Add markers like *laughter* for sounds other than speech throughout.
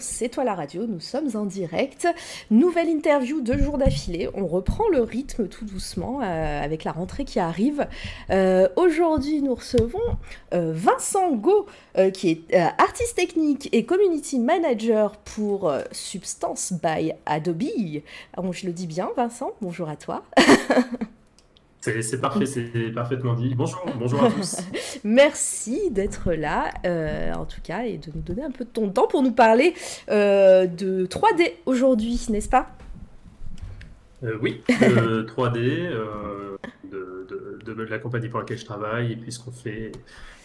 C'est toi la radio, nous sommes en direct. Nouvelle interview deux jours d'affilée, on reprend le rythme tout doucement euh, avec la rentrée qui arrive. Euh, aujourd'hui nous recevons euh, Vincent Go qui est artiste technique et community manager pour Substance by Adobe. Ah je le dis bien Vincent, bonjour à toi. *laughs* C'est parfait, c'est parfaitement dit. Bonjour, bonjour à tous. *laughs* Merci d'être là, euh, en tout cas, et de nous donner un peu de ton temps pour nous parler euh, de 3D aujourd'hui, n'est-ce pas? Euh, Oui, de *laughs* 3D, de, de, de, la compagnie pour laquelle je travaille, et puis ce qu'on fait,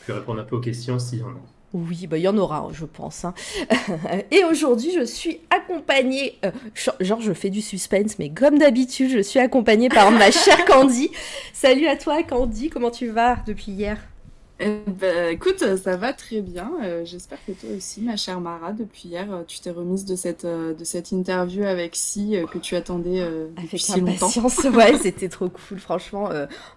puis répondre un peu aux questions s'il y en a. Oui, bah, il y en aura, je pense. Hein. *laughs* Et aujourd'hui, je suis accompagnée, euh, genre je fais du suspense, mais comme d'habitude, je suis accompagnée par ma chère *laughs* Candy. Salut à toi Candy, comment tu vas depuis hier? Eh ben, écoute, ça va très bien. Euh, j'espère que toi aussi, ma chère Mara, depuis hier, euh, tu t'es remise de cette, de cette interview avec Si que tu attendais depuis si longtemps. ouais, *laughs* c'était trop cool, franchement.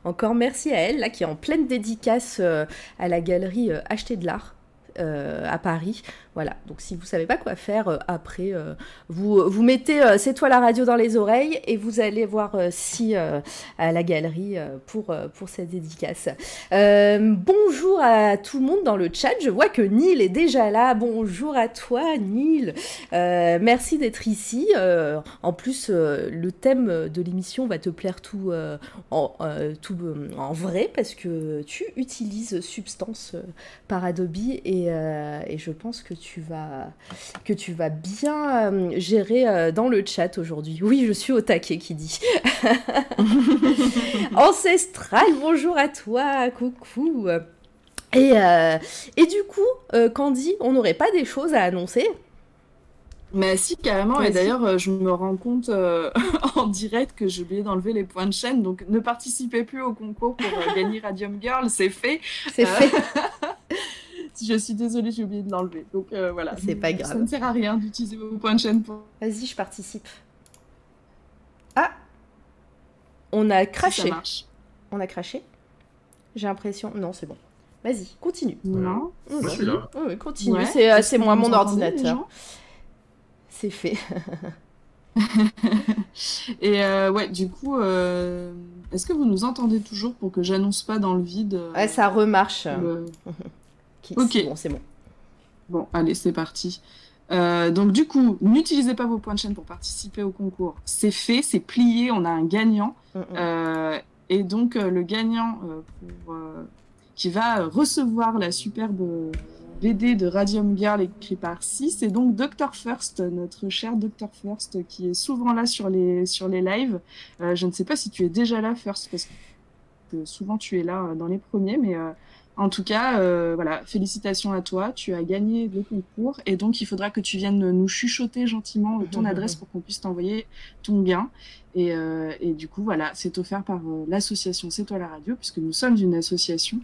encore merci à elle, là, qui est en pleine dédicace à la galerie Acheter de l'art. À Paris. Voilà, donc si vous savez pas quoi faire euh, après, euh, vous, vous mettez euh, C'est toi la radio dans les oreilles et vous allez voir si à la galerie pour, pour cette dédicace. bonjour à tout le monde dans le chat, je vois que Neil est déjà là. Bonjour à toi Neil, merci d'être ici. en plus, le thème de l'émission va te plaire tout, en, tout en vrai parce que tu utilises Substance par Adobe et, et je pense que tu vas, que tu vas bien euh, gérer euh, dans le chat aujourd'hui. Oui, je suis au taquet qui dit. *laughs* Ancestral, bonjour à toi, coucou. Et, euh, et du coup, Candy, on n'aurait pas des choses à annoncer? Mais si, carrément. Et d'ailleurs, je me rends compte *laughs* en direct que j'ai oublié d'enlever les points de chaîne. Donc, ne participez plus au concours pour gagner Radium Girl. C'est fait. C'est fait. *laughs* je suis désolée, j'ai oublié de l'enlever. Donc euh, voilà. C'est pas grave. Ça ne sert à rien d'utiliser vos points de chaîne pour. Vas-y, je participe. Ah On a craché. ça marche. On a craché J'ai l'impression. Non, c'est bon. Vas-y, continue. Non, je suis là. Oui, continue. Euh, c'est moi, mon ordinateur. *laughs* C'est fait. *laughs* Et euh, ouais, du coup, est-ce que vous nous entendez toujours pour que j'annonce pas dans le vide Ouais, ça remarche. *laughs* Ok. Bon, c'est bon. Bon, allez, c'est parti. Euh, donc du coup, n'utilisez pas vos points de chaîne pour participer au concours. C'est fait, c'est plié, on a un gagnant. Mm, mm. Euh, et donc euh, le gagnant qui va recevoir la superbe BD de Radium Girl écrit par 6, c'est donc Dr First, notre cher Dr First, qui est souvent là sur les, sur les lives. je ne sais pas si tu es déjà là, First, parce que souvent tu es là dans les premiers, mais en tout cas, euh, voilà, félicitations à toi, tu as gagné le concours et donc il faudra que tu viennes nous chuchoter gentiment *laughs* ton adresse pour qu'on puisse t'envoyer ton bien. Euh, et, du coup, voilà, c'est offert par euh, l'association C'est toi la radio, puisque nous sommes une association.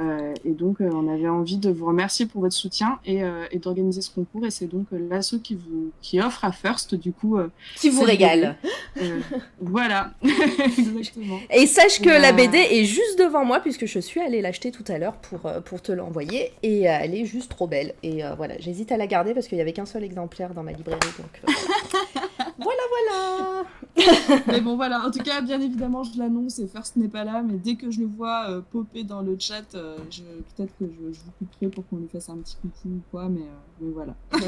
Euh, et donc, on avait envie de vous remercier pour votre soutien et, d'organiser ce concours. Et c'est donc l'asso qui vous qui offre à First, du coup. qui vous régale. voilà, *laughs* exactement. Et sache que la BD est juste devant moi, puisque je suis allée l'acheter tout à l'heure pour, pour te l'envoyer. Et elle est juste trop belle. Et voilà, j'hésite à la garder parce qu'il n'y avait qu'un seul exemplaire dans ma librairie. Donc, *laughs* voilà, voilà *laughs* mais bon, voilà. En tout cas, bien évidemment, je l'annonce et First n'est pas là, mais dès que je le vois euh, popper dans le chat, euh, peut-être que je, vous couperai pour qu'on lui fasse un petit coucou ou quoi, mais, euh, mais voilà. *laughs*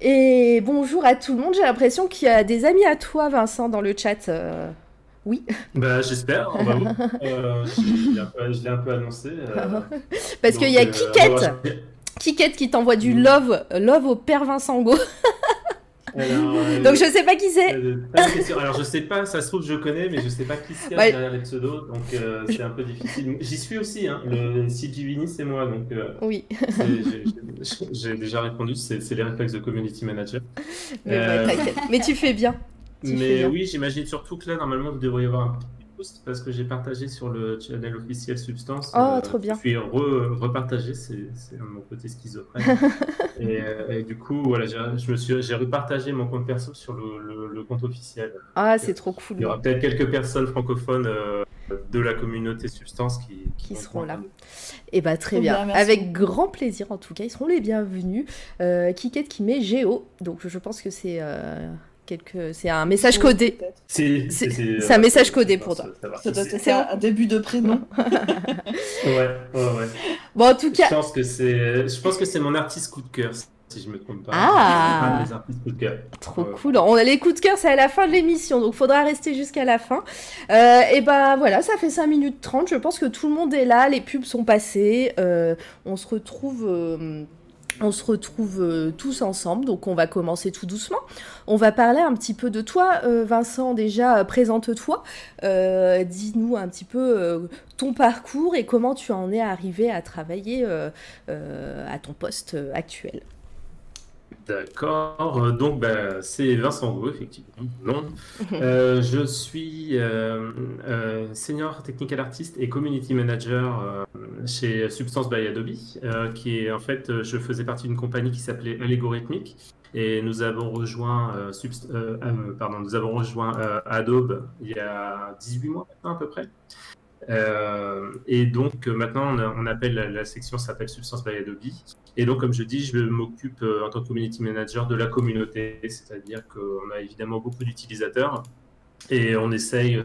et bonjour à tout le monde. J'ai l'impression qu'il y a des amis à toi, Vincent, dans le chat. Oui. Bah, j'espère. *laughs* je l'ai un peu annoncé. Parce qu'il y a Kikette. Kikette qui t'envoie du love, love au père Vincent Go. *laughs* Euh, donc je sais pas qui c'est. Euh, alors je sais pas, ça se trouve je connais, mais je sais pas qui c'est derrière les pseudos, donc euh, c'est un peu difficile. *laughs* J'y suis aussi, hein. le CGVini c'est moi, donc oui. j'ai déjà répondu, c'est les réflexes de community manager. Mais, mais tu fais bien. Mais oui, j'imagine surtout que là normalement vous devriez avoir un post parce que j'ai partagé sur le channel officiel Substance. Oh, trop bien. Puis repartagé, c'est mon côté schizophrène. *laughs* et, du coup, voilà, je me suis, j'ai repartagé mon compte perso sur le, compte officiel. Ah, c'est trop cool. Il y aura peut-être quelques personnes francophones de la communauté Substance qui, qui, seront là. Et eh bah très bien, avec grand plaisir en tout cas, ils seront les bienvenus. Euh, Kiket qui met Géo, donc je pense que c'est euh, quelque... c'est un message codé. C'est un euh, message codé pour toi. C'est un début de prénom. *laughs* ouais, ouais, ouais. *laughs* Bon en tout cas. Je pense que c'est, je pense que c'est mon artiste coup de cœur si je me trompe pas. Ah Trop cool. On, les coups de cœur, c'est à la fin de l'émission, donc faudra rester jusqu'à la fin. Euh, et ben voilà, ça fait 5 minutes 30. Je pense que tout le monde est là, les pubs sont passées. Euh, on se retrouve. Euh, on se retrouve tous ensemble, donc on va commencer tout doucement. On va parler un petit peu de toi, Vincent. Déjà, présente-toi. Dis-nous un petit peu ton parcours et comment tu en es arrivé à travailler à ton poste actuel. D'accord, euh, donc bah, c'est Vincent Gros, effectivement. Non. *laughs* Euh, je suis euh, senior technical artist et community manager chez Substance by Adobe, qui est en fait, je faisais partie d'une compagnie qui s'appelait Allegorithmic et nous avons rejoint, pardon, nous avons rejoint Adobe il y a 18 mois maintenant à peu près. Euh, et donc euh, maintenant, on, appelle la, section s'appelle Substance by Adobe. Et donc, comme je dis, je m'occupe euh, en tant que community manager de la communauté, c'est-à-dire qu'on a évidemment beaucoup d'utilisateurs et on essaye,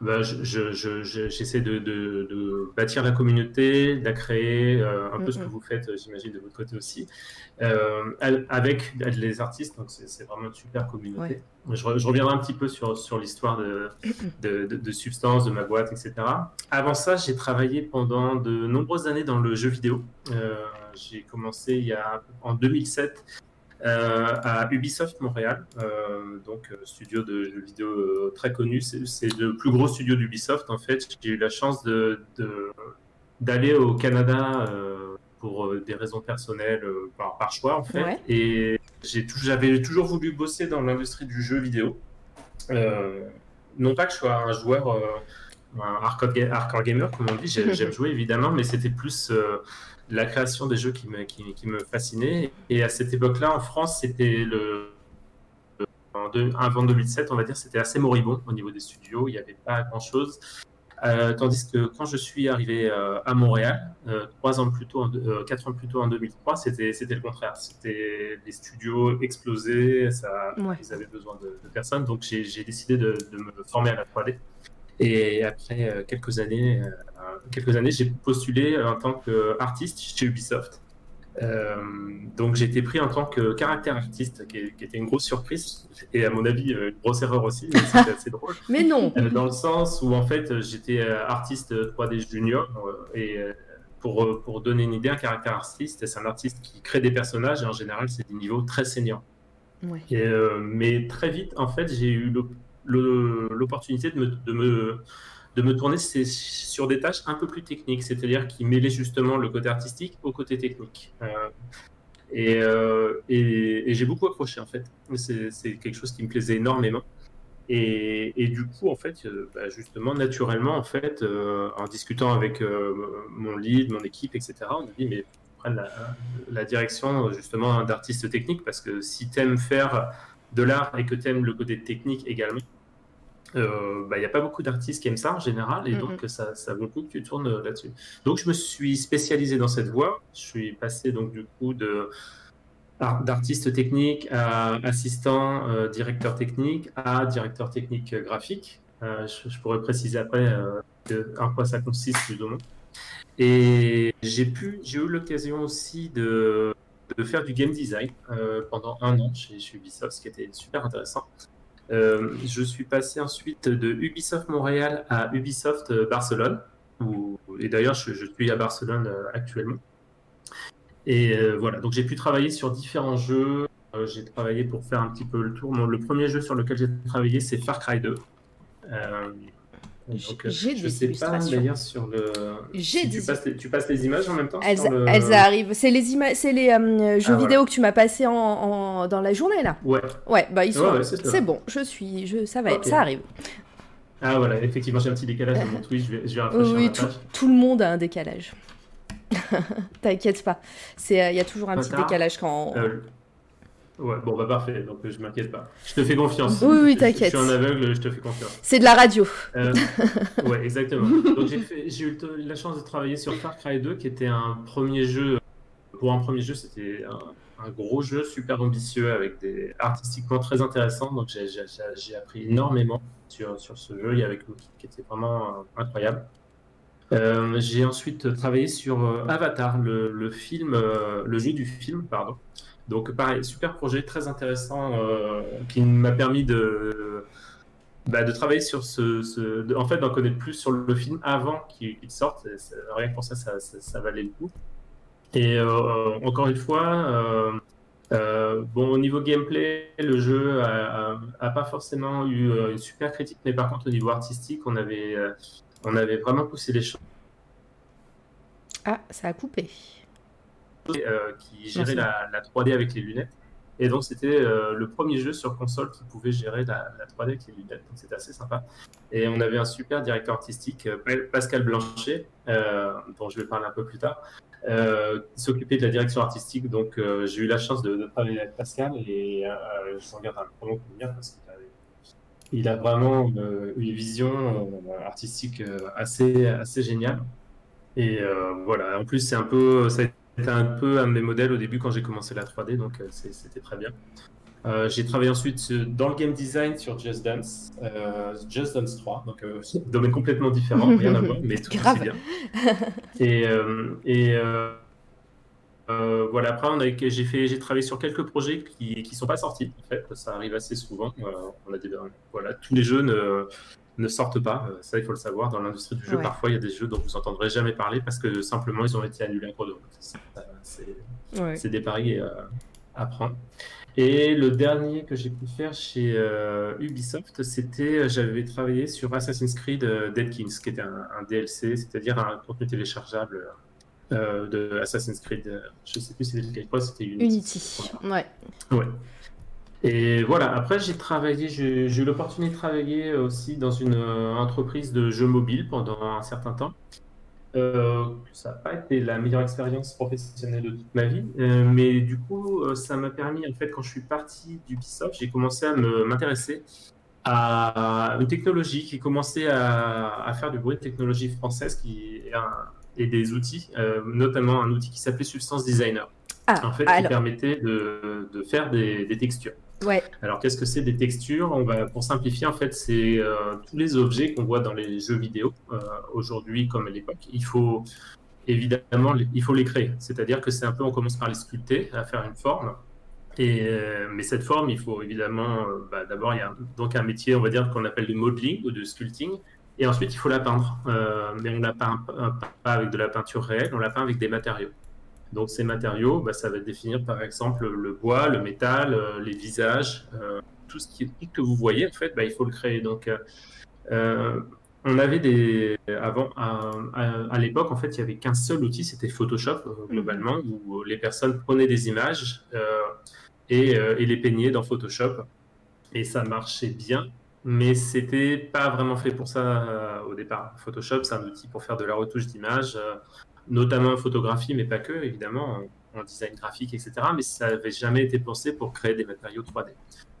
bah, j'essaie de, de, bâtir la communauté, de la créer, un peu ce que vous faites, j'imagine, de votre côté aussi, avec les artistes. Donc, c'est vraiment une super communauté. Je, reviendrai un petit peu sur, sur l'histoire de, de, de, Substance, de ma boîte, etc. Avant ça, j'ai travaillé pendant de nombreuses années dans le jeu vidéo. Euh, j'ai commencé il y a, en 2007 euh, à Ubisoft Montréal, euh, donc studio de jeux vidéo très connu. C'est le plus gros studio d'Ubisoft en fait. J'ai eu la chance de d'aller au Canada pour des raisons personnelles, par, par, choix en fait. Et j'avais toujours voulu bosser dans l'industrie du jeu vidéo. Euh, non pas que je sois un joueur, euh, un hardcore, gamer, comme on dit, *laughs* j'aime jouer évidemment, mais c'était plus euh, la création des jeux qui me, qui, me fascinait. Et à cette époque-là, en France, c'était le. avant 2007, on va dire, c'était assez moribond au niveau des studios. Il n'y avait pas grand-chose. Euh, tandis que quand je suis arrivé euh, à Montréal, euh, trois ans plus tôt, quatre ans plus tôt en 2003, c'était c'était le contraire. C'était les studios ça, ils avaient besoin de, personnes, donc j'ai décidé de, de, me former à la 3D. Et après quelques années, quelques années, j'ai postulé en tant qu'artiste chez Ubisoft. Euh, donc j'ai été pris en tant que caractère artiste, qui, était une grosse surprise et à mon avis une grosse erreur aussi, mais c'était *laughs* assez drôle. Mais non. Euh, dans le sens où en fait j'étais euh, artiste 3D junior et pour, pour donner une idée, un caractère artiste, c'est un artiste qui crée des personnages et en général c'est des niveaux très seniors. mais très vite en fait j'ai eu l'opportunité de de me de me tourner sur des tâches un peu plus techniques, c'est-à-dire qui mêlaient justement le côté artistique au côté technique. Euh, euh, et, j'ai beaucoup accroché en fait. C'est quelque chose qui me plaisait énormément. Et, du coup, en fait, euh, bah, justement, naturellement, en fait, en discutant avec mon lead, mon équipe, etc., on a dit, mais prenne la, direction justement d'artiste technique parce que si tu aimes faire de l'art et que tu aimes le côté technique également, il euh, n'y bah, a pas beaucoup d'artistes qui aiment ça en général, et donc ça, ça vaut le coup que tu tournes euh, là-dessus. Donc je me suis spécialisé dans cette voie. Je suis passé donc du coup de d'artiste technique à assistant euh, directeur technique à directeur technique graphique. je, pourrais préciser après en quoi ça consiste plus ou moins. Et j'ai pu, j'ai eu l'occasion aussi de, de, faire du game design pendant un an chez, chez Ubisoft, ce qui était super intéressant. Euh, je suis passé ensuite de Ubisoft Montréal à Ubisoft euh, Barcelone. et d'ailleurs, je, suis à Barcelone euh, actuellement. Et voilà, donc j'ai pu travailler sur différents jeux. j'ai travaillé pour faire un petit peu le tour. le premier jeu sur lequel j'ai travaillé, c'est Far Cry 2. J'ai je sais pas sur le. Si tu, passes les, tu, passes les, images en même temps. Elles, elles arrivent. C'est les c'est les euh, jeux ah, vidéo que tu m'as passé en, en, dans la journée là. Ouais. Ouais, bah ils sont. c'est bon. Je suis, je, ça va, ça arrive. Ah voilà, effectivement, j'ai un petit décalage dans mon Twitch, je vais, je vais rafraîchir Oui, tout, page. tout le monde a un décalage. *laughs* T'inquiète pas. Euh, il y a toujours un Pas petit tard. décalage quand. Euh, Ouais, bon, bah parfait, donc je m'inquiète pas. Je te fais confiance. Oui, oui, Je- t'inquiète. Je, suis en aveugle, je te fais confiance. C'est de la radio. Euh, *laughs* ouais, exactement. Donc j'ai eu la chance de travailler sur Far Cry 2, qui était un premier jeu. Pour un premier jeu, c'était un, un gros jeu super ambitieux avec des artistiquement très intéressant. Donc j'ai- appris énormément sur, sur ce jeu et avec l'outil qui était vraiment euh, incroyable. Euh, j'ai ensuite travaillé sur euh, Avatar, le, le film, le jeu du film, pardon. Donc pareil, super projet très intéressant euh, qui m'a permis de, bah, travailler sur ce, en fait d'en connaître plus sur le film avant qu'il sorte. Rien que pour ça, ça, valait le coup. Et euh, encore une fois, euh, euh, bon au niveau gameplay, le jeu a, pas forcément eu euh, une super critique, mais par contre au niveau artistique, on avait, euh, on avait vraiment poussé les choses. Ah, ça a coupé. Euh, qui gérait la, la 3D avec les lunettes. Et donc, c'était euh, le premier jeu sur console qui pouvait gérer la, la 3D avec les lunettes. Donc, c'était assez sympa. Et on avait un super directeur artistique, euh, Pa- Pascal Blanchet, dont je vais parler un peu plus tard, euh, qui s'occupait de la direction artistique. Donc, euh, j'ai eu la chance de, de travailler avec Pascal et euh, je s'en garde un très bon souvenir parce qu'il avait- il a vraiment une vision artistique assez, assez géniale. Et voilà, en plus, c'est un peu, ça a été un peu un de mes modèles au début quand j'ai commencé la 3D, donc euh, c'était très bien. Euh, j'ai travaillé ensuite dans le game design sur Just Dance, euh, Just Dance 3, donc euh, domaine complètement différent, rien à voir, mais tout aussi bien. Et, et voilà, après, j'ai fait, j'ai travaillé sur quelques projets qui qui sont pas sortis. En fait, ça arrive assez souvent. On a des, voilà, tous les jeux ne, ne sortent pas. Euh, Ça, il faut le savoir. Dans l'industrie du jeu, Ouais. parfois, il y a des jeux dont vous entendrez jamais parler parce que simplement ils ont été annulés en cours de route. C'est Ouais. c'est des paris euh, à prendre. Et le dernier que j'ai pu faire chez euh, Ubisoft, c'était, euh, j'avais travaillé sur Assassin's Creed euh, Dead Kings, qui était un, un DLC, c'est-à-dire un contenu téléchargeable euh, de Assassin's Creed. euh, Je sais plus quoi, c'était Unity. Unity. Ouais. Ouais. Et voilà, après j'ai travaillé, j'ai eu l'opportunité de travailler aussi dans une euh, entreprise de jeux mobiles pendant un certain temps. Euh, ça n'a pas été la meilleure expérience professionnelle de toute ma vie, euh, mais du coup, ça m'a permis, en fait, quand je suis parti d'Ubisoft, j'ai commencé à m'intéresser à une technologie qui commençait à, à faire du bruit de technologie française qui, et, un- et des outils, euh, notamment un outil qui s'appelait Substance Designer, Ah, en fait, qui permettait de, de faire des, des textures. Alors, qu'est-ce que c'est des textures? Pour simplifier, en fait, c'est euh, tous les objets qu'on voit dans les jeux vidéo euh, aujourd'hui comme à l'époque. Il faut évidemment, il faut les créer. C'est-à-dire que c'est un peu, on commence par les sculpter, à faire une forme. Et, euh, mais cette forme, il faut évidemment, bah, d'abord, il y a donc un métier, on va dire, qu'on appelle de modeling ou de sculpting. Et ensuite, il faut la peindre. Mais on la peint pas avec de la peinture réelle, on la peint avec des matériaux. Donc ces matériaux, bah, ça va définir par exemple le bois, le métal, euh, les visages, euh, tout ce qui ce que vous voyez en fait, bah, il faut le créer. Donc euh, on avait des avant à, à- à l'époque en fait il y avait qu'un seul outil, c'était Photoshop euh, globalement où les personnes prenaient des images euh, et, et les peignaient dans Photoshop et ça marchait bien. Mais c'était pas vraiment fait pour ça au départ. Photoshop, c'est un outil pour faire de la retouche d'image, notamment en photographie, mais pas que, évidemment, en, en design graphique, etc. Mais ça n'avait jamais été pensé pour créer des matériaux 3D.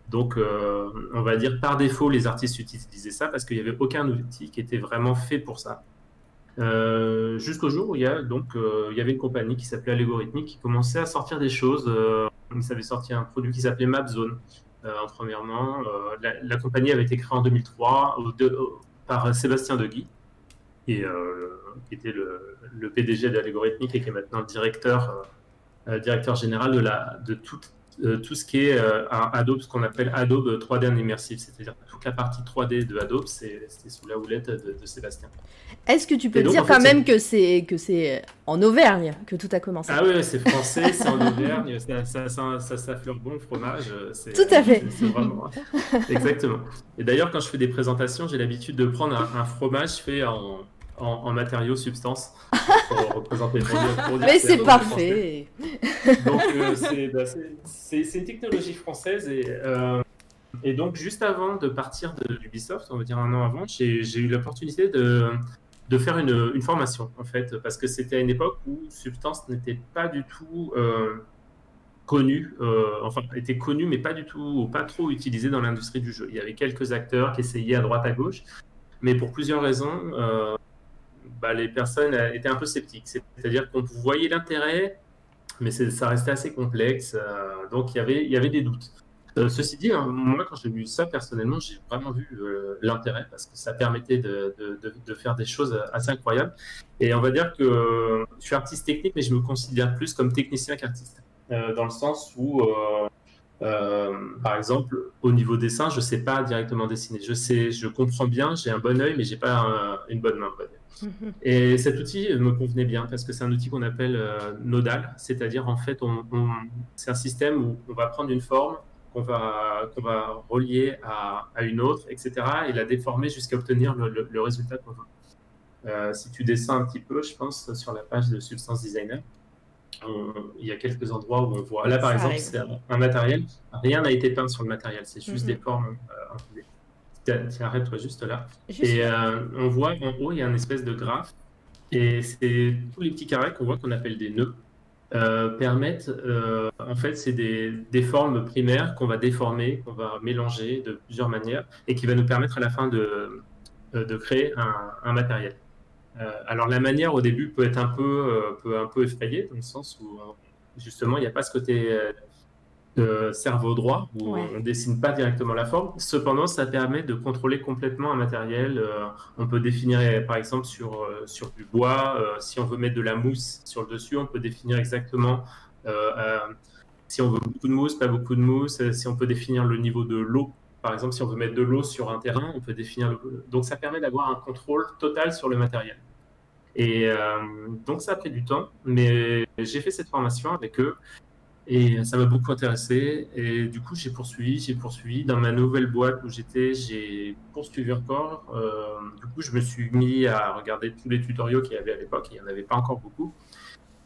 Donc, euh, on va dire par défaut, les artistes utilisaient ça parce qu'il n'y avait aucun outil qui était vraiment fait pour ça. Euh, Jusqu'au jour où il y a donc euh, il y avait une compagnie qui s'appelait Algorithmic qui commençait à sortir des choses. Ils avaient sorti un produit qui s'appelait Mapzone. Euh, premièrement, la, la compagnie avait été créée en 2003 au- de- au- par Sébastien Deguy, qui, euh, qui était le, le PDG d'Algorithmic et qui est maintenant directeur, euh, euh, directeur général de, la, de tout, euh, tout ce qui est euh, un Adobe, ce qu'on appelle Adobe 3D en immersive, c'est-à-dire toute la partie 3D de Adobe, c'est sous la houlette de, de Sébastien. Est-ce que tu peux donc, dire fait, quand même que c'est que c'est en Auvergne que tout a commencé? Ah oui, c'est français, c'est en Auvergne, ça, ça, ça, ça, fleur bon le fromage. Tout à fait. c'est vraiment... Exactement. Et d'ailleurs, quand je fais des présentations, j'ai l'habitude de prendre un, un fromage fait en, en, en matériaux substance *laughs* pour représenter. pour dire- pour dire Mais c'est parfait. Donc, euh, c'est bah, c'est- une technologie française et euh, et donc, juste avant de partir de Ubisoft, on va dire un an avant, j'ai eu l'opportunité de, de faire une, une, formation, en fait, parce que c'était à une époque où Substance n'était pas du tout euh, connu, euh, enfin, était connu, mais pas du tout, pas trop utilisé dans l'industrie du jeu. Il y avait quelques acteurs qui essayaient à droite, à gauche, mais pour plusieurs raisons, euh, bah, les personnes étaient un peu sceptiques. C'est-à-dire qu'on voyait l'intérêt, mais ça restait assez complexe, donc il y avait, il y avait des doutes. Euh, ceci dit, hein, moi, quand j'ai vu ça personnellement, j'ai vraiment vu euh, l'intérêt parce que ça permettait de, de, faire des choses assez incroyables. Et on va dire que je suis artiste technique, mais je me considère plus comme technicien qu'artiste. Euh, dans le sens où, par exemple, au niveau dessin, je ne sais pas directement dessiner. Je sais, je comprends bien, j'ai un bon œil, mais j'ai pas une bonne main. Et cet outil me convenait bien parce que c'est un outil qu'on appelle nodal, c'est-à-dire en fait, on c'est un système où on va prendre une forme, qu'on va, qu'on va relier à, à, une autre, etc., et la déformer jusqu'à obtenir le, le, résultat qu'on veut. Euh, si tu descends un petit peu, je pense, sur la page de Substance Designer, il y a quelques endroits où on voit. Là, par exemple, c'est un, matériel. Rien n'a été peint sur le matériel, c'est juste des formes euh, Arrête-toi juste là. Et euh, on voit en haut, il y a une espèce de graphe. Et c'est tous les petits carrés qu'on voit qu'on appelle des nœuds. Euh, permettent, euh, en fait, c'est des, des, formes primaires qu'on va déformer, qu'on va mélanger de plusieurs manières et qui va nous permettre à la fin de, de créer un, un matériel. alors la manière au début peut être un peu, peut un peu effrayée dans le sens où justement il n'y a pas ce côté cerveau droit, où on ne dessine pas directement la forme. Cependant, ça permet de contrôler complètement un matériel. Euh, on peut définir, par exemple, sur, euh, sur du bois, euh, si on veut mettre de la mousse sur le dessus, on peut définir exactement si on veut beaucoup de mousse, pas beaucoup de mousse, si on peut définir le niveau de l'eau. Par exemple, si on veut mettre de l'eau sur un terrain, on peut définir. Le... Donc, ça permet d'avoir un contrôle total sur le matériel. Et donc, ça a pris du temps, mais j'ai fait cette formation avec eux. Et ça m'a beaucoup intéressé. Et du coup, j'ai poursuivi, j'ai poursuivi. Dans ma nouvelle boîte où j'étais, j'ai poursuivi encore. Euh, du coup, je me suis mis à regarder tous les tutoriaux qu'il y avait à l'époque. Il n'y en avait pas encore beaucoup.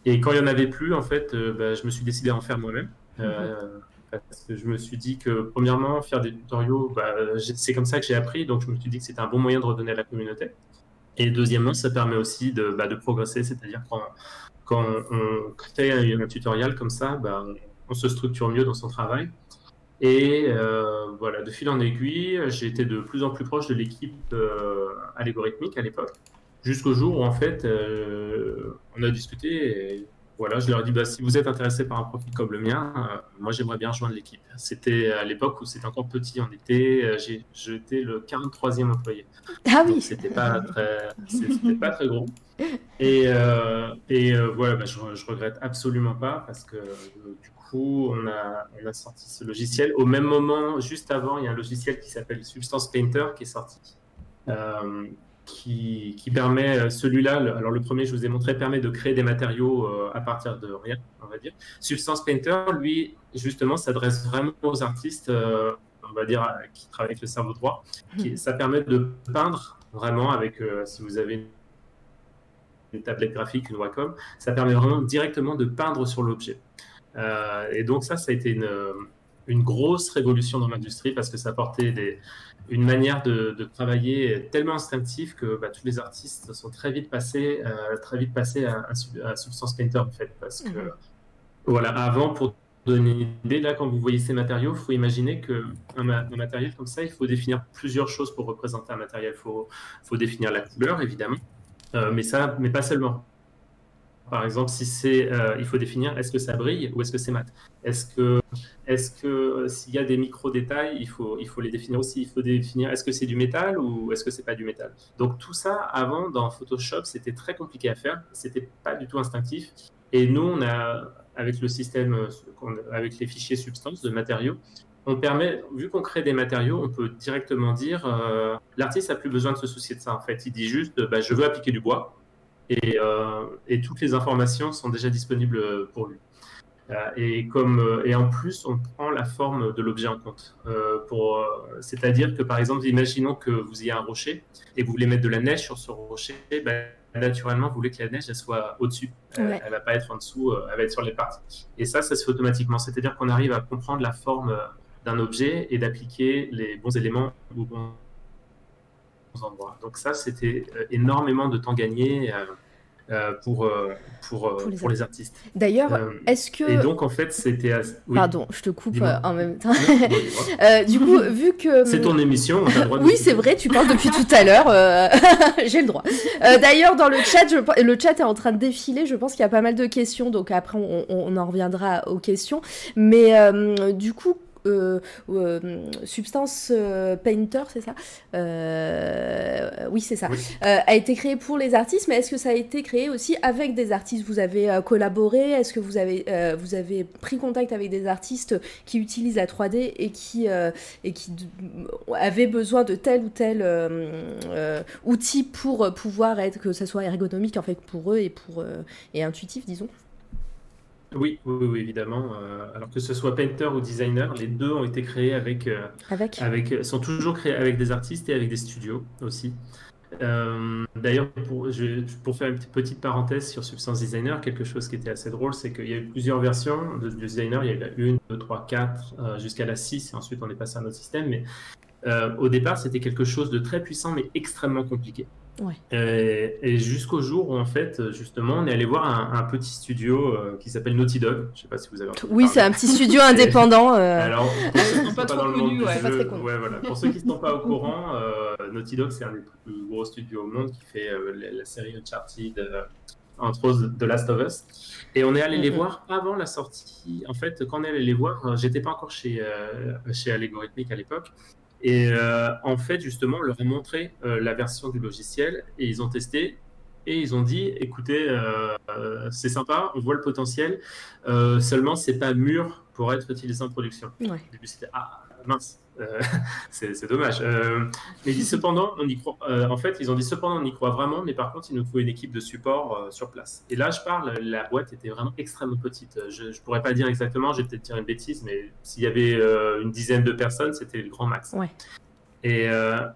Et quand il n'y en avait plus, en fait, euh, bah, je me suis décidé à en faire moi-même. Euh, mhm. parce que je me suis dit que, premièrement, faire des tutoriaux, bah, c'est comme ça que j'ai appris. Donc, je me suis dit que c'était un bon moyen de redonner à la communauté. Et deuxièmement, ça permet aussi de, bah, de progresser. C'est-à-dire quand quand on crée un, tutoriel comme ça, ben, on se structure mieux dans son travail. Et euh, voilà, de fil en aiguille, j'ai été de plus en plus proche de l'équipe euh, algorithmique à l'époque, jusqu'au jour où en fait, euh, on a discuté. Voilà, je leur ai dit, bah, si vous êtes intéressé par un profil comme le mien, euh, moi j'aimerais bien rejoindre l'équipe. C'était à l'époque où c'était encore petit, on était, euh, j'étais le 43e employé. Ah oui. C'était pas très, c'était pas très gros. Et, euh, et voilà, bah, je, je, regrette absolument pas parce que du coup, on a, on a sorti ce logiciel. Au même moment, juste avant, il y a un logiciel qui s'appelle Substance Painter qui est sorti qui, permet, euh, celui-là, alors le premier, je vous ai montré, permet de créer des matériaux euh, à partir de rien, on va dire. Substance Painter, lui, justement, s'adresse vraiment aux artistes, euh, on va dire, qui travaillent avec le cerveau droit. Qui, ça permet de peindre vraiment avec, si vous avez une tablette graphique, une Wacom, ça permet vraiment directement de peindre sur l'objet. et donc ça, ça a été une, une grosse révolution dans l'industrie parce que ça apportait des, une manière de, travailler tellement instinctive que bah, tous les artistes sont très vite passés, euh, très vite passés à, à, Substance Painter en fait. Parce que, mhm. voilà, avant, pour donner une idée, là, quand vous voyez ces matériaux, il faut imaginer qu'un un matériel comme ça, il faut définir plusieurs choses pour représenter un matériel. Il faut, faut définir la couleur, évidemment, euh, mais, ça, mais pas seulement. Par exemple, si c'est, euh, il faut définir est-ce que ça brille ou est-ce que c'est mat? Est-ce que, est-ce que euh, s'il y a des micro détails, il faut, il faut les définir aussi. Il faut définir est-ce que c'est du métal ou est-ce que c'est pas du métal? Donc tout ça avant dans Photoshop, c'était très compliqué à faire. C'était pas du tout instinctif. Et nous, on a avec le système, euh, avec les fichiers substances de matériaux, on permet, vu qu'on crée des matériaux, on peut directement dire l'artiste a plus besoin de se soucier de ça. En fait, il dit juste bah, je veux appliquer du bois euh, et, toutes les informations sont déjà disponibles pour lui. Euh, et, comme, euh, et en plus, on prend la forme de l'objet en compte. pour, c'est-à-dire que, par exemple, imaginons que vous ayez un rocher et que vous voulez mettre de la neige sur ce rocher, ben, naturellement, vous voulez que la neige elle soit au-dessus. Elle ne va pas être en dessous, elle va être sur les parties. Et ça, ça se fait automatiquement. C'est-à-dire qu'on arrive à comprendre la forme d'un objet et d'appliquer les bons éléments au bon endroit. Donc ça, c'était énormément de temps gagné. Euh, pour, euh, pour, euh, pour, les, artistes. D'ailleurs, est-ce que... Et donc, en fait, c'était... Pardon, je te coupe en même temps. *laughs* du coup, vu que... C'est ton émission, on a le droit de... Oui, c'est vrai, tu parles depuis tout à l'heure, *laughs* j'ai le droit. D'ailleurs, dans le chat, je... le chat est en train de défiler, je pense qu'il y a pas mal de questions, donc après, on, on en reviendra aux questions. Mais du coup, euh, euh, Substance euh, Painter, c'est ça Oui, c'est ça. a été créé pour les artistes, mais est-ce que ça a été créé aussi avec des artistes? Vous avez collaboré? Est-ce que vous avez, vous avez pris contact avec des artistes qui utilisent la 3D et qui, et qui avaient besoin de tel ou tel outil pour pouvoir être, que ça soit ergonomique en fait pour eux et, pour, et intuitif, disons? Oui, oui, évidemment. Euh, alors que ce soit painter ou designer, les deux ont été créés avec, euh, avec, avec, sont toujours créés avec des artistes et avec des studios aussi. Euh, d'ailleurs, pour, pour, faire une petite parenthèse sur Substance Designer, quelque chose qui était assez drôle, c'est qu'il y a eu plusieurs versions de, designer. Il y a eu la 1, 2, 3, 4, jusqu'à la 6, et ensuite on est passé à un autre système. Mais au départ, c'était quelque chose de très puissant, mais extrêmement compliqué. Euh, et, jusqu'au jour où, en fait, justement, on est allé voir un, petit studio euh, qui s'appelle Naughty Dog. Je sais pas si vous avez Oui, c'est un petit studio *laughs* indépendant. Euh. Alors, pour ceux qui ne sont pas, dans le monde du jeu, voilà. pour ceux qui ne sont pas au courant, Naughty Dog, c'est un des plus gros studios au monde qui fait la, série Uncharted, entre autres The Last of Us. Et on est allé les voir avant la sortie. En fait, quand on est allé les voir, j'étais pas encore chez, chez Allegorithmic à l'époque. Et euh, en fait, justement, on leur a montré euh, la version du logiciel et ils ont testé et ils ont dit écoutez, euh, c'est sympa, on voit le potentiel, seulement c'est pas mûr pour être utilisé en production. Au début, c'était ah mince, euh, *laughs* c'est dommage. Euh, mais cependant, on y croit. Euh, en fait, ils ont dit cependant, on y croit vraiment, mais par contre, il nous faut une équipe de support sur place. Et là, je parle, la boîte était vraiment extrêmement petite. Je, ne pourrais pas dire exactement, j'ai peut-être dire une bêtise, mais s'il y avait une dizaine de personnes, c'était le grand max. Et,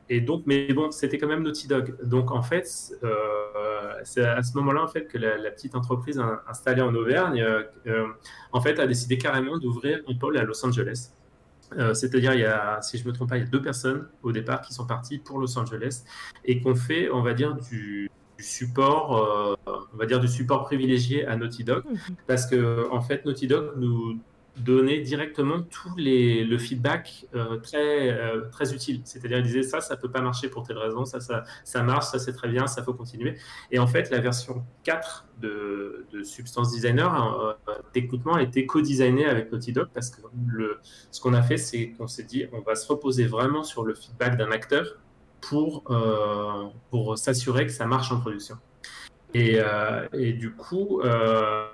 et, donc, mais bon, c'était quand même Naughty Dog. Donc, en fait, c'est à ce moment-là, en fait, que la, petite entreprise installée en Auvergne, en fait, a décidé carrément d'ouvrir un pôle à Los Angeles. Euh, c'est-à-dire, il y a, si je ne me trompe pas, il y a deux personnes au départ qui sont parties pour Los Angeles et qu'on fait, on va dire, du, support, euh, on va dire du support privilégié à Naughty Dog, mhm. parce que en fait, Naughty Dog nous donner directement tout les, le feedback euh, très, euh, très utile. C'est-à-dire, il disait ça, ça peut pas marcher pour telle raison, ça, ça, ça marche, ça c'est très bien, ça faut continuer. Et en fait, la version 4 de, Substance Designer, hein, euh, techniquement, a été co-designée avec Naughty Dog parce que le, ce qu'on a fait, c'est qu'on s'est dit, on va se reposer vraiment sur le feedback d'un acteur pour, pour s'assurer que ça marche en production. Et, et du coup, euh,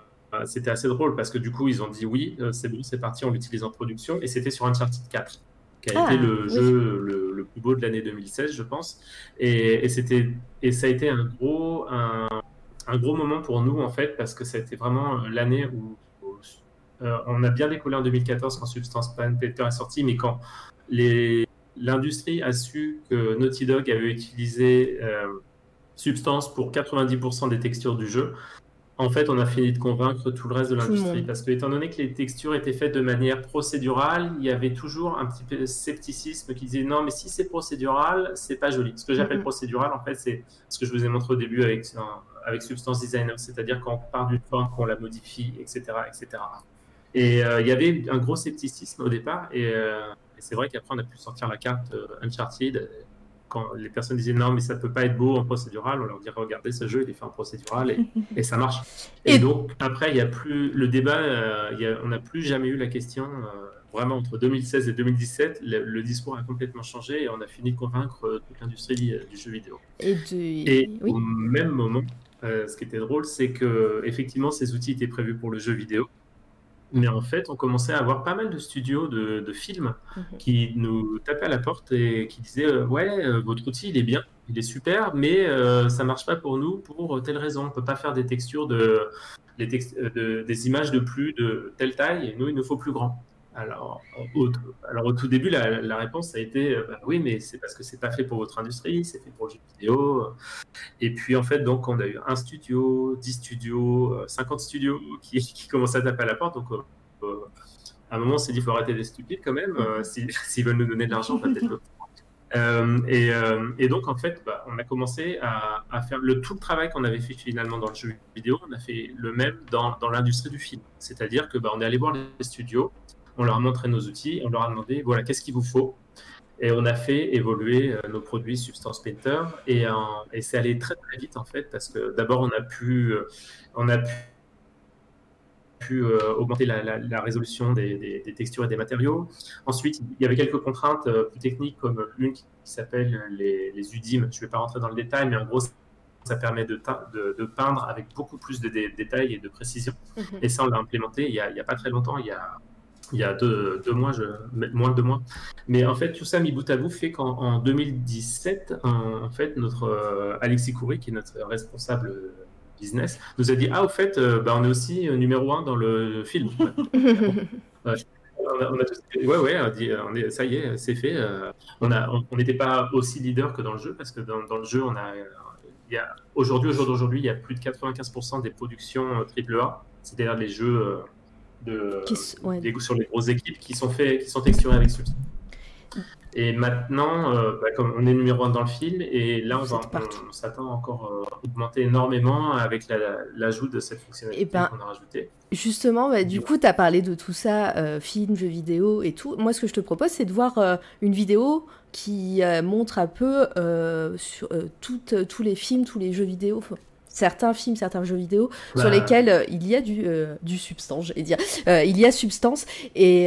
c'était assez drôle parce que du coup, ils ont dit oui, euh, c'est bon, c'est parti, on l'utilise en production. Et c'était sur Uncharted 4, qui a été ah, le jeu le, plus beau de l'année 2016, je pense. Et, c'était, et ça a été un gros, un, gros moment pour nous, en fait, parce que c'était vraiment euh, l'année où, on a bien décollé en 2014 quand Substance Painter est sorti, mais quand l'industrie a su que Naughty Dog avait utilisé Substance pour 90% des textures du jeu, en fait, on a fini de convaincre tout le reste de l'industrie parce que, étant donné que les textures étaient faites de manière procédurale, il y avait toujours un petit peu de scepticisme qui disait non, mais si c'est procédural, c'est pas joli. Ce que j'appelle procédural, en fait, c'est ce que je vous ai montré au début avec, avec Substance Designer, c'est-à-dire quand on part d'une forme, qu'on la modifie, etc., etc. Et euh, il y avait un gros scepticisme au départ, et, euh, et c'est vrai qu'après on a pu sortir la carte euh, Uncharted quand les personnes disaient non, mais ça peut pas être beau en procédural, on leur dirait regardez ce jeu, il est fait en procédural et, *laughs* et ça marche. Et, donc après, il y a plus le débat, euh, on n'a plus jamais eu la question. Euh, vraiment entre 2016 et 2017, le, discours a complètement changé et on a fini de convaincre euh, toute l'industrie du jeu vidéo. Et, au même moment, ce qui était drôle, c'est que effectivement ces outils étaient prévus pour le jeu vidéo. Mais en fait, on commençait à avoir pas mal de studios de, films mhm. qui nous tapaient à la porte et qui disaient euh, Ouais, euh, votre outil, il est bien, il est super, mais euh, ça marche pas pour nous pour telle raison. On peut pas faire des textures de, des images de plus de telle taille et nous, il nous faut plus grand. Alors au, alors, au tout début, la, réponse a été bah oui, mais c'est parce que c'est pas fait pour votre industrie, c'est fait pour le jeu vidéo. Et puis, en fait, donc, on a eu un studio, 10 studios, 50 studios qui, qui commençaient à taper à la porte. Donc, à un moment, on s'est dit, il faut arrêter d'être stupide quand même. *laughs* S'ils veulent nous donner de l'argent, peut-être euh, euh, et, donc, en fait, bah, on a commencé à, faire le, tout le travail qu'on avait fait finalement dans le jeu vidéo, on a fait le même dans, l'industrie du film. C'est-à-dire que bah, on est allé voir les studios, on leur a montré nos outils, on leur a demandé, voilà, qu'est-ce qu'il vous faut? Et on a fait évoluer euh, nos produits Substance Painter, et, et c'est allé très très vite en fait, parce que d'abord, on a pu... On a pu euh, augmenter la, résolution des, textures et des matériaux. Ensuite, il y avait quelques contraintes euh, plus techniques, comme une qui s'appelle les, les UDIM. Je ne vais pas rentrer dans le détail, mais en gros, ça permet de, de, peindre avec beaucoup plus de détails et de précision. Mhm. Et ça, on l'a implémenté il n'y a, pas très longtemps, il y a, il y a deux, mois, je, moins de deux mois. Mais en fait, tout ça mis bout à bout fait qu'en 2017, en, fait, notre euh, Alexis Coury, qui est notre responsable business, nous a dit Ah, au fait, euh, bah, on est aussi euh, numéro un dans le film. *laughs* on a, ouais, ouais, on est, ça y est, c'est fait. Euh, on n'était pas aussi leader que dans le jeu parce que dans, dans le jeu, on a, il y a aujourd'hui, au jour d'aujourd'hui, il y a plus de 95% des productions AAA, c'est-à-dire les jeux de, sur les grosses équipes qui sont faits, qui sont texturés avec Substance. Et maintenant, euh, bah, comme on est numéro un dans le film, et là, on, s'attend encore à euh, augmenter énormément avec l'ajout de cette fonctionnalité ben, qu'on a rajoutée. Justement, bah, du coup, tu as parlé de tout ça, euh, film, jeux vidéo et tout. Moi, ce que je te propose, c'est de voir une vidéo qui montre un peu sur tous les films, tous les jeux vidéo certains films, certains jeux vidéo sur bah. lesquels euh, il y a du, euh, du substance, vais dire. Euh, il y a substance. Et,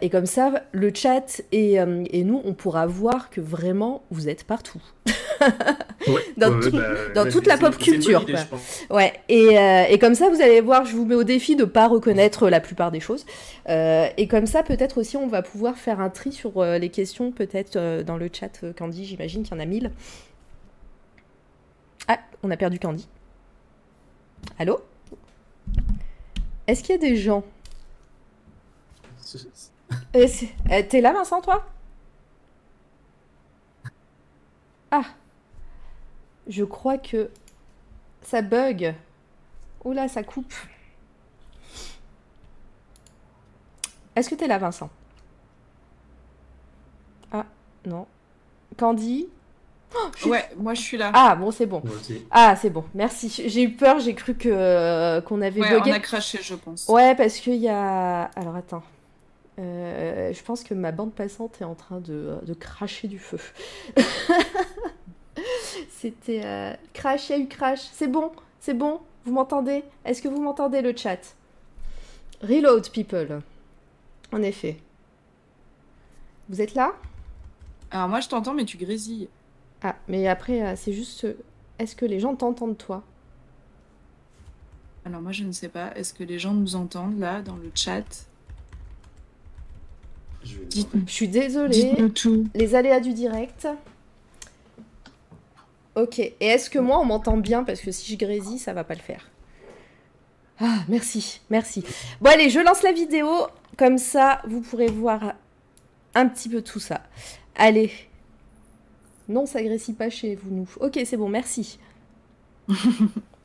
et, comme ça, le chat et, et, nous, on pourra voir que vraiment, vous êtes partout. *laughs* dans, bah, dans toute la pop culture. ouais. Et, et, comme ça, vous allez voir, je vous mets au défi de ne pas reconnaître la plupart des choses. et comme ça, peut-être aussi, on va pouvoir faire un tri sur les questions, peut-être dans le chat, Candy, j'imagine qu'il y en a mille. Ah, on a perdu Candy. Allô Est-ce qu'il y a des gens euh, euh, T'es là, Vincent, toi Ah Je crois que ça bug. Oula, ça coupe. Est-ce que t'es là, Vincent? Ah, non. Candy? Oh, ouais, moi je suis là. Ah bon, c'est bon. Ah, c'est bon. Merci. J'ai eu peur, j'ai cru que euh, qu'on avait ouais, on a craché, je pense. Ouais, parce qu'il y a. Alors attends. Euh, je pense que ma bande passante est en train de, de cracher du feu. *laughs* C'était euh, crash, il y a eu crash. C'est bon, c'est bon. Vous m'entendez? Est-ce que vous m'entendez le chat? Reload people. En effet. Vous êtes là? Alors moi je t'entends mais tu grésilles. Ah, mais après, euh, c'est juste. Euh, est-ce que les gens t'entendent, toi? Alors, moi, je ne sais pas. Est-ce que les gens nous entendent, là, dans le chat? Je, je suis désolée. tout. Les aléas du direct. Ok. Et est-ce que moi, on m'entend bien? Parce que si je grésille, ça va pas le faire. Ah, merci, merci. Bon, allez, je lance la vidéo. Comme ça, vous pourrez voir un petit peu tout ça. Allez, non, ça pas chez vous, nous. Ok, c'est bon, merci. *laughs*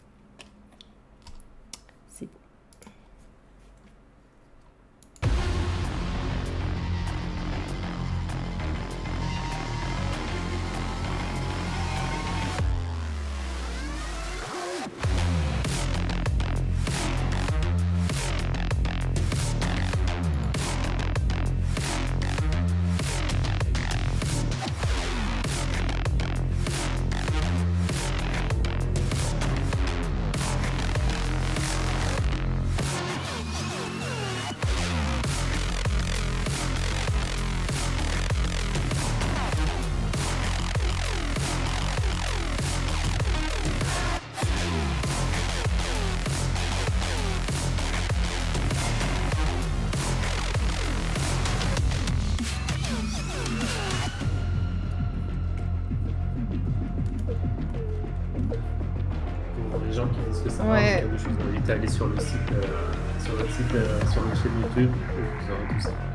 sur le site, euh, sur notre site, euh, sur notre chaîne YouTube, vous aurez tout ça.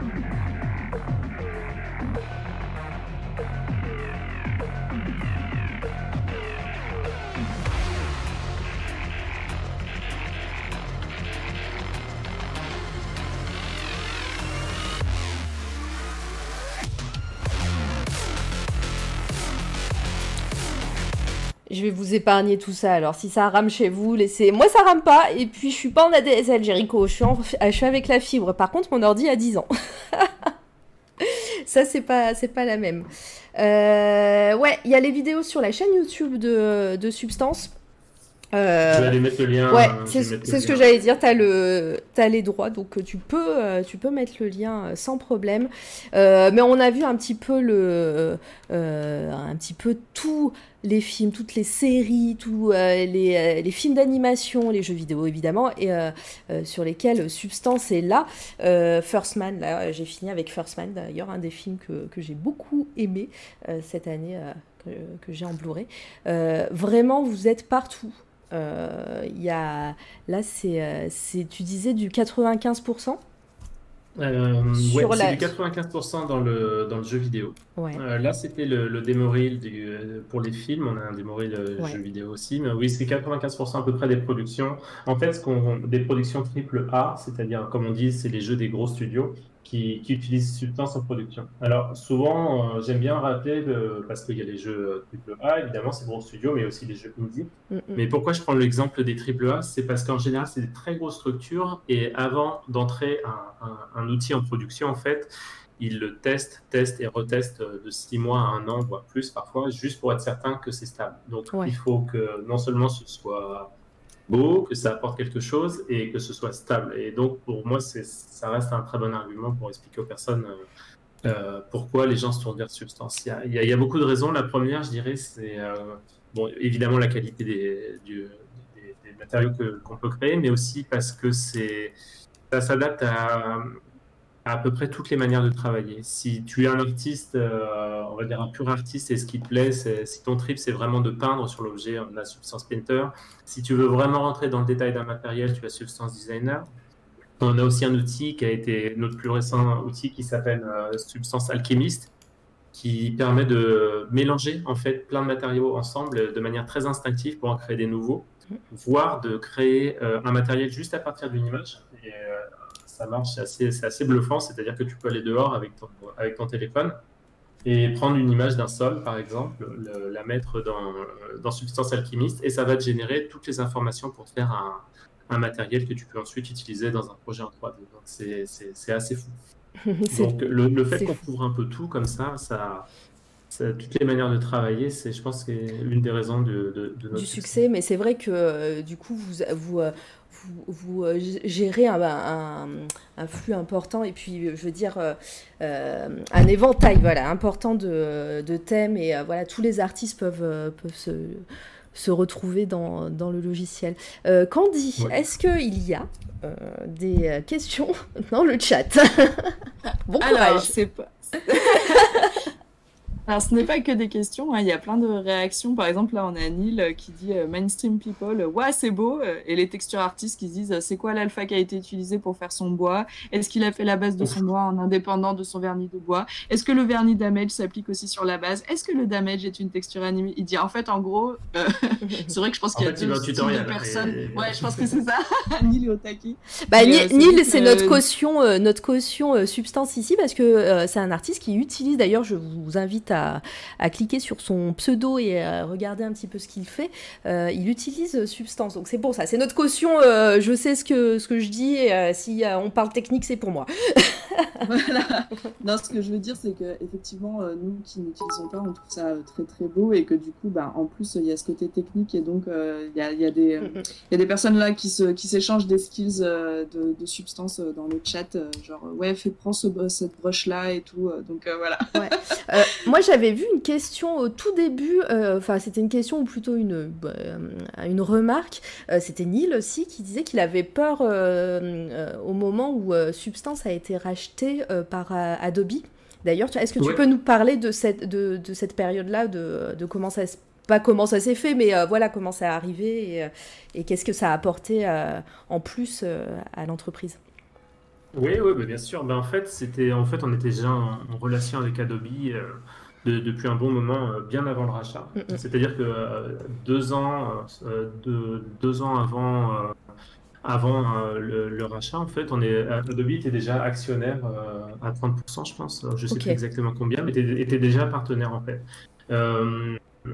Vous épargner tout ça. Alors, si ça rame chez vous, laissez. Moi, ça rame pas. Et puis, je suis pas en ADSL, Jericho. Je suis, je suis avec la fibre. Par contre, mon ordi a 10 ans. *laughs* ça, c'est pas, c'est pas la même. Euh, ouais, il y a les vidéos sur la chaîne YouTube de, de Substance. Euh, je vais aller mettre le lien. Ouais, c'est ce que j'allais dire. Tu as, le, as les droits, donc tu peux, euh, tu peux mettre le lien euh, sans problème. mais on a vu un petit peu le, un petit peu tous les films, toutes les séries, tous les, les, films d'animation, les jeux vidéo évidemment, et sur lesquels Substance est là. First Man, là, j'ai fini avec First Man d'ailleurs, un des films que, que j'ai beaucoup aimé cette année. que, que j'ai en Blu-ray. vraiment, vous êtes partout. Euh, il y a, là, euh, c'est, tu disais du 95% euh, ouais, c'est du 95% dans le, dans le jeu vidéo. Euh, là, c'était le, le démo reel du, pour les films. On a un démo reel jeu vidéo aussi. Mais oui, c'est 95% à peu près des productions. En fait, ce qu'on, des productions triple A, c'est-à-dire, comme on dit, c'est les jeux des gros studios qui, qui utilisent Substance en production. Alors, souvent, euh, j'aime bien rappeler, parce qu'il y a les jeux AAA, évidemment, c'est gros studio, mais aussi les jeux indie. Mm, mm. Mais pourquoi je prends l'exemple des AAA C'est parce qu'en général, c'est des très grosses structures, et avant d'entrer un, un, outil en production, en fait, ils le testent, testent et retestent de six mois à un an, voire plus parfois, juste pour être certain que c'est stable. Donc, il faut que non seulement ce soit beau, que ça apporte quelque chose et que ce soit stable. Et donc, pour moi, ça reste un très bon argument pour expliquer aux personnes euh, euh, pourquoi les gens se tournent vers Substance. Il y, a, beaucoup de raisons. La première, je dirais, c'est euh, bon, évidemment la qualité des, des, matériaux qu'on peut créer, mais aussi parce que ça s'adapte à, à peu près toutes les manières de travailler. Si tu es un artiste, euh, on va dire un pur artiste, et ce qui te plaît, si ton trip c'est vraiment de peindre sur l'objet, on a Substance Painter. Si tu veux vraiment rentrer dans le détail d'un matériel, tu as Substance Designer. On a aussi un outil qui a été notre plus récent outil qui s'appelle euh, Substance Alchemist, qui permet de mélanger en fait plein de matériaux ensemble de manière très instinctive pour en créer des nouveaux, voire de créer euh, un matériel juste à partir d'une image. Ça marche, c'est assez, assez, bluffant. C'est-à-dire que tu peux aller dehors avec ton, avec ton téléphone et prendre une image d'un sol, par exemple, la mettre dans, dans Substance Alchimiste et ça va te générer toutes les informations pour te faire un, un matériel que tu peux ensuite utiliser dans un projet en 3D. Donc c'est assez fou. *laughs* Donc le, le fait qu'on couvre un peu tout comme ça, ça, toutes les manières de travailler, c'est, je pense, c'est l'une des raisons de, de, notre du succès. Mais c'est vrai que euh, du coup, vous, vous, euh, vous, euh, gérez un, un, flux important et puis, je veux dire, un éventail voilà, important de, de thèmes et voilà, tous les artistes peuvent, peuvent se, se retrouver dans, dans le logiciel. Candy, est-ce qu'il y a des questions *laughs* dans le chat? Bon courage. Alors, c'est pas... *laughs* Alors, ce n'est pas que des questions, hein. il y a plein de réactions. Par exemple, là, on a Neil euh, qui dit euh, Mainstream People, euh, ouais, c'est beau. Et les textures artistes qui disent c'est quoi l'alpha qui a été utilisé pour faire son bois? Est-ce qu'il a fait la base de son bois en indépendant de son vernis de bois? Est-ce que le vernis damage s'applique aussi sur la base? Est-ce que le damage est une texture animée? Il dit en fait, en gros, *laughs* c'est vrai que je pense qu'il y a deux de personnes. Ouais, je pense que *laughs* c'est ça. *laughs* Neil et Otaki. Bah, Neil, c'est notre caution, notre caution substance ici parce que c'est un artiste qui utilise, d'ailleurs, je vous invite à à, cliquer sur son pseudo et à regarder un petit peu ce qu'il fait, euh, il utilise Substance. Donc c'est pour ça. C'est notre caution. Euh, je sais ce que, ce que je dis. Et, euh, si on parle technique, c'est pour moi. *laughs* voilà. *laughs* Non, ce que je veux dire, c'est que effectivement, nous qui n'utilisons pas, on trouve ça très très beau et que du coup, bah, en plus, il y a ce côté technique et donc il y a, y, a des, y a des personnes là qui se, qui s'échangent des skills de, de substance dans le chat, genre ouais, fais prends ce, cette broche là et tout. donc voilà. Ouais. moi, j'avais vu une question au tout début, euh, enfin c'était une question ou plutôt une, euh, une remarque, euh, c'était Neil aussi qui disait qu'il avait peur au moment où Substance a été racheté par Adobe. D'ailleurs, est-ce que tu peux nous parler de cette, de, de cette période-là, de, de, comment ça pas comment ça s'est fait, mais voilà comment ça est arrivé et, et qu'est-ce que ça a apporté en plus à l'entreprise? Oui, oui, bien sûr. Ben, en fait, c'était, en fait, on était déjà en, relation avec Adobe depuis un bon moment, euh, bien avant le rachat. Mm, mm. C'est-à-dire que euh, deux ans, euh, deux, ans avant, avant le, rachat, en fait, on est, Adobe était déjà actionnaire à 30%, je pense. Je sais plus exactement combien, mais était, était, déjà partenaire, en fait.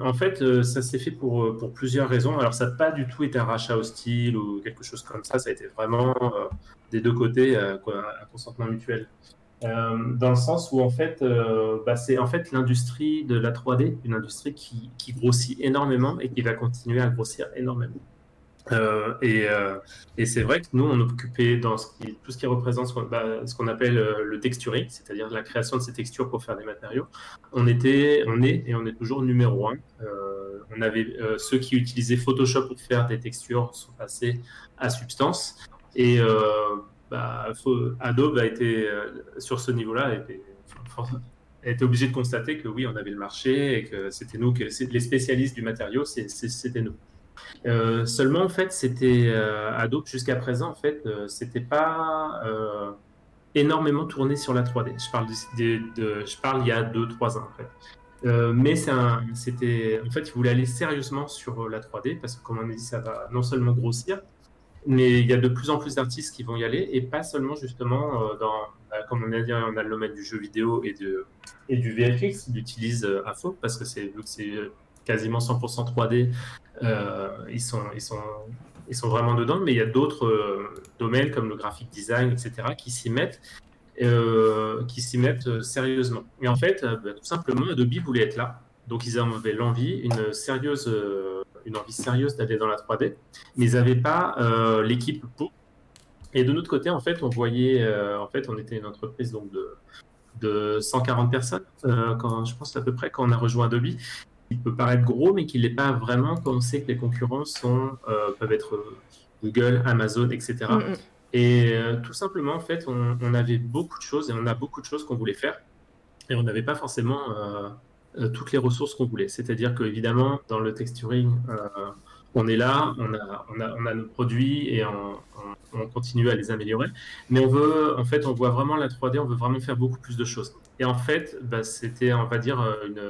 en fait, ça s'est fait pour, pour plusieurs raisons. Alors, ça n'a pas du tout été un rachat hostile ou quelque chose comme ça. Ça a été vraiment des deux côtés un consentement mutuel. Dans le sens où en fait, bah, c'est en fait l'industrie de la 3D, une industrie qui, grossit énormément et qui va continuer à grossir énormément. Euh, et, euh, c'est vrai que nous, on occupait dans tout ce qui représente ce qu'on bah, appelle euh, le texturing, c'est-à-dire la création de ces textures pour faire des matériaux. On était, on est et on est toujours numéro un. on avait ceux qui utilisaient Photoshop pour faire des textures sont passés à Substance et bah, Adobe a été sur ce niveau-là a été, obligé de constater que oui, on avait le marché et que c'était nous, que les spécialistes du matériau, c'était nous. Euh, seulement, en fait, c'était euh, Adobe jusqu'à présent, en fait, euh, c'était pas énormément tourné sur la 3D. Je parle, il y a 2-3 ans, mais c'était, en fait, ils voulaient aller sérieusement sur la 3D parce que, comme on a dit, ça va non seulement grossir, mais il y a de plus en plus d'artistes qui vont y aller et pas seulement justement dans, bah, comme on a dit, on a le domaine du jeu vidéo et, de, et du VFX, ils l'utilisent à fond parce que c'est quasiment 100% 3D, euh, ils, sont, ils, sont, ils sont vraiment dedans, mais il y a d'autres euh, domaines comme le graphic design, etc., qui s'y mettent, euh, qui s'y mettent sérieusement. Et en fait, bah, tout simplement, Adobe voulait être là. Donc, ils avaient l'envie, une sérieuse, une envie sérieuse d'aller dans la 3D, mais ils n'avaient pas l'équipe pour. Et de notre côté, en fait, on voyait, en fait, on était une entreprise donc de, de 140 personnes, quand, je pense à peu près, quand on a rejoint Adobe peut paraître gros, mais qu'il n'est pas vraiment quand on sait que les concurrents sont, euh, peuvent être euh, Google, Amazon, etc. Et mm, mm. euh, tout simplement, en fait, on, avait beaucoup de choses et on a beaucoup de choses qu'on voulait faire. Et on n'avait pas forcément toutes les ressources qu'on voulait. C'est-à-dire qu'évidemment, dans le texturing, on est là, on a, on a, on a nos produits et on, on, continue à les améliorer. Mais on veut, en fait, on voit vraiment la 3D, on veut vraiment faire beaucoup plus de choses. Et en fait, bah, c'était, on va dire, une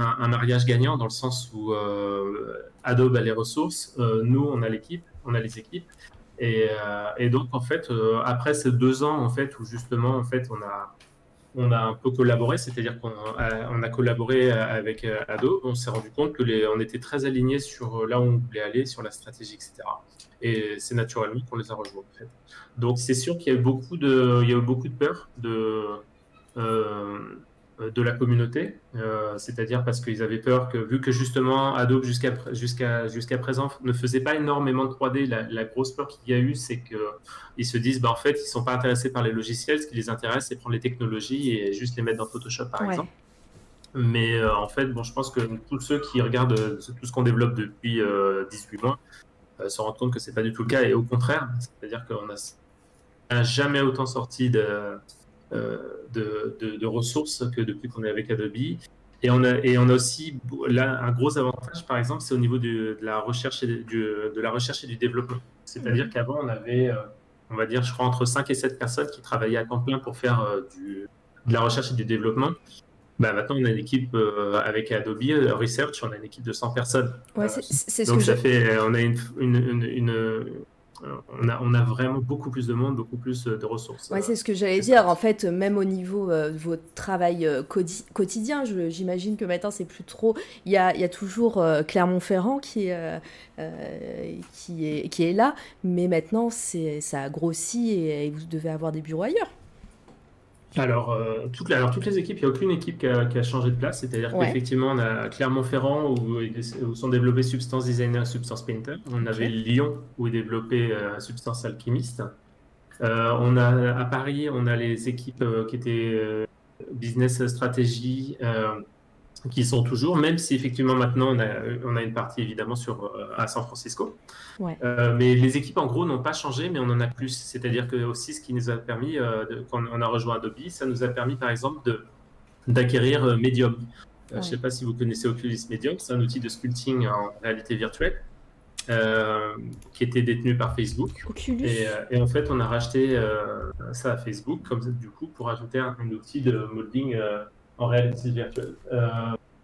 un, mariage gagnant dans le sens où euh, Adobe a les ressources, euh, nous on a l'équipe, on a les équipes. Et, euh, donc en fait, après ces deux ans en fait où justement en fait on a on a un peu collaboré, c'est-à-dire qu'on a, collaboré avec Adobe, on s'est rendu compte que les, était très alignés sur là où on voulait aller, sur la stratégie, etc. Et c'est naturellement qu'on les a rejoints. Donc c'est sûr qu'il y a eu beaucoup de, peur de euh, de la communauté, euh, c'est-à-dire parce qu'ils avaient peur que, vu que justement Adobe jusqu'à jusqu'à jusqu'à présent ne faisait pas énormément de 3D, la, grosse peur qu'il y a eu, c'est qu'ils se disent, bah, en fait, ils sont pas intéressés par les logiciels, ce qui les intéresse, c'est prendre les technologies et juste les mettre dans Photoshop, par exemple. Mais euh, en fait, bon, je pense que tous ceux qui regardent tout ce qu'on développe depuis 18 mois se rendent compte que c'est pas du tout le cas, et au contraire, c'est-à-dire qu'on a jamais autant sorti de euh, de, de, ressources que depuis qu'on est avec Adobe. Et on a, et on a aussi là, un gros avantage, par exemple, c'est au niveau de, la recherche et du, de la recherche et du développement. C'est-à-dire mhm. qu'avant, on avait, euh, on va dire, je crois, entre 5 et 7 personnes qui travaillaient à temps plein pour faire euh, du, de la recherche et du développement. Bah, maintenant, on a une équipe avec Adobe Research, on a une équipe de 100 personnes. Ouais, c'est donc, ça fait, on a une, une, une, on a, on a, vraiment beaucoup plus de monde, beaucoup plus euh, de ressources. Ouais, c'est ce que j'allais dire. En fait, même au niveau euh, de votre travail euh, quotidien, j'imagine que maintenant, c'est plus trop. Il y a, il y a toujours Clermont-Ferrand qui, qui, est, qui est là, mais maintenant, ça a grossi et vous devez avoir des bureaux ailleurs. Alors, euh, alors, toutes les équipes, il n'y a aucune équipe qui a, changé de place. C'est-à-dire qu'effectivement, on a Clermont-Ferrand où, sont développés Substance Designer et Substance Painter. On avait Lyon où est développé euh, Substance Alchimiste. Euh, on a, à Paris, on a les équipes qui étaient Business Stratégie, qui sont toujours, même si effectivement maintenant on a, on a une partie évidemment sur, à San Francisco. Euh, mais les équipes, en gros, n'ont pas changé, mais on en a plus. C'est-à-dire que aussi, ce qui nous a permis, euh, quand on a rejoint Adobe, ça nous a permis, par exemple, de, d'acquérir euh, Medium. Je ne sais pas si vous connaissez Oculus Medium, c'est un outil de sculpting en réalité virtuelle qui était détenu par Facebook. Oculus. Et, en fait, on a racheté ça à Facebook, comme ça, du coup, pour ajouter un, un outil de modeling en réalité virtuelle.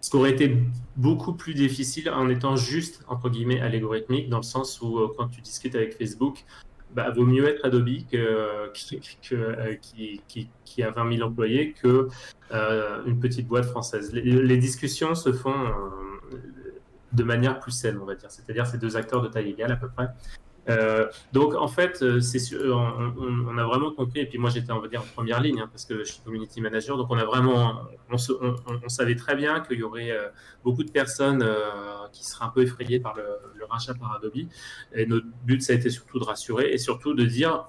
Ce qui aurait été beaucoup plus difficile en étant juste, entre guillemets, allégorithmique, dans le sens où euh, quand tu discutes avec Facebook, bah, vaut mieux être Adobe euh, qui, a 20 000 employés que euh, une petite boîte française. Les, discussions se font, de manière plus saine, on va dire. C'est-à-dire ces deux acteurs de taille égale à peu près. Euh, donc en fait, euh, on, a vraiment compris. Et puis moi, j'étais, on va dire, en première ligne hein, parce que je suis community manager. Donc on a vraiment, on, savait très bien qu'il y aurait euh, beaucoup de personnes qui seraient un peu effrayées par le, rachat par Adobe. Et notre but, ça a été surtout de rassurer et surtout de dire,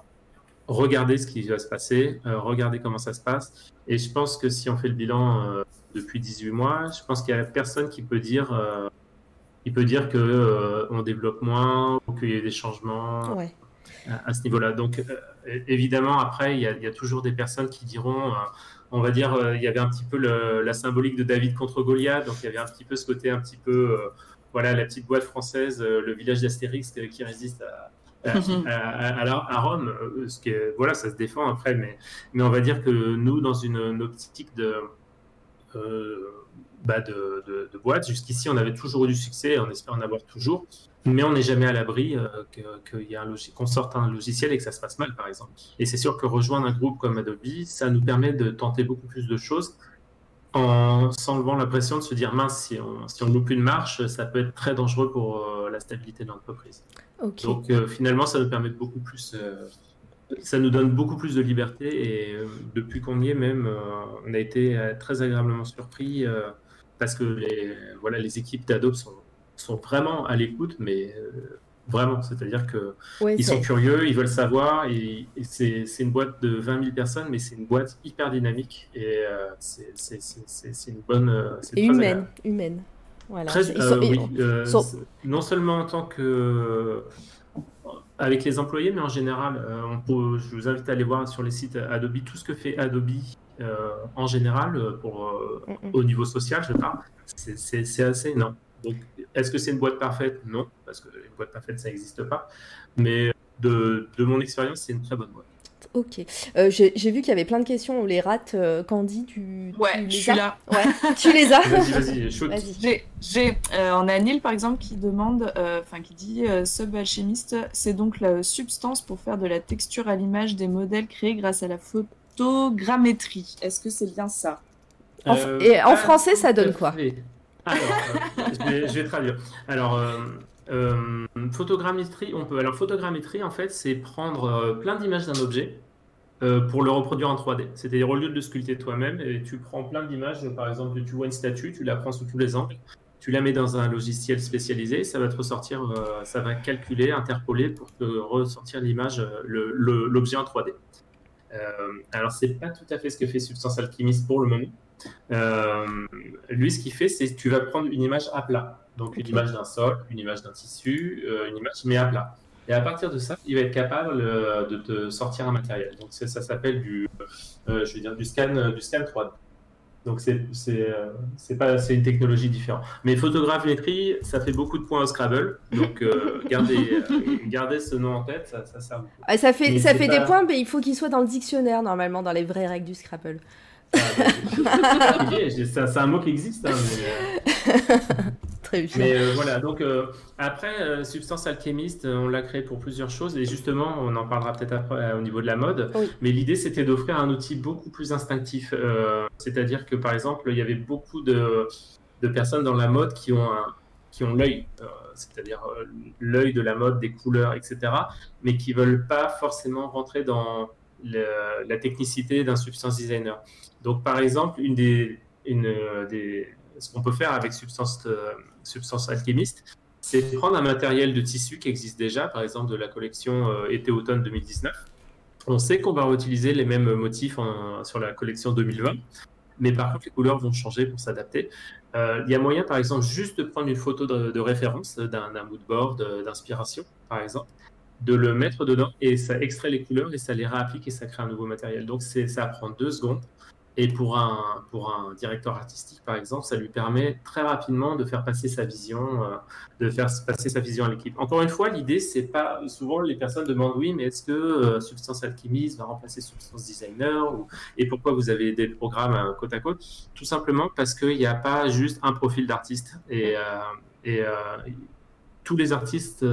regardez ce qui va se passer, regardez comment ça se passe. Et je pense que si on fait le bilan depuis 18 mois, je pense qu'il y a personne qui peut dire il peut dire que euh, on développe moins ou qu'il y a des changements à, ce niveau-là. Donc, euh, évidemment, après, il y, a, toujours des personnes qui diront, euh, on va dire, il y avait un petit peu la symbolique de David contre Goliath, donc il y avait un petit peu ce côté un petit peu, voilà, la petite boîte française, le village d'Astérix qui résiste à, à, *laughs* Rome, ce qui voilà, ça se défend après, mais, mais on va dire que nous, dans une, une optique de, bah, de, de, boîtes. Jusqu'ici, on avait toujours eu du succès, on espère en avoir toujours, mais on n'est jamais à l'abri euh, qu'on sorte un logiciel et que ça se passe mal, par exemple. Et c'est sûr que rejoindre un groupe comme Adobe, ça nous permet de tenter beaucoup plus de choses en s'enlevant la pression de se dire mince, si on, si on loupe une marche, ça peut être très dangereux pour euh, la stabilité de l'entreprise. Donc euh, finalement, ça nous permet de beaucoup plus ça nous donne beaucoup plus de liberté et depuis qu'on y est même, on a été très agréablement surpris parce que les, voilà, les équipes d'Adobe sont, sont vraiment à l'écoute, mais euh, vraiment, c'est-à-dire que ils sont curieux, ils veulent savoir, et, c'est une boîte de 20 000 personnes, mais c'est une boîte hyper dynamique et euh, c'est une bonne. Euh, et humaine, humaine. Voilà. oui, non seulement en tant que avec les employés, mais en général, on peut, je vous invite à aller voir sur les sites Adobe tout ce que fait Adobe euh, en général, euh, pour, euh, mm, mm. au niveau social, je parle, c'est assez énorme. Donc, est-ce que c'est une boîte parfaite? Non, parce que une boîte parfaite, ça n'existe pas. Mais de, de mon expérience, c'est une très bonne boîte. Ok. J'ai vu qu'il y avait plein de questions. Les rates, Candy, tu, ouais, je suis là. Ouais, *laughs* tu les as Vas-y, vas-y, J'ai, on a Neil par exemple qui demande, enfin qui dit, Sub Alchemist, c'est donc la substance pour faire de la texture à l'image des modèles créés grâce à la photo photogrammétrie. Est-ce que c'est bien ça? Euh, Et en français, ça donne quoi Alors, euh, *laughs* je, vais, traduire. Alors, euh, photogrammétrie, on peut. Alors, photogrammétrie, en fait, c'est prendre plein d'images d'un objet pour le reproduire en 3D. C'est-à-dire, au lieu de le sculpter toi-même, et tu prends plein d'images, par exemple, tu vois une statue, tu la prends sous tous les angles, tu la mets dans un logiciel spécialisé, ça va te ressortir, ça va calculer, interpoler pour te ressortir l'image, l'objet en 3D. Euh, alors, c'est pas tout à fait ce que fait Substance Alchemist pour le moment. Euh, lui, ce qu'il fait, c'est que tu vas prendre une image à plat. Donc, une image d'un sol, une image d'un tissu, euh, une image mais à plat. Et à partir de ça, il va être capable de te sortir un matériel. Donc, ça, s'appelle du, je vais dire, du scan, du scan 3D. Donc c'est euh, c'est une technologie différente. Mais photogrammétrie, ça fait beaucoup de points au Scrabble. Donc euh, gardez euh, gardez ce nom en tête, ça, ça sert beaucoup. Ah, ça fait ça fait des points, mais il faut qu'il soit dans le dictionnaire normalement dans les vraies règles du Scrabble. Ah, *laughs* c'est un mot qui existe. Hein, mais, *laughs* Mais euh, voilà, donc euh, après, euh, Substance Alchemiste, on l'a créé pour plusieurs choses et justement, on en parlera peut-être après au niveau de la mode. Mais l'idée, c'était d'offrir un outil beaucoup plus instinctif. C'est-à-dire que par exemple, il y avait beaucoup de, de personnes dans la mode qui ont, qui ont l'œil, c'est-à-dire l'œil de la mode, des couleurs, etc., mais qui veulent pas forcément rentrer dans la technicité d'un substance designer. Donc par exemple, une une des ce qu'on peut faire avec Substance, euh, c'est prendre un matériel de tissu qui existe déjà, par exemple de la collection euh, été-automne 2019. On sait qu'on va réutiliser les mêmes motifs sur la collection 2020, mais par contre, les couleurs vont changer pour s'adapter. Euh, il y a moyen, par exemple, juste de prendre une photo de, référence d'un mood board, d'inspiration, par exemple, de le mettre dedans et ça extrait les couleurs et ça les réapplique et ça crée un nouveau matériel. Donc ça prend deux secondes et pour un, pour un directeur artistique, par exemple, ça lui permet très rapidement de faire passer sa vision, euh, de faire passer sa vision à l'équipe. Encore une fois, l'idée, c'est pas souvent les personnes demandent oui, mais est-ce que euh, Substance Alchemist va remplacer Substance Designer ou, et pourquoi vous avez des programmes euh, côte à côte? Tout simplement parce qu'il n'y a pas juste un profil d'artiste et, et tous les artistes,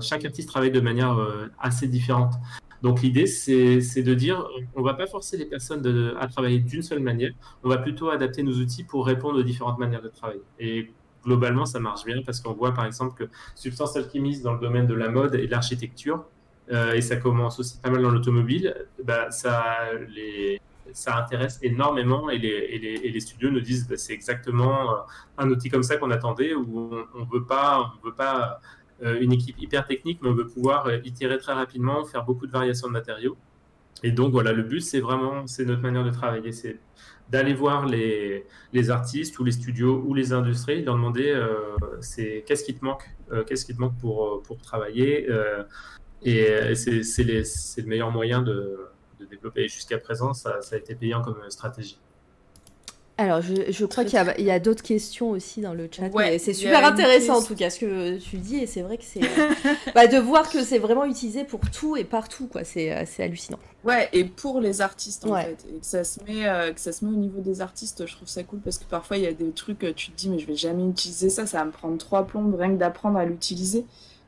chaque artiste travaille de manière assez différente. Donc l'idée, c'est de dire, on ne va pas forcer les personnes à travailler d'une seule manière, on va plutôt adapter nos outils pour répondre aux différentes manières de travailler. Et globalement, ça marche bien parce qu'on voit par exemple que Substance Alchimiste dans le domaine de la mode et de l'architecture, euh, et ça commence aussi pas mal dans l'automobile, bah, ça, les, intéresse énormément et les, et les, studios nous disent bah, c'est exactement euh, un outil comme ça qu'on attendait où on ne veut pas, on veut pas euh, une équipe hyper technique, mais on veut pouvoir itérer très rapidement, faire beaucoup de variations de matériaux. Et donc voilà, le but c'est vraiment, c'est notre manière de travailler, c'est d'aller voir les, les, artistes ou les studios ou les industries, leur demander euh, c'est qu'est-ce qui te manque, qu'est-ce qui te manque pour, pour travailler. et c'est le meilleur moyen de, de développer. Jusqu'à présent, ça, a été payant comme stratégie. Alors, je, je crois qu'il y a, a d'autres questions aussi dans le chat. Ouais, c'est super intéressant en tout cas ce que tu dis. Et c'est vrai que c'est. bah, de voir que c'est vraiment utilisé pour tout et partout, quoi. C'est hallucinant. Ouais, et pour les artistes en fait. Et que ça, se met, euh, que ça se met au niveau des artistes, je trouve ça cool parce que parfois il y a des trucs, euh, tu te dis, mais je vais jamais utiliser ça, ça va me prendre trois plombes rien que d'apprendre à l'utiliser.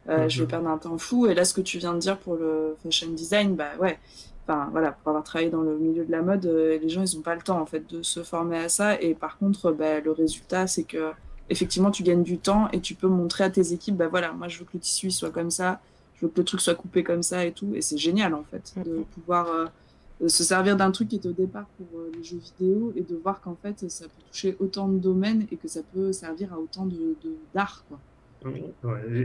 Euh, Je vais mhm. perdre un temps fou. Et là, ce que tu viens de dire pour le fashion design, bah ouais enfin voilà, pour avoir travaillé dans le milieu de la mode, euh, les gens ils n'ont pas le temps en fait de se former à ça. Et par contre, bah, le résultat c'est que effectivement tu gagnes du temps et tu peux montrer à tes équipes, bah voilà, moi je veux que le tissu soit comme ça, je veux que le truc soit coupé comme ça et tout. Et c'est génial en fait de pouvoir euh, se servir d'un truc qui est au départ pour euh, les jeux vidéo et de voir qu'en fait ça peut toucher autant de domaines et que ça peut servir à autant de d'art quoi.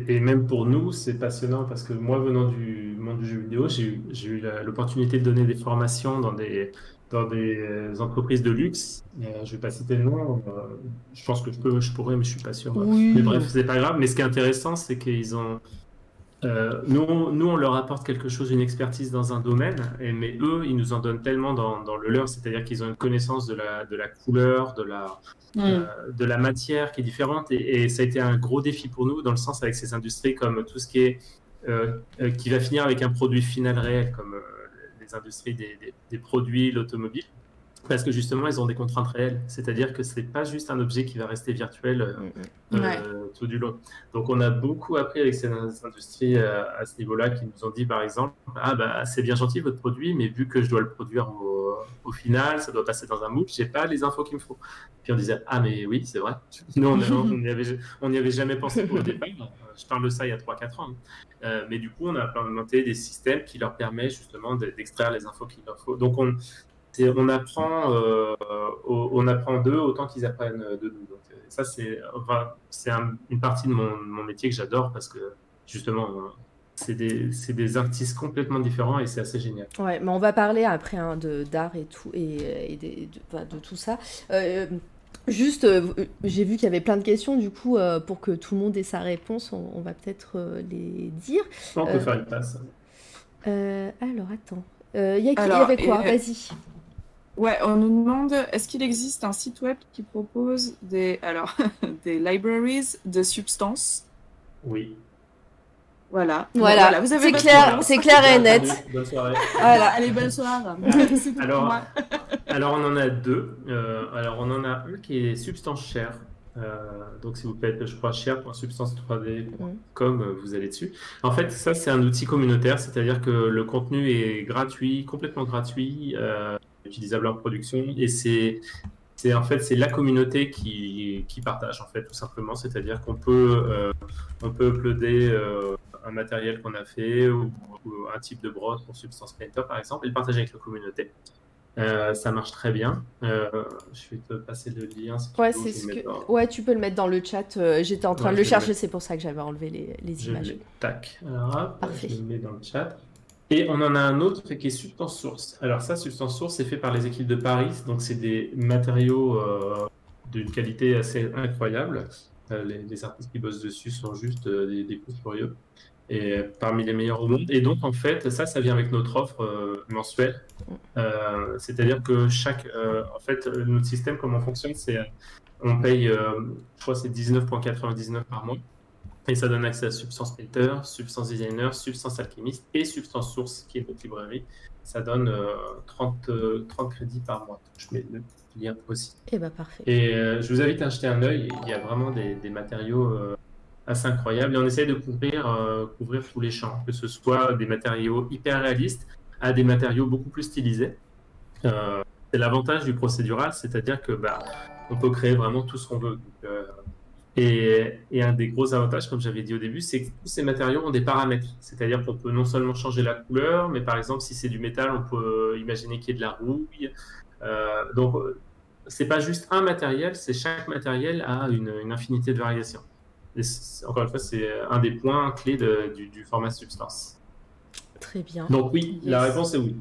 Et même pour nous, c'est passionnant parce que moi, venant du monde du jeu vidéo, j'ai eu, l'opportunité de donner des formations dans des, dans des entreprises de luxe. Euh, je ne vais pas citer le nom. Euh, je pense que je, peux, je pourrais, mais je ne suis pas sûr. Mais bref, c'est pas grave. Mais ce qui est intéressant, c'est qu'ils ont. Euh, nous, nous, on leur apporte quelque chose, une expertise dans un domaine, et, mais eux, ils nous en donnent tellement dans, dans le leur, c'est-à-dire qu'ils ont une connaissance de la, de la couleur, de la, Mm. Euh, de la matière qui est différente. Et, ça a été un gros défi pour nous, dans le sens avec ces industries comme tout ce qui est euh, qui va finir avec un produit final réel, comme les industries des produits, l'automobile parce que justement, ils ont des contraintes réelles. C'est-à-dire que ce n'est pas juste un objet qui va rester virtuel euh, mm, mm. Euh, tout du long. Donc, on a beaucoup appris avec ces industries euh, à ce niveau-là qui nous ont dit, par exemple, ah bah c'est bien gentil votre produit, mais vu que je dois le produire au, final, ça doit passer dans un moule, j'ai pas les infos qu'il me faut. Puis on disait, ah mais oui, c'est vrai. *laughs* Nous, on n'y avait, avait, jamais pensé au départ. Je parle de ça il y a 3-4 ans. mais du coup, on a implémenté des systèmes qui leur permettent justement d'extraire les infos qu'il leur faut. Donc, on, on apprend, euh, on apprend d'eux autant qu'ils apprennent de nous. Donc, euh, ça, c'est enfin, une partie de mon, métier que j'adore parce que justement, c'est des, des, artistes complètement différents et c'est assez génial. Ouais, mais on va parler après hein, d'art et tout, et, de, tout ça. Euh, juste, j'ai vu qu'il y avait plein de questions, du coup, pour que tout le monde ait sa réponse, on, va peut-être les dire. On peut faire une passe. alors, attends. Il y, y, avait quoi? Vas-y. Ouais, on nous demande est-ce qu'il existe un site web qui propose des alors *laughs* des libraries de substances? Oui. Voilà. Voilà. Vous avez c'est clair, c'est clair et net. Bonne soirée. Voilà. Allez, bonne soirée. *laughs* alors, alors on en a deux. Euh, alors on en a un qui est substance share. Euh, donc si vous faites, je crois, share.substance3d.com, mm. vous allez dessus. En fait, ça c'est un outil communautaire, c'est-à-dire que le contenu est gratuit, complètement gratuit. Euh, utilisable en production. Et c'est c'est en fait c'est la communauté qui, qui, partage en fait tout simplement c'est-à-dire qu'on peut euh, on peut uploader euh, un matériel qu'on a fait ou, un type de brosse pour Substance Painter par exemple et le partager avec la communauté euh, ça marche très bien. je vais te passer le lien. ouais, c'est ce que... ouais, tu peux le mettre dans le chat. J'étais en train de le chercher, c'est pour ça que j'avais enlevé les, les images. Tac. Alors, Parfait. je le mets dans le chat. Et on en a un autre qui est Substance Source. Alors ça, Substance Source, c'est fait par les équipes de Paris, donc c'est des matériaux euh, d'une qualité assez incroyable. Euh, les, artistes qui bossent dessus sont juste euh, des, des coups furieux et parmi les meilleurs au monde. Et donc en fait, ça, ça vient avec notre offre mensuelle. C'est-à-dire que chaque, en fait, notre système, comment on fonctionne, c'est on paye, je crois, c'est 19,99 par mois. Et ça donne accès à Substance Painter, Substance Designer, Substance Alchimiste et Substance Source, qui est notre librairie. Ça donne 30, euh, 30 euh, crédits par mois. Je mets le lien aussi. Et eh bah ben, parfait. Et euh, je vous invite à jeter un œil. Il y a vraiment des, des matériaux assez incroyables. Et on essaye de couvrir, couvrir tous les champs, que ce soit des matériaux hyper réalistes à des matériaux beaucoup plus stylisés. c'est l'avantage du procédural, c'est-à-dire que bah, on peut créer vraiment tout ce qu'on veut. Donc, Et, un des gros avantages, comme j'avais dit au début, c'est que tous ces matériaux ont des paramètres. C'est-à-dire qu'on peut non seulement changer la couleur, mais par exemple, si c'est du métal, on peut imaginer qu'il y ait de la rouille. Euh, donc, c'est pas juste un matériel, c'est chaque matériel a une, infinité de variations. encore une fois, c'est un des points clés du, du format Substance. Très bien. Donc oui, la réponse est oui.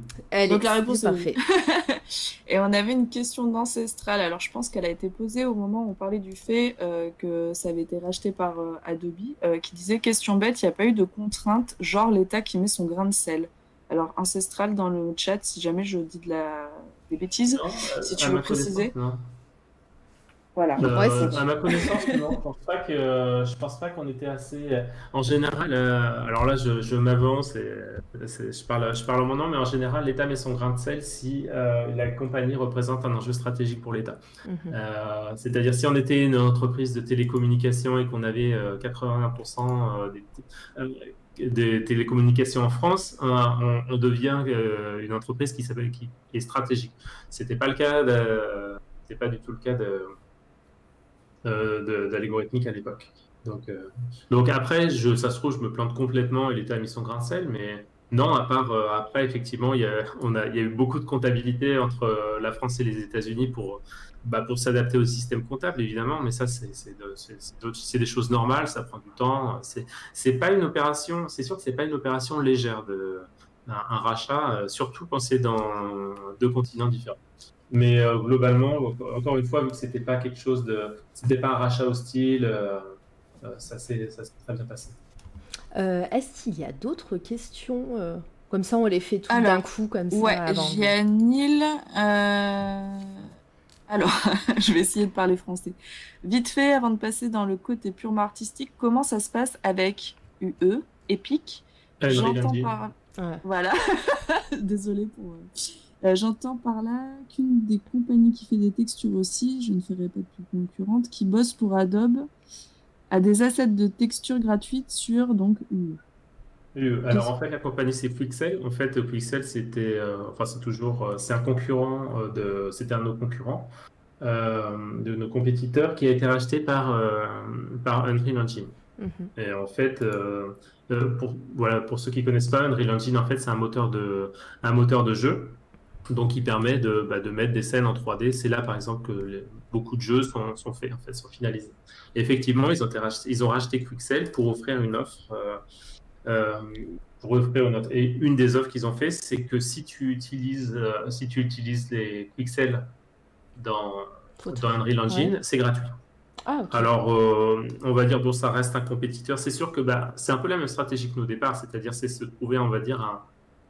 Donc la réponse est parfaite. *laughs* *laughs* Et on avait une question d'ancestrale. Alors je pense qu'elle a été posée au moment où on parlait du fait euh, que ça avait été racheté par euh, Adobe, euh, qui disait question bête, il n'y a pas eu de contrainte, genre l'État qui met son grain de sel. Alors ancestral dans le chat, si jamais je dis de la des bêtises, si tu veux préciser. Voilà. Euh, à ma connaissance, non, je pense pas que je pense pas qu'on était assez. En général, euh, alors là, je, m'avance et je parle, je parle au mon nom, mais en général, l'État met son grain de sel si euh, la compagnie représente un enjeu stratégique pour l'État. Mhm. C'est-à-dire si on était une entreprise de télécommunications et qu'on avait 81% des, des, télécommunications en France, on, devient une entreprise qui s'appelle qui, est stratégique. C'était pas le cas. c'était pas du tout le cas de d'algorithmique à l'époque. Donc, euh, après, ça se trouve, je me plante complètement et l'État a mis son grain sel, mais non, à part euh, après, effectivement, il y, a, il eu beaucoup de comptabilité entre la France et les États-Unis pour, bah, pour s'adapter au système comptable, évidemment, mais ça, c'est des choses normales, ça prend du temps. C'est pas une opération, c'est sûr que c'est pas une opération légère, de, un rachat, surtout quand c'est dans deux continents différents. Mais euh, globalement, encore une fois, vu que c'était pas quelque chose de, c'était pas un rachat hostile, euh, euh, ça s'est très bien passé. Est-ce qu'il y a d'autres questions Comme ça, on les fait tout d'un coup, comme ça. Ouais, Gianil. Alors, *laughs* je vais essayer de parler français. Vite fait, avant de passer dans le côté purement artistique, comment ça se passe avec UE, Epic? J'entends par... Voilà. *laughs* Désolée pour. Euh, j'entends par là qu'une des compagnies qui fait des textures aussi, je ne ferai pas de plus concurrente, qui bosse pour Adobe, a des assets de texture gratuites sur donc UE. E. Alors en fait la compagnie c'est Pixel. En fait Pixel c'était, euh, enfin c'est toujours, euh, c'est un concurrent de, c'était un de nos concurrents, de nos compétiteurs qui a été racheté par par Unreal Engine. Mhm. Et en fait, pour, voilà, pour ceux qui connaissent pas, Unreal Engine, en fait, c'est un moteur de, un moteur de jeu donc, il permet de, bah, de, mettre des scènes en 3D. C'est là, par exemple, que beaucoup de jeux sont, sont, faits, en fait, sont finalisés. effectivement, ils ont, racheté, ils ont racheté Quixel pour offrir une offre. Euh, euh, pour offrir une offre. Et une des offres qu'ils ont fait, c'est que si tu utilises, euh, si tu utilises les Quixel dans, dans Unreal Engine, c'est gratuit. Ah, Alors, on va dire, bon, ça reste un compétiteur. C'est sûr que bah, c'est un peu la même stratégie que nous au départ, c'est-à-dire c'est se trouver, on va dire, un,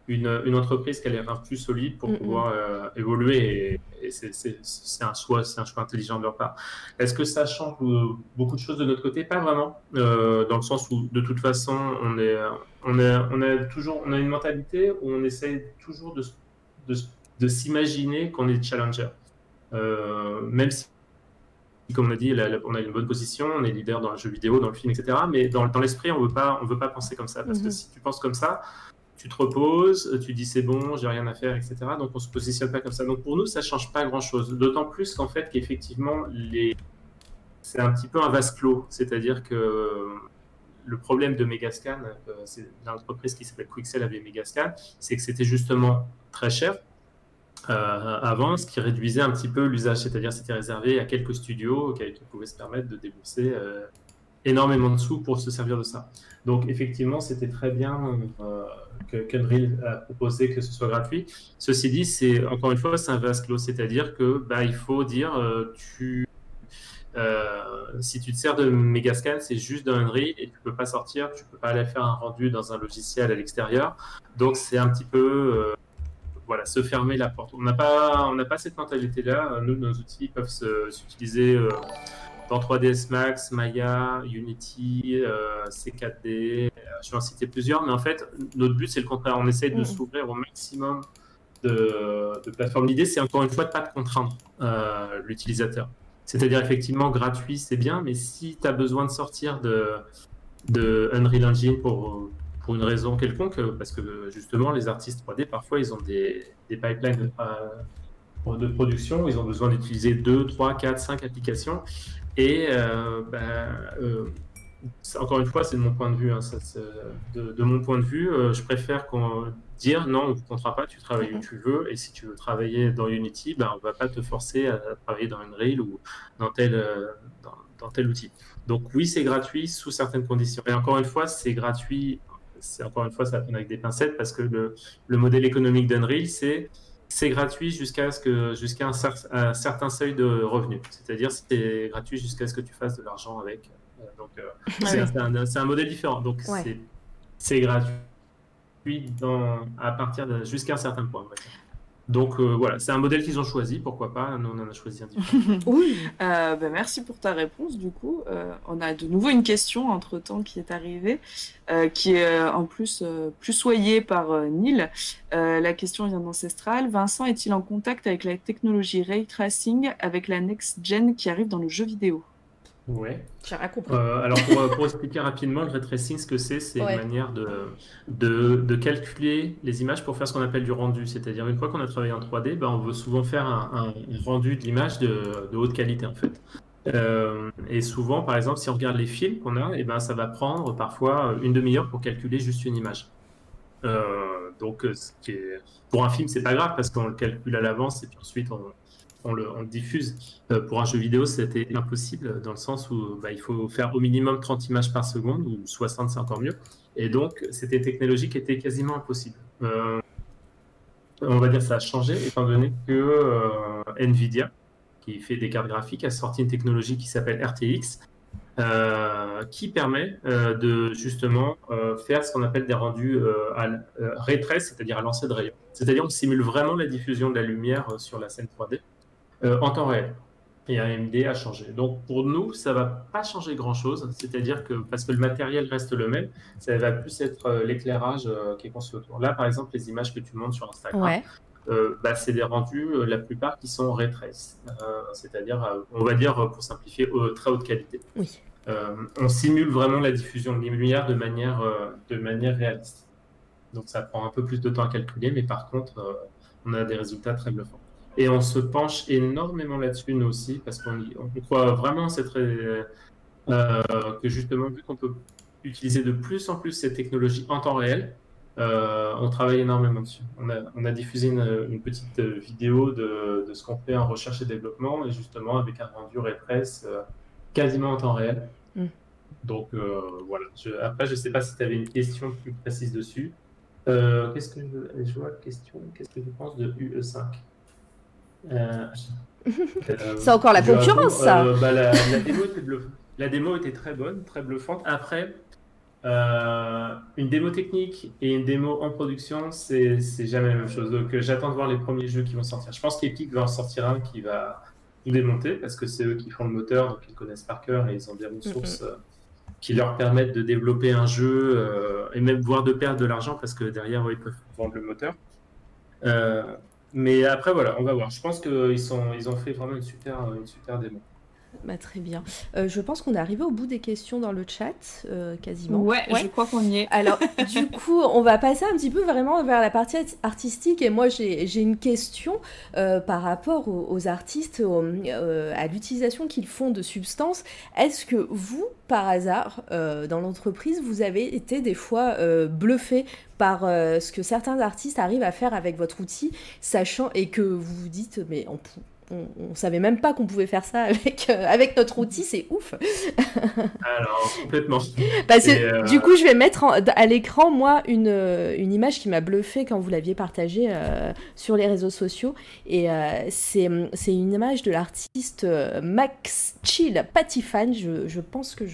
une, une, entreprise qui a l'air plus solide pour pouvoir euh, évoluer et, c'est un choix, c'est un choix intelligent de leur part. Est-ce que ça change euh, beaucoup de choses de notre côté? Pas vraiment, euh, dans le sens où de toute façon on est, on est, on a toujours, on a une mentalité où on essaie toujours de, de, de s'imaginer qu'on est challenger, même si comme on a dit, on a une bonne position, on est leader dans le jeu vidéo, dans le film, etc. Mais dans, dans l'esprit, on veut pas, on veut pas penser comme ça, parce que mm-hmm. si tu penses comme ça, tu te reposes, tu dis c'est bon, j'ai rien à faire, etc. Donc on se positionne pas comme ça. Donc pour nous, ça change pas grand chose. D'autant plus qu'en fait, qu'effectivement, les... c'est un petit peu un vase clos. C'est-à-dire que le problème de Megascan, euh, c'est l'entreprise qui s'appelle Quixel avait Megascan, c'est que c'était justement très cher. Euh, avant, ce qui réduisait un petit peu l'usage, c'est-à-dire c'était réservé à quelques studios qui, pouvaient se permettre de débourser euh, énormément de sous pour se servir de ça. Donc effectivement, c'était très bien euh, que qu'Unreal a proposé que ce soit gratuit. Ceci dit, c'est encore une fois, c'est un vase clos, c'est-à-dire que bah, il faut dire, euh, tu, euh, si tu te sers de Megascan, c'est juste d'un Unreal et tu peux pas sortir, tu peux pas aller faire un rendu dans un logiciel à l'extérieur. Donc c'est un petit peu voilà, se fermer la porte. On n'a pas, on n'a pas cette mentalité-là. Nous, nos outils peuvent s'utiliser dans 3ds Max, Maya, Unity, euh, C4D, euh, je vais en citer plusieurs, mais en fait, notre but, c'est le contraire. On essaye de mm. s'ouvrir au maximum de, plateformes. L'idée, c'est encore une fois de ne pas contraindre euh, l'utilisateur. C'est-à-dire, effectivement, gratuit, c'est bien, mais si tu as besoin de sortir de, de Unreal Engine pour, pour une raison quelconque, parce que justement, les artistes 3D, parfois, ils ont des, des pipelines de, de production, ils ont besoin d'utiliser 2, 3, 4, 5 applications Et bah, encore une fois, c'est de mon point de vue. Hein, de, mon point de vue, je préfère qu'on dire non, on ne vous comptera pas, tu travailles où tu veux, et si tu veux travailler dans Unity, ben, on ne va pas te forcer à travailler dans Unreal ou dans tel, dans, dans tel outil. Donc oui, c'est gratuit sous certaines conditions. Et encore une fois, c'est gratuit, c'est encore une fois, ça va avec des pincettes parce que le, le modèle économique d'Unreal, c'est c'est gratuit jusqu'à ce que jusqu'à un, certain seuil de revenus. C'est-à-dire c'est gratuit jusqu'à ce que tu fasses de l'argent avec. Euh, donc euh, c'est un, un, modèle différent. Donc c'est gratuit dans, à partir jusqu'à un certain point. Donc euh, voilà, c'est un modèle qu'ils ont choisi, pourquoi pas, nous on en a choisi un différent. *laughs* oui, euh, ben, merci pour ta réponse du coup. Euh, on a de nouveau une question entre-temps qui est arrivée, qui est en plus plus soyée par Neil. la question vient d'Ancestral. Vincent est-il en contact avec la technologie Ray Tracing avec la Next Gen qui arrive dans le jeu vidéo? Ouais. J'ai rien compris. Euh, alors, pour, expliquer rapidement, le ray tracing, ce que c'est, c'est une manière de, de, de, calculer les images pour faire ce qu'on appelle du rendu. C'est-à-dire, une fois qu'on a travaillé en 3D, ben, on veut souvent faire un, rendu de l'image de, de, haute qualité, en fait. Euh, et souvent, par exemple, si on regarde les films qu'on a, et ben, ça va prendre parfois une demi-heure pour calculer juste une image. Euh, donc, ce qui est... pour un film, c'est pas grave parce qu'on le calcule à l'avance et puis ensuite on, on le, diffuse. Euh, pour un jeu vidéo, c'était impossible dans le sens où bah, il faut faire au minimum 30 images par seconde ou 60, c'est encore mieux. Et donc, c'était technologie qui était quasiment impossible. Euh, on va dire ça a changé étant donné que euh, Nvidia, qui fait des cartes graphiques, a sorti une technologie qui s'appelle RTX, qui permet de justement faire ce qu'on appelle des rendus à ray c'est-à-dire à lancer de rayons. C'est-à-dire qu'on simule vraiment la diffusion de la lumière sur la scène 3D. Euh, en temps réel. Et AMD a changé. Donc pour nous, ça va pas changer grand-chose. C'est-à-dire que parce que le matériel reste le même, ça va plus être euh, l'éclairage euh, qui est conçu autour. Là, par exemple, les images que tu montres sur Instagram, bah, c'est des rendus, la plupart qui sont ray c'est-à-dire, on va dire pour simplifier, très haute qualité. Oui. on simule vraiment la diffusion de lumière de manière, de manière réaliste. Donc ça prend un peu plus de temps à calculer, mais par contre, on a des résultats très bluffants. Et on se penche énormément là-dessus, nous aussi, parce qu'on croit vraiment cette, euh, que justement, vu qu'on peut utiliser de plus en plus ces technologies en temps réel, euh, on travaille énormément dessus. On a, on a diffusé une, petite vidéo de, de ce qu'on fait en recherche et développement, et justement avec un rendu repress euh, quasiment en temps réel. Mm. Donc voilà. après, je ne sais pas si tu avais une question plus précise dessus. qu'est-ce que je, je vois question Qu'est-ce que tu penses de UE5 euh, c'est encore la concurrence, ça. Euh, bah, la, démo était la, démo était très bonne, très bluffante. Après, euh, une démo technique et une démo en production, c'est jamais la même chose. Donc j'attends de voir les premiers jeux qui vont sortir. Je pense qu'Epic va en sortir un qui va tout démonter parce que c'est eux qui font le moteur, donc ils connaissent par cœur et ils ont des ressources qui leur permettent de développer un jeu et même voire de perdre de l'argent parce que derrière ils peuvent vendre le moteur. Mais après, voilà, on va voir. Je pense qu'ils ils ont fait vraiment une super, une super démo. Bah, très bien. Euh, je pense qu'on est arrivé au bout des questions dans le chat, euh, quasiment. Ouais, je crois qu'on y est. Alors, *laughs* du coup, on va passer un petit peu vraiment vers la partie artistique. Et moi, j'ai une question euh, par rapport aux, artistes, à l'utilisation qu'ils font de substances. Est-ce que vous, par hasard, dans l'entreprise, vous avez été des fois bluffé par ce que certains artistes arrivent à faire avec votre outil, sachant et que vous vous dites, mais on, on, savait même pas qu'on pouvait faire ça avec, euh, avec notre outil, c'est ouf. Alors, complètement. Parce que euh, du coup, je vais mettre à l'écran, moi, une, une image qui m'a bluffé quand vous l'aviez partagée euh, sur les réseaux sociaux. Et c'est une image de l'artiste Max Chill Patifan, je, je pense que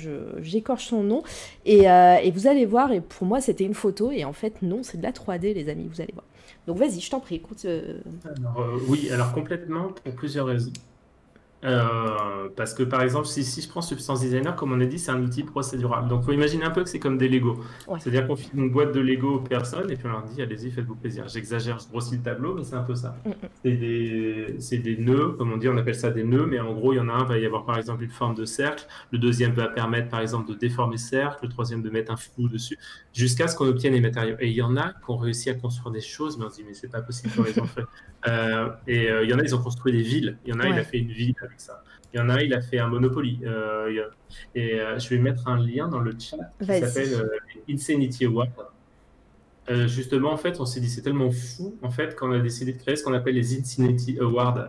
j'écorche son nom. Et, et vous allez voir, et pour moi, c'était une photo, et en fait, non, c'est de la 3D, les amis, vous allez voir. Donc vas-y, je t'en prie, écoute. Euh. Euh, oui, alors complètement pour plusieurs raisons. Euh, parce que par exemple, si, si, je prends Substance Designer, comme on a dit, c'est un outil procédural. Donc, il faut imaginer un peu que c'est comme des Lego. C'est-à-dire qu'on file une boîte de Lego aux personnes et puis on leur dit allez-y, faites-vous plaisir. J'exagère, je grossis le tableau, mais c'est un peu ça. Mm. C'est des, des, nœuds, comme on dit, on appelle ça des nœuds, mais en gros, il y en a un, va y avoir par exemple une forme de cercle. Le deuxième va permettre par exemple de déformer ce cercle, le troisième de mettre un flou dessus, jusqu'à ce qu'on obtienne les matériaux. Et il y en a qui ont réussi à construire des choses, mais on se dit mais c'est pas possible pour les enfants. *laughs* Euh, et euh, il y en a, ils ont construit des villes. Il y en a, il a fait une ville avec ça. Il y en a un, il a fait un Monopoly. et je vais mettre un lien dans le chat qui s'appelle Insanity Award. justement, en fait, on s'est dit c'est tellement fou en fait qu'on a décidé de créer ce qu'on appelle les Insanity Awards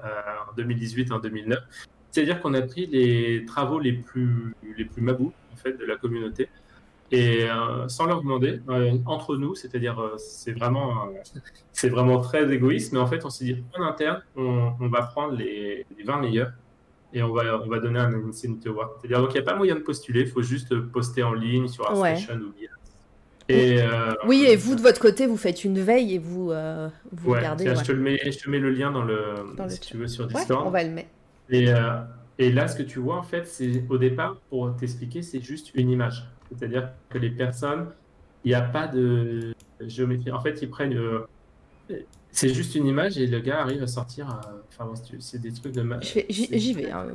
en 2018 et en 2009. C'est-à-dire qu'on a pris les travaux les plus les plus mabous en fait de la communauté et euh, sans leur demander, euh, entre nous, c'est-à-dire euh, c'est vraiment, c'est vraiment très égoïste, mais en fait on s'est dit en interne, on, va prendre les, 20 meilleurs et on va, on va donner un Insanity Award. C'est-à-dire donc il n'y a pas moyen de postuler, il faut juste poster en ligne sur ArtStation ou bien. Et, oui, et vous de votre côté, vous faites une veille et vous, vous regardez. Je, te le mets, je te mets le lien dans le, si tu veux sur Discord. on va le mettre. Et, et là, ce que tu vois en fait, c'est au départ, pour t'expliquer, c'est juste une image. C'est-à-dire que les personnes, il n'y a pas de géométrie. En fait, ils prennent. Euh, c'est juste une image et le gars arrive à sortir. Euh, enfin, c'est des trucs de. J'y vais. Hein.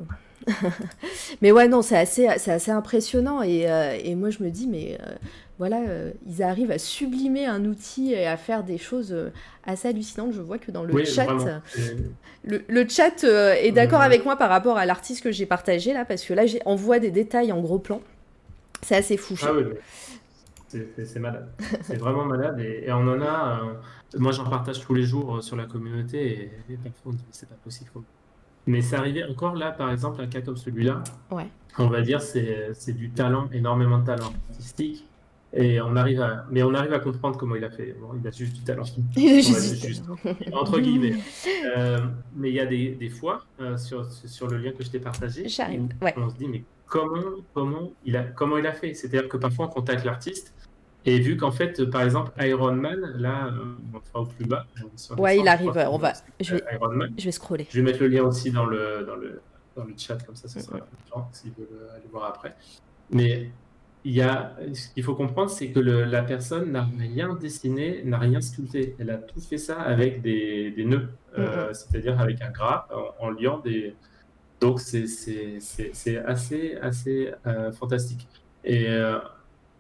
*laughs* mais ouais, non, c'est assez, assez impressionnant. Et, euh, et, moi, je me dis, mais voilà, ils arrivent à sublimer un outil et à faire des choses assez hallucinantes. Je vois que dans le chat, le, le, chat est d'accord avec moi par rapport à l'artiste que j'ai partagé là, parce que là, on voit des détails en gros plan. C'est assez fou. Ah oui, c'est malade. c'est vraiment malade. Et, on en a. Euh, moi, j'en partage tous les jours euh, sur la communauté et, parfois c'est pas possible. Mais c'est arrivé encore là, par exemple, un cas comme celui-là. Ouais. On va dire c'est du talent, énormément de talent artistique. Et on arrive à, mais on arrive à comprendre comment il a fait. Bon, il a juste du talent. *laughs* Il juste, entre guillemets. *laughs* Euh, mais il y a des, des fois sur, sur le lien que je t'ai partagé, Ouais. on se dit mais comment, comment, il a, comment il a fait? C'est-à-dire que parfois on contacte l'artiste et vu qu'en fait, par exemple, Iron Man, là, euh, on fera au plus bas. Ouais, il arrive. On va. Je vais, je vais scroller. Je vais mettre le lien aussi dans le, dans le, dans le chat, comme ça, ça sera gens s'ils veulent aller voir après. Mais il y a, ce qu'il faut comprendre, c'est que le, la personne n'a rien dessiné, n'a rien sculpté. Elle a tout fait ça avec des, des nœuds, euh, c'est-à-dire avec un gras, en, en liant des, donc c'est assez, assez euh, fantastique. Euh,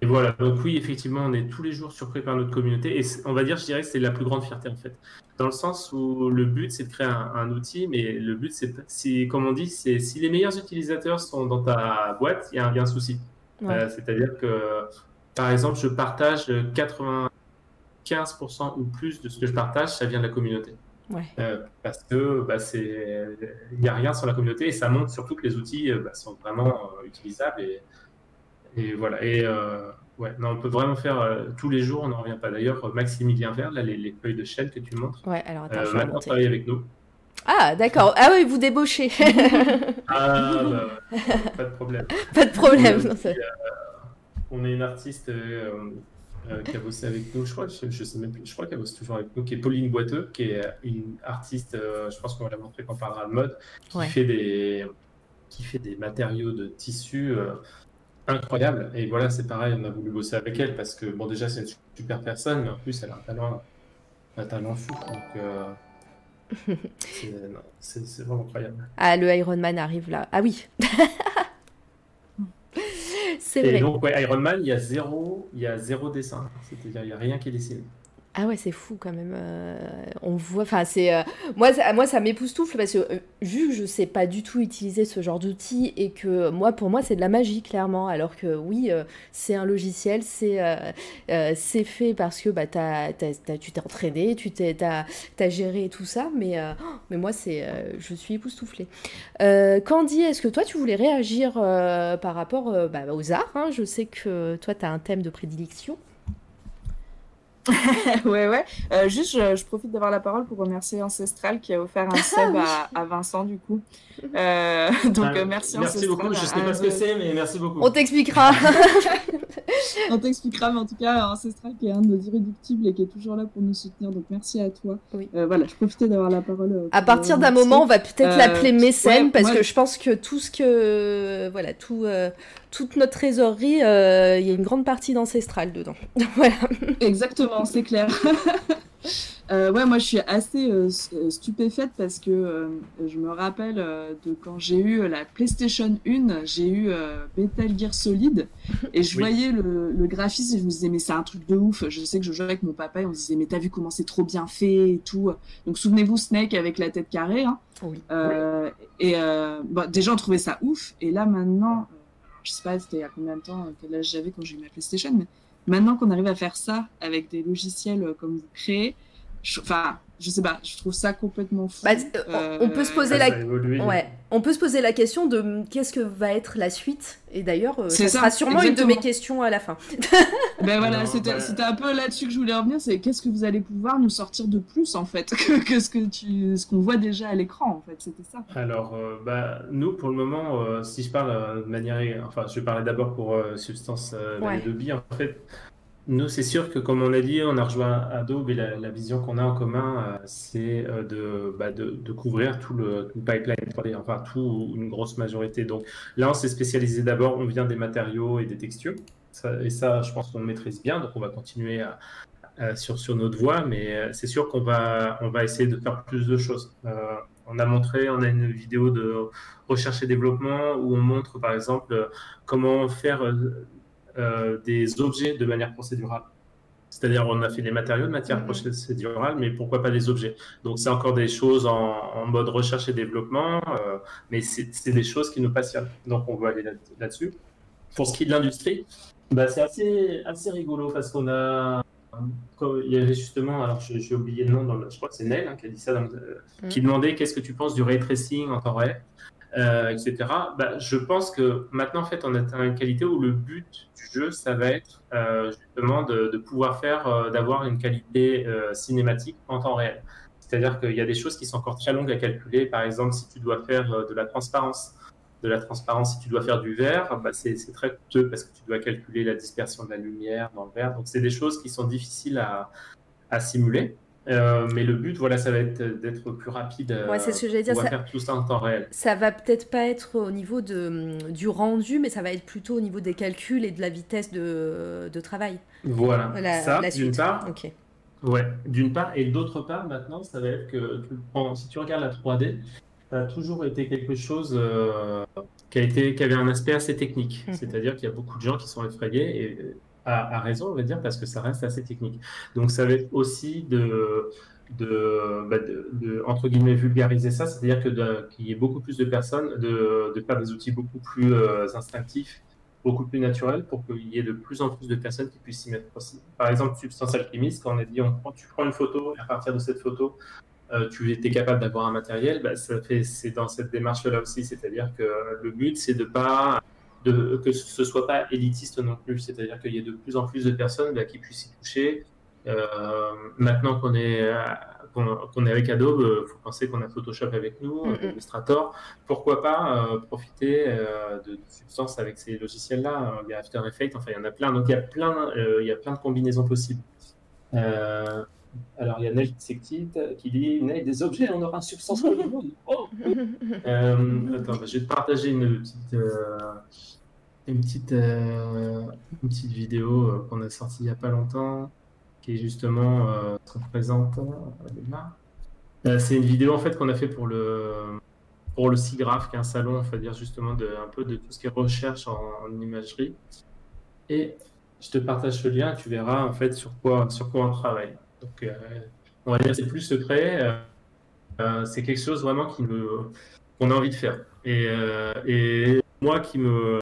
et, voilà, donc oui, effectivement, on est tous les jours surpris par notre communauté. Et on va dire, je dirais que c'est la plus grande fierté en fait. Dans le sens où le but, c'est de créer un, outil, mais le but, c'est, comme on dit, c'est si les meilleurs utilisateurs sont dans ta boîte, il y, a un, souci. Euh, c'est-à-dire que, par exemple, je partage 95% ou plus de ce que je partage, ça vient de la communauté. Euh, parce que bah, il n'y a rien sur la communauté et ça montre surtout que les outils euh, bah, sont vraiment euh, utilisables et, et, voilà. Et ouais, non, on peut vraiment faire tous les jours, on n'en revient pas. D'ailleurs, Maximilien Vert, là, les, feuilles de chaîne que tu montres, ouais, alors attends, maintenant travaille avec nous. Ah, d'accord. Ah oui, vous débauchez. *laughs* ah, bah, pas de problème. *laughs* pas de problème. on est une artiste euh, qui a bossé avec nous, je crois, je, sais même plus, je crois qu'elle bosse toujours avec nous, qui est Pauline Boiteux, qui est une artiste, euh, je pense qu'on va la montrer quand on parlera de mode, qui, fait, des, qui fait des matériaux de tissu euh, incroyables. Et voilà, c'est pareil, on a voulu bosser avec elle parce que, bon, déjà, c'est une super personne, mais en plus, elle a un talent, un talent fou. Donc, *laughs* c'est vraiment incroyable. Ah, le Iron Man arrive là. Ah oui *laughs* C'est vrai. Et donc, ouais, Iron Man, il y a zéro, il y a zéro dessin. C'est-à-dire, il n'y a rien qui est dessiné. Ah ouais, c'est fou quand même. Euh, on voit, enfin c'est euh, moi, ça, moi ça m'époustoufle parce que euh, vu que je sais pas du tout utiliser ce genre d'outils et que moi pour moi c'est de la magie clairement. Alors que oui, c'est un logiciel, c'est c'est fait parce que bah tu t'es entraîné, tu t'es t'as géré tout ça, mais mais moi c'est je suis époustouflée. Candy, est-ce que toi tu voulais réagir par rapport bah, aux arts hein? Je sais que toi tu as un thème de prédilection. *laughs* ouais, ouais. Euh, juste, je, profite d'avoir la parole pour remercier Ancestral qui a offert un *laughs* sub à, Vincent, du coup. Euh, *laughs* donc, ah, merci, Merci beaucoup. Je ne sais pas ce que c'est, mais merci beaucoup. On t'expliquera. *laughs* On t'expliquera, mais en tout cas, Ancestral qui est un de nos irréductibles et qui est toujours là pour nous soutenir. Donc, merci à toi. Oui. Euh, voilà, je profitais d'avoir la parole. à partir d'un moment, on va peut-être l'appeler mécène parce que je pense que tout ce que. Voilà, tout toute notre trésorerie, euh, il y a une grande partie d'Ancestral dedans. *laughs* voilà. Exactement, c'est clair. Euh, ouais, moi je suis assez euh, stupéfaite parce que je me rappelle de quand j'ai eu la PlayStation 1, j'ai eu Metal Gear Solid et je voyais le, le, graphisme et je me disais mais c'est un truc de ouf. Je sais que je jouais avec mon papa et on se disait mais t'as vu comment c'est trop bien fait et tout. Donc souvenez-vous Snake avec la tête carrée. Hein. Oui. Et bon, déjà on trouvait ça ouf et là maintenant, je sais pas c'était il y a combien de temps, quel âge j'avais quand j'ai eu ma PlayStation, mais maintenant qu'on arrive à faire ça avec des logiciels comme vous créez, enfin, je sais pas, je trouve ça complètement fou. Bah, euh, on peut se poser la, ouais, on peut se poser la question de qu'est-ce que va être la suite? Et d'ailleurs, euh, ça, sera sûrement une de mes questions à la fin. *laughs* ben voilà, c'était un peu là-dessus que je voulais revenir. C'est qu'est-ce que vous allez pouvoir nous sortir de plus en fait *laughs* que, ce que tu, ce qu'on voit déjà à l'écran en fait. C'était ça. Alors, euh, bah, nous pour le moment, si je parle de manière, enfin, je vais parler d'abord pour Substance de Bi en fait. Nous, c'est sûr que, comme on a dit, on a rejoint Adobe et la, vision qu'on a en commun, euh, c'est euh, bah, de, de, couvrir tout le, pipeline enfin, tout, une grosse majorité. Donc là, on s'est spécialisé d'abord, on vient des matériaux et des textures. et ça, je pense qu'on maîtrise bien, donc on va continuer sur, sur notre voie, mais euh, c'est sûr qu'on va, on va essayer de faire plus de choses. on a montré, on a une vidéo de recherche et développement où on montre par exemple comment faire euh, des objets de manière procédurale. C'est-à-dire, on a fait des matériaux de matière mhm. procédurale, mais pourquoi pas des objets? Donc, c'est encore des choses en, mode recherche et développement, euh, mais c'est des choses qui nous passionnent. Donc, on va aller là-dessus. Pour ce qui est de l'industrie, bah, c'est assez, assez rigolo parce qu'on a. Il y avait justement, alors j'ai oublié le nom, dans je crois que c'est Nel hein, qui a dit ça, euh, qui mhm. demandait qu'est-ce que tu penses du ray tracing en temps réel. Euh, etc. Bah, je pense que maintenant, en fait, on atteint une qualité où le but du jeu, ça va être euh, justement de, pouvoir faire, euh, d'avoir une qualité cinématique en temps réel. C'est-à-dire qu'il y a des choses qui sont encore très longues à calculer. Par exemple, si tu dois faire de la transparence, de la transparence, si tu dois faire du verre, bah, c'est très coûteux parce que tu dois calculer la dispersion de la lumière dans le verre. Donc, c'est des choses qui sont difficiles à, à simuler. Euh, mais le but, voilà, ça va être d'être plus rapide. Ouais, c'est ce que j'allais dire. On va faire tout ça en temps réel. Ça va peut-être pas être au niveau de, du rendu, mais ça va être plutôt au niveau des calculs et de la vitesse de, de travail. Voilà. ça, d'une part. Ouais, d'une part. Et d'autre part, maintenant, ça va être que si tu regardes la 3D, ça a toujours été quelque chose euh, qui, a été, qui avait un aspect assez technique. Mhm. C'est-à-dire qu'il y a beaucoup de gens qui sont effrayés et a, raison, on va dire, parce que ça reste assez technique. Donc ça va être aussi de, de, bah, de, entre guillemets, vulgariser ça, c'est-à-dire que qu'il y ait beaucoup plus de personnes, de, de faire des outils beaucoup plus euh, instinctifs, beaucoup plus naturels, pour qu'il y ait de plus en plus de personnes qui puissent s'y mettre. Par exemple, Substance Alchimiste, quand on a dit, on, tu prends une photo, et à partir de cette photo, euh, tu étais capable d'avoir un matériel, bah, ça fait, c'est dans cette démarche-là aussi, c'est-à-dire que le but, c'est de pas de, que ce soit pas élitiste non plus, c'est-à-dire qu'il y ait de plus en plus de personnes bah, qui puissent y toucher. Euh, maintenant qu'on est, qu'on est avec Adobe, il euh, faut penser qu'on a Photoshop avec nous, mm Illustrator. Pourquoi pas euh, profiter de, Substance avec ces logiciels-là? Il y a After Effects, enfin il y en a plein. Donc il y a plein, il y a plein de combinaisons possibles. Alors, il y a Nel qui dit Nel, des objets, on aura un substance le monde. Oh *laughs* attends, bah, je vais te partager une petite, une petite, euh, une petite vidéo euh, qu'on a sortie il n'y a pas longtemps, qui est justement euh, très présente. c'est une vidéo en fait qu'on a fait pour le pour le SIGRAPH, qui est un salon, on va dire justement de, un peu de tout ce qui est recherche en, imagerie. Et je te partage ce lien, tu verras en fait sur quoi, sur quoi on travaille. Donc, on va dire c'est plus secret, c'est quelque chose vraiment qui qu'on a envie de faire. Et, et moi qui me,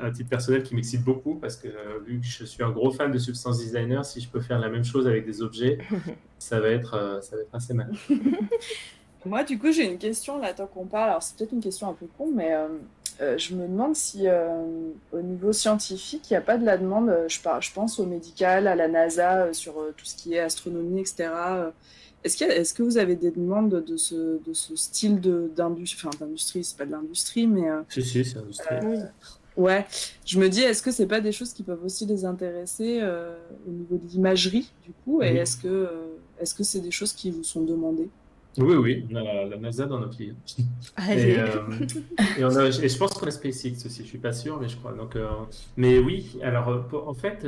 un titre personnel qui m'excite beaucoup parce que vu que je suis un gros fan de Substance Designer, si je peux faire la même chose avec des objets, *laughs* ça va être, euh, ça va être assez mal. *laughs* Moi, du coup, j'ai une question là, tant qu'on parle. Alors, c'est peut-être une question un peu con, mais euh, euh, je me demande si au niveau scientifique, il n'y a pas de la demande. Je, je pense au médical, à la NASA, sur tout ce qui est astronomie, etc. Est-ce, est que vous avez des demandes de ce, de ce style d'industrie Enfin, d'industrie, c'est pas de l'industrie, mais. Euh, si, si, c'est industrie. Euh, ouais, je me dis, est-ce que c'est pas des choses qui peuvent aussi les intéresser euh, au niveau de l'imagerie, du coup? Et est-ce que est-ce que c'est des choses qui vous sont demandées? Oui, oui, on a la, NASA dans nos clients. *laughs* Et, et, on a, et je pense qu'on a SpaceX aussi, je suis pas sûr, mais je crois. Donc, mais oui, alors en fait,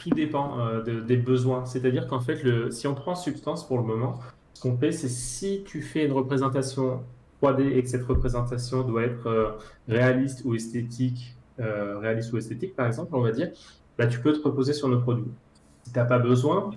tout dépend des besoins. C'est-à-dire qu'en fait, le, si on prend Substance pour le moment, ce qu'on fait, c'est si tu fais une représentation 3D et que cette représentation doit être réaliste ou esthétique, réaliste ou esthétique par exemple, on va dire, bah, tu peux te reposer sur nos produits. Si tu n'as pas besoin,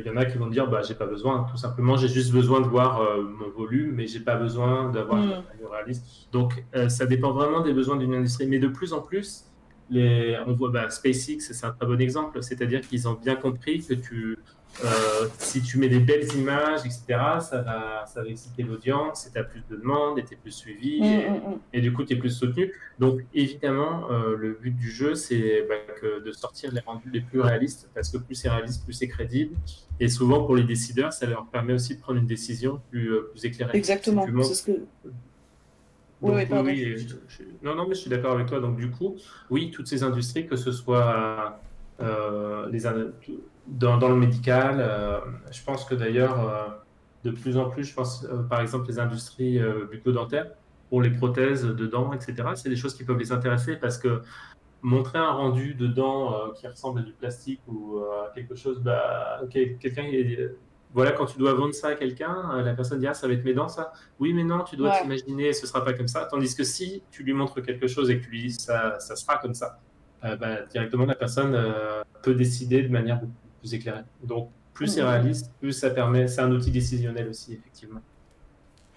il y en a qui vont dire bah j'ai pas besoin, tout simplement j'ai juste besoin de voir euh, mon volume, mais j'ai pas besoin d'avoir mm. un réaliste. Donc euh, ça dépend vraiment des besoins d'une industrie, mais de plus en plus, les, on voit bah, SpaceX c'est un très bon exemple, c'est-à-dire qu'ils ont bien compris que tu euh, si tu mets des belles images, etc., ça va, ça va exciter l'audience, et tu as plus de demandes, et tu es plus suivi, mm, et, mm, et, du coup, tu es plus soutenu. Donc, évidemment, le but du jeu, c'est bah, de sortir les rendus les plus réalistes, parce que plus c'est réaliste, plus c'est crédible, et souvent, pour les décideurs, ça leur permet aussi de prendre une décision plus, euh, plus éclairée. Exactement, c'est ce que... oui, oui, non, non, mais je suis d'accord avec toi. Donc, du coup, oui, toutes ces industries, que ce soit euh, les, dans, dans, le médical, euh, je pense que d'ailleurs, de plus en plus, je pense, par exemple, les industries bucco-dentaires, pour les prothèses de dents, etc., c'est des choses qui peuvent les intéresser parce que montrer un rendu dedans euh, qui ressemble à du plastique ou euh, à quelque chose, bah, quelqu'un, voilà, quand tu dois vendre ça à quelqu'un, euh, la personne dit ah ça va être mes dents ça. Oui mais non, tu dois t'imaginer, ce sera pas comme ça. Tandis que si tu lui montres quelque chose et que tu lui dis ça, ça sera comme ça, bah, directement la personne peut décider de manière beaucoup plus éclairée. Donc plus c'est réaliste, plus ça permet, c'est un outil décisionnel aussi effectivement.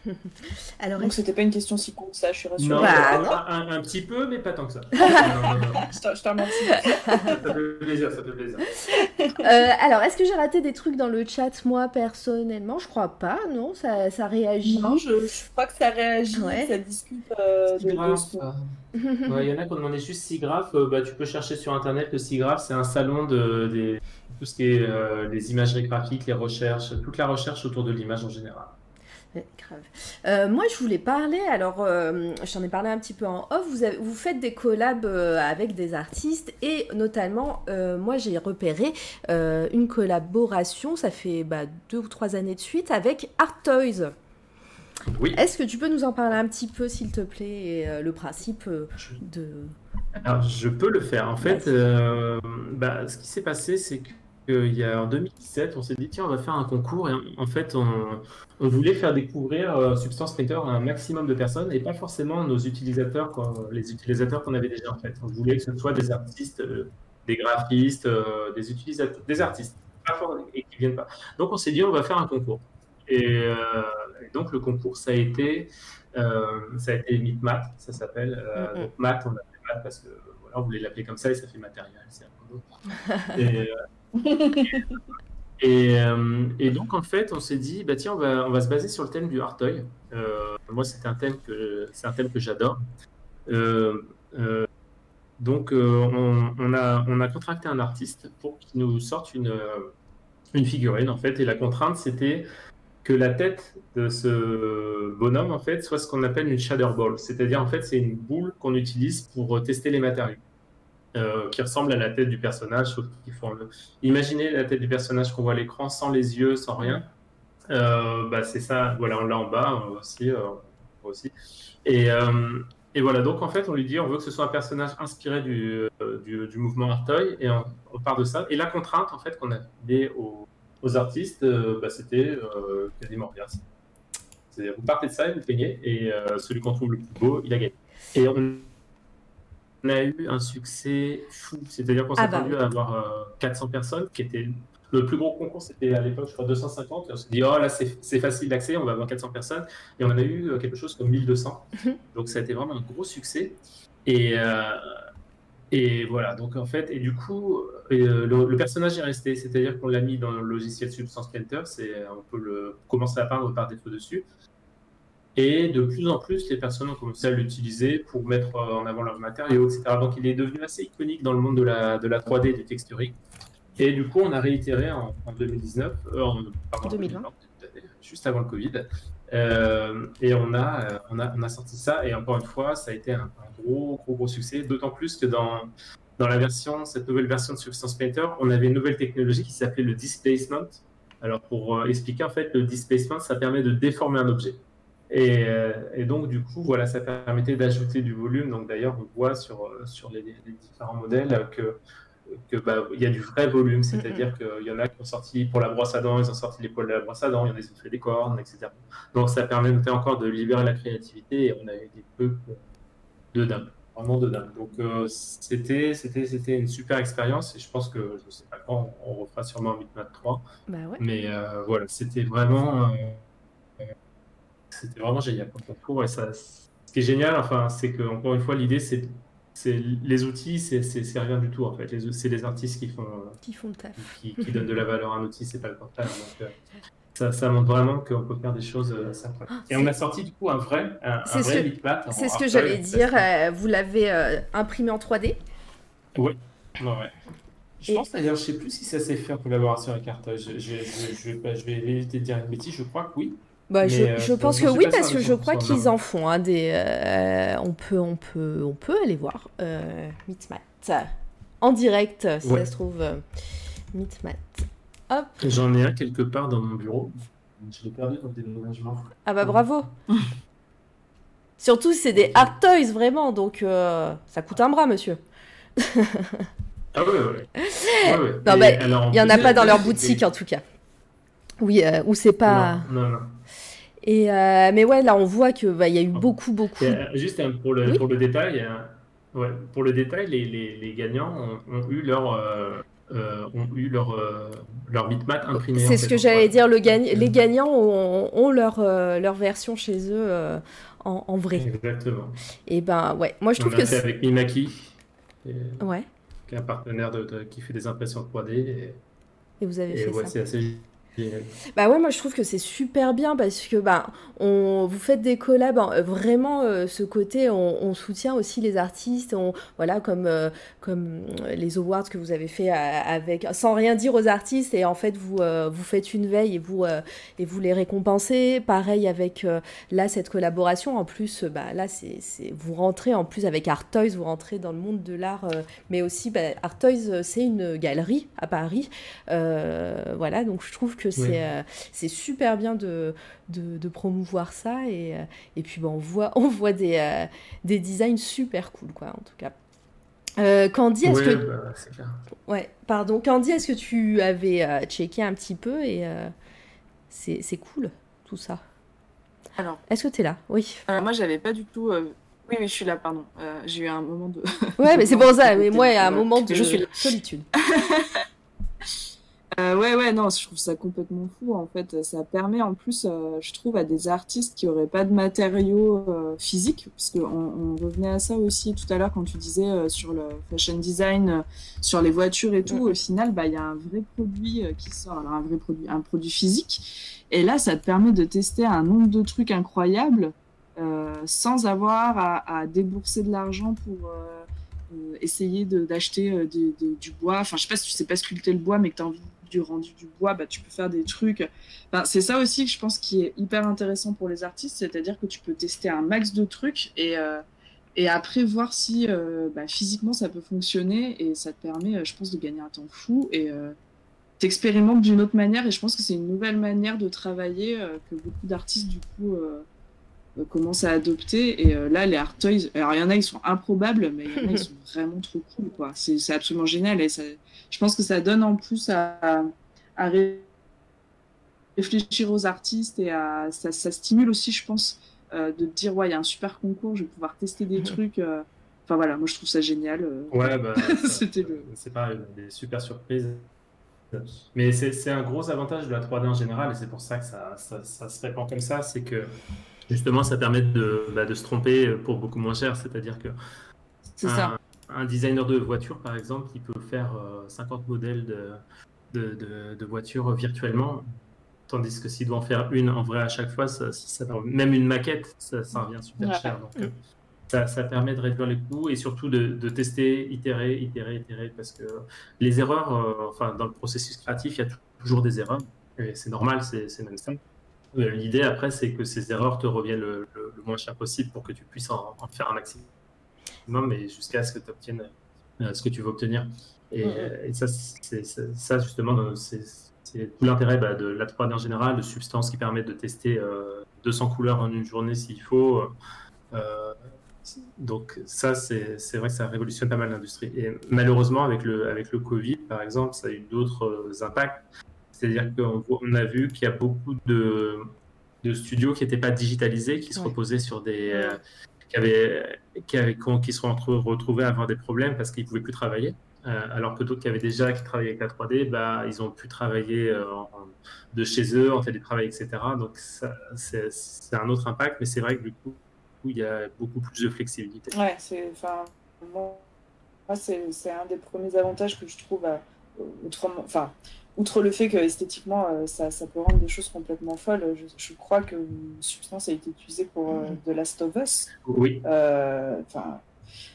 *laughs* Alors, Donc c'était pas une question si con que ça, je suis rassurée. Non, bah, Un, petit peu, mais pas tant que ça. *laughs* je te remercie. ça fait plaisir, ça fait plaisir. Euh, alors, est-ce que j'ai raté des trucs dans le chat, moi, personnellement? Je crois pas, non ça, ça réagit. Non, je, crois que ça réagit, ça discute euh, de, *laughs* Il y en a qui ont demandé juste SIGGRAPH. Euh, bah, tu peux chercher sur Internet le SIGGRAPH, c'est un salon de, des, tout ce qui est les imageries graphiques, les recherches, toute la recherche autour de l'image en général. Grave. Euh, moi, je voulais parler, alors, euh, j'en ai parlé un petit peu en off, vous, vous faites des collabs euh, avec des artistes et notamment, moi, j'ai repéré une collaboration, ça fait bah, deux ou trois années de suite, avec Art Toys. Oui. Est-ce que tu peux nous en parler un petit peu, s'il te plaît, et le principe de... Alors, je peux le faire. En fait, bah, ce qui s'est passé, c'est que il y a en 2017, on s'est dit tiens, on va faire un concours et en fait, on, voulait faire découvrir euh, Substance Painter à un maximum de personnes et pas forcément nos utilisateurs, les utilisateurs qu'on avait déjà en fait. On voulait que ce soit des artistes, euh, des graphistes, euh, des utilisateurs, des artistes, pas et qui viennent pas. Donc on s'est dit on va faire un concours. Et, donc le concours, ça a été, ça a été MITMAT, ça s'appelle. Donc Mat, on l'appelait Mat parce que voilà, on voulait l'appeler comme ça et ça fait matériel. C'est un peu et, Euh, et, donc, en fait, on s'est dit, bah, tiens, on va, on va se baser sur le thème du art toy. Euh, moi, c'est un thème que, c'est un thème que j'adore. Euh, donc, on, a, on a contracté un artiste pour qu'il nous sorte une, une figurine, en fait. Et la contrainte, c'était que la tête de ce bonhomme, en fait, soit ce qu'on appelle une shader ball. C'est-à-dire, en fait, c'est une boule qu'on utilise pour tester les matériaux. Euh, qui ressemble à la tête du personnage, qu'ils font Imaginez la tête du personnage qu'on voit à l'écran, sans les yeux, sans rien. Euh, bah, c'est ça, voilà, on l'a en bas aussi. Euh, aussi. Et, voilà, donc en fait, on lui dit on veut que ce soit un personnage inspiré du, du, mouvement Artoy, et on, part de ça. Et la contrainte, en fait, qu'on a donnée aux, aux, artistes, bah, c'était quasiment rien. Vous partez de ça et vous peignez, et celui qu'on trouve le plus beau, il a gagné. Et on a eu un succès fou. C'est-à-dire qu'on s'est ah bah attendu à avoir 400 euh, personnes, qui était le plus gros concours, c'était à l'époque, je crois, 250. Et on s'est dit, oh là, c'est facile d'accès, on va avoir 400 personnes. Et on en a eu euh, quelque chose comme 1200. Mhm. Donc ça a été vraiment un gros succès. Et, euh, et voilà, donc en fait, et du coup, le, personnage est resté. C'est-à-dire qu'on l'a mis dans le logiciel Substance Painter. On peut le, commencer à peindre par défaut dessus. Et de plus en plus, les personnes ont commencé à l'utiliser pour mettre en avant leurs matériaux, etc. Donc il est devenu assez iconique dans le monde de la, de la 3D et du texturing. Et du coup, on a réitéré en, 2019, euh, en, 2020, juste avant le Covid. Euh, et on a, euh, on, a, on a sorti ça. Et encore une fois, ça a été un, gros, gros, gros succès. D'autant plus que dans, dans la version, cette nouvelle version de Substance Painter, on avait une nouvelle technologie qui s'appelait le displacement. Alors, pour expliquer, en fait, le displacement, ça permet de déformer un objet. Euh, et, donc, du coup, voilà, ça permettait d'ajouter du volume. Donc, d'ailleurs, on voit sur, euh, sur les, différents modèles que que bah, il y a du vrai volume, c'est-à-dire qu'il y en a qui ont sorti pour la brosse à dents, ils ont sorti les poils de la brosse à dents, il y en a qui ont fait des cornes, etc. Donc ça permettait encore de libérer la créativité et on a eu des peu de dingue, vraiment de dingue. Donc euh, c'était c'était c'était une super expérience et je pense que je sais pas quand on refera sûrement un Bitmap 3, Bah ouais. mais euh, voilà, c'était vraiment euh, c'était vraiment génial comme concours et ça ce qui est génial, enfin, c'est que encore une fois l'idée c'est c'est les outils, c'est rien du tout en fait. C'est les artistes qui font Qui font le taf. qui, qui donnent de la valeur à un outil, c'est pas le. Donc, euh, ça, ça montre vraiment qu'on peut faire des choses euh, sympas. Et on a sorti du coup un vrai, un, un C'est vrai C'est ce que j'allais dire. que- euh, vous l'avez euh, imprimé en 3D Ouais, ouais, ouais. Je Et- pense d'ailleurs, je sais plus si ça s'est fait en collaboration avec Artois. Je, je vais éviter de dire une bêtise, je crois que oui. Bah, je, euh, je pense que oui, parce que je crois qu'ils en font. hein, des, euh, on, peut, on, peut, on peut aller voir euh, Meatmat. En direct, si Ouais. ça se trouve. Euh, Meatmat. Hop. J'en ai un quelque part dans mon bureau. Je l'ai perdu dans le déménagement. Ah bah bravo. *laughs* Surtout, c'est des hard toys, vraiment. Donc, ça coûte un bras, monsieur. Ah ouais, ouais. ouais, *laughs* ouais. Non, bah, Il n'y en a pas dans leur que boutique, en tout cas. Oui, ou c'est pas. Non, non, non. Et euh, mais ouais, là, on voit que bah, y a eu Ah. beaucoup, beaucoup. Euh, juste euh, pour le, Oui. pour le détail, euh, ouais, pour le détail, les, les, les gagnants ont, ont eu leur, euh, ont eu leur, euh, leur bitmap imprimé. C'est ce fait, que j'allais 3D. dire. Le gagne- les gagnants ont, ont leur, euh, leur version chez eux en, en vrai. Exactement. Et ben ouais, moi je On trouve a que c'est. avec Mimaki, et- Ouais, qui est un partenaire de, de- qui fait des impressions 3D. Et, et vous avez et fait ouais, ça. c'est assez. Bah ouais, moi je trouve que c'est super bien parce que bah on vous faites des collabs hein, vraiment euh, ce côté on, soutient aussi les artistes on voilà comme euh, comme euh, les awards que vous avez fait avec sans rien dire aux artistes et en fait vous vous faites une veille et vous et vous les récompensez. Pareil avec là cette collaboration. En plus bah là c'est vous rentrez en plus avec Art Toys vous rentrez dans le monde de l'art mais aussi bah, Art Toys c'est une galerie à Paris voilà. Donc je trouve que euh, c'est super bien de, de, de promouvoir ça et, euh, et puis bah, on voit, *laughs* on voit des, euh, des designs super cool quoi en tout cas. Euh, Candy, est-ce Ouais, que bah, c'est clair. ouais pardon Candy, est-ce que tu avais euh, checké un petit peu et euh, c'est c'est cool tout ça? Alors, Est-ce que tu es là? Oui. euh, moi, j'avais pas du tout. euh, Oui, oui, je suis là, pardon. Euh, J'ai eu un moment de. Ouais, *laughs* mais c'est pour ça. Mais moi, à un ouais. moment de Je suis là. solitude. *laughs* Euh, ouais, ouais, non, je trouve ça complètement fou en fait. Ça permet en plus, euh, je trouve, à des artistes qui auraient pas de matériaux euh, physiques, parce qu'on on revenait à ça aussi tout à l'heure quand tu disais euh, sur le fashion design, euh, sur les voitures et tout. Au final, bah il y a un vrai produit euh, qui sort, alors un vrai produit, un produit physique. Et là, ça te permet de tester un nombre de trucs incroyables euh, sans avoir à, à débourser de l'argent pour essayer de- d'acheter du bois. Enfin, je sais pas si tu sais pas sculpter le bois, mais que tu as envie du rendu du bois, bah, tu peux faire des trucs. Enfin, c'est ça aussi que je pense qui est hyper intéressant pour les artistes, c'est-à-dire que tu peux tester un max de trucs et, euh, et après voir si euh, bah, physiquement ça peut fonctionner et ça te permet, euh, je pense, de gagner un temps fou et t'expérimentes d'une autre manière et je pense que c'est une nouvelle manière de travailler que beaucoup d'artistes du coup euh, commencent à adopter et euh, là les art toys alors il y en a ils sont improbables mais il y en a ils sont *laughs* vraiment trop cool quoi c'est c'est absolument génial et ça, je pense que ça donne en plus à, à ré- réfléchir aux artistes et à, ça, ça stimule aussi, je pense, euh, de dire, ouais, il y a un super concours, je vais pouvoir tester des trucs. euh. Enfin voilà, moi je trouve ça génial. euh. Ouais, bah, *laughs* C'était le- c'est pareil, des super surprises. Mais c'est c'est un gros avantage de la 3D en général, et c'est pour ça que ça, ça, ça se répand comme ça, c'est que justement ça permet de, bah, de se tromper pour beaucoup moins cher. C'est-à-dire que C'est un, ça. un designer de voiture, par exemple, il peut faire euh, 50 modèles de, de, de, de voitures virtuellement, tandis que s'il doit en faire une en vrai à chaque fois, ça, ça- même une maquette, ça, ça revient super Ouais. cher. Donc, euh, ça, ça permet de réduire les coûts et surtout de, de tester, itérer, itérer, itérer, parce que les erreurs, euh, enfin, dans le processus créatif, il y a toujours des erreurs, et c'est normal, c'est c'est même ça. Euh, L'idée après, c'est que ces erreurs te reviennent le, le- le moins cher possible pour que tu puisses en, en faire un maximum et jusqu'à ce que tu obtiennes euh, ce que tu veux obtenir. Et, Mhm. et ça, c'est ça justement, euh, c'est c'est tout l'intérêt bah, de la 3D en général, de substances qui permettent de tester euh, 200 couleurs en une journée s'il faut. Euh, donc ça, c'est vrai que ça révolutionne pas mal l'industrie. Et malheureusement, avec le, avec le Covid, par exemple, ça a eu d'autres impacts. C'est-à-dire qu'on on a vu qu'il y a beaucoup de, de studios qui n'étaient pas digitalisés, qui se reposaient sur des... Euh, qui, avaient, qui, avaient, qui se sont retrouvés à avoir des problèmes parce qu'ils ne pouvaient plus travailler. Euh, alors que d'autres qui avaient déjà qui travaillaient avec la 3D, bah, ils ont pu travailler euh, de chez eux, en télétravail, etc. Donc c'est un autre impact, mais c'est vrai que du coup, il y a beaucoup plus de flexibilité. Ouais, c'est, moi, c'est un des premiers avantages que je trouve, à, autrement, enfin, outre le fait que esthétiquement euh, ça, ça, peut rendre des choses complètement folles, je, crois que Substance a été utilisée pour euh, mm. The Last of Us. Oui. Euh, enfin,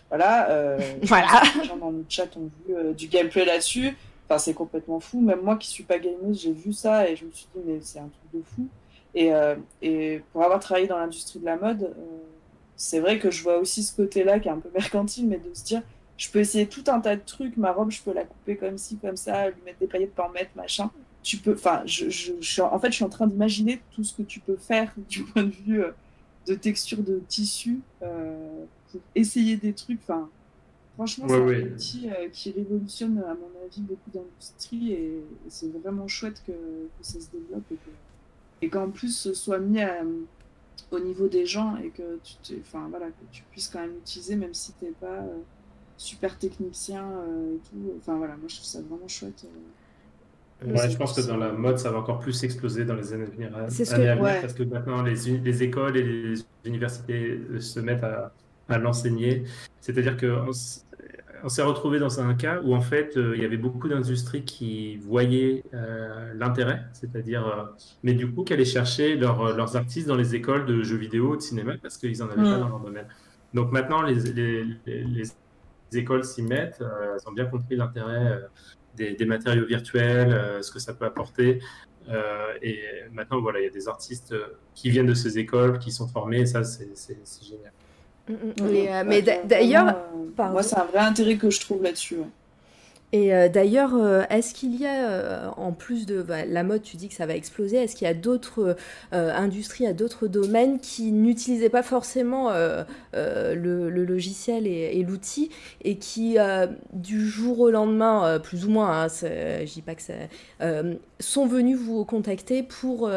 voilà. *laughs* voilà. Les gens dans le chat ont vu du gameplay là-dessus. Enfin, c'est complètement fou. Même moi qui suis pas gameuse, j'ai vu ça et je me suis dit, mais c'est un truc de fou. Et, et pour avoir travaillé dans l'industrie de la mode, c'est vrai que je vois aussi ce côté-là qui est un peu *laughs* mercantile, mais de se dire, je peux essayer tout un tas de trucs. Ma robe, je peux la couper comme ci, comme ça, lui mettre des paillettes, pas en mettre, machin. Tu peux, enfin, je, je, en fait, je suis en train d'imaginer tout ce que tu peux faire *laughs* du point de vue euh, de texture de tissu euh, pour essayer des trucs. Enfin, franchement, c'est un outil euh, qui révolutionne, à mon avis, beaucoup d'industries et, c'est vraiment chouette que, que, ça se développe et qu'en plus ce soit mis au niveau des gens et que tu, enfin, voilà, que tu puisses quand même l'utiliser même si tu n'es pas super technicien euh, et tout. Enfin voilà, moi je trouve ça vraiment chouette. Euh, ouais, je pense que dans la mode, ça va encore plus exploser dans les années à venir, parce que maintenant les, les, écoles et les universités se mettent à, à l'enseigner. C'est-à-dire qu'on on s'est retrouvé dans un cas où en fait euh, il y avait beaucoup d'industries qui voyaient l'intérêt, c'est-à-dire, mais du coup qui allaient chercher leurs artistes dans les écoles de jeux vidéo, de cinéma, parce qu'ils en avaient pas mm. dans leur domaine. Donc maintenant les, les, les écoles s'y mettent, euh, elles ont bien compris l'intérêt euh, des, matériaux virtuels, euh, ce que ça peut apporter. et maintenant, voilà, il y a des artistes qui viennent de ces écoles, qui sont formés, et ça, c'est génial. Mm, mm. mais d'ailleurs, moi, c'est un vrai intérêt que je trouve là-dessus. Et euh, d'ailleurs, euh, est-ce qu'il y a, euh, en plus de bah, la mode, tu dis que ça va exploser, est-ce qu'il y a d'autres industries, à d'autres domaines qui n'utilisaient pas forcément le, logiciel et, l'outil et qui, du jour au lendemain, plus ou moins, hein, je dis pas que ça, sont venus vous contacter pour,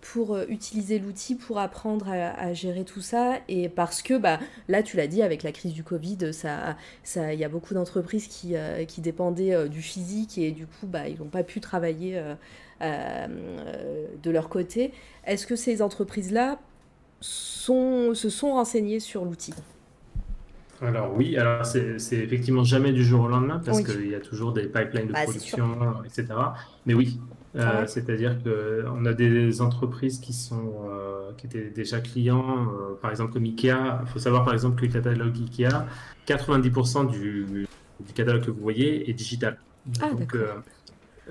pour utiliser l'outil, pour apprendre à, gérer tout ça Et parce que, bah, là, tu l'as dit, avec la crise du Covid, il ça, y a beaucoup d'entreprises qui, qui dépendent euh, du physique et du coup, bah, ils n'ont pas pu travailler euh, euh, de leur côté. Est-ce que ces entreprises-là sont, se sont renseignées sur l'outil? Alors oui, alors c'est effectivement jamais du jour au lendemain parce qu'il y a toujours des pipelines de bah, production, etc. Mais oui, ah c'est-à-dire qu'on a des entreprises qui sont qui étaient déjà clients, par exemple comme Ikea. Il faut savoir par exemple que le catalogue Ikea, 90% du, du catalogue que vous voyez est digital. Ah, Donc, euh,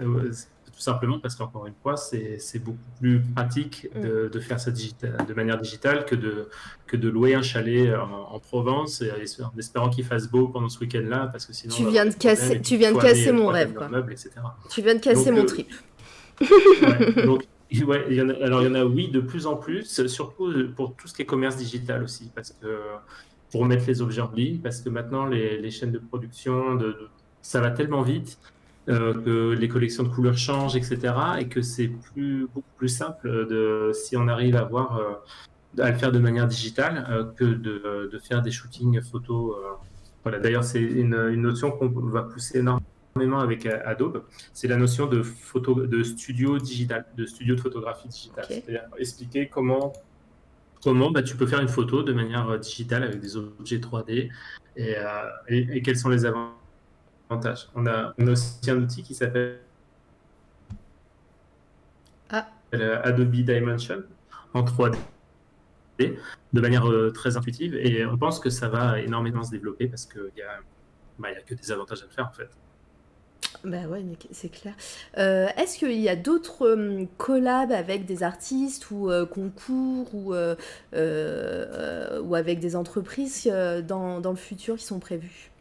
euh, tout simplement parce qu'encore une fois, c'est beaucoup plus pratique mm. de, de, faire ça de manière digitale que de, que de louer un chalet en, Provence et, en espérant qu'il fasse beau pendant ce week-end-là, parce que sinon. Tu viens de casser, tu viens de casser mon rêve. Quoi. Tu viens de casser mon euh, y en a, alors il y en a, oui, de plus en plus, surtout pour tout ce qui est commerce digital aussi, parce que pour mettre les objets en ligne, parce que maintenant, les, chaînes de production, ça va tellement vite euh, que les collections de couleurs changent, etc. Et que c'est plus, beaucoup plus simple de, si on arrive à, voir, euh, à le faire de manière digitale euh, que de, de, faire des shootings photos. voilà. D'ailleurs, c'est une, une, notion qu'on va pousser énormément avec Adobe, c'est la notion de, photo, de studio digital, de studio de photographie digitale. C'est-à-dire expliquer comment comment bah, tu peux faire une photo de manière euh, digitale avec des objets 3D euh, et, quels sont les avantages. On a, aussi un outil qui s'appelle ah. Euh, Adobe Dimension en 3D de manière très intuitive et on pense que ça va énormément se développer parce qu'il n'y a, bah, a que des avantages à le faire en fait. Bah ouais, c'est clair. Euh, est-ce qu'il y a d'autres euh, collabs avec des artistes ou euh, concours ou, ou avec des entreprises dans, dans, le futur qui sont prévus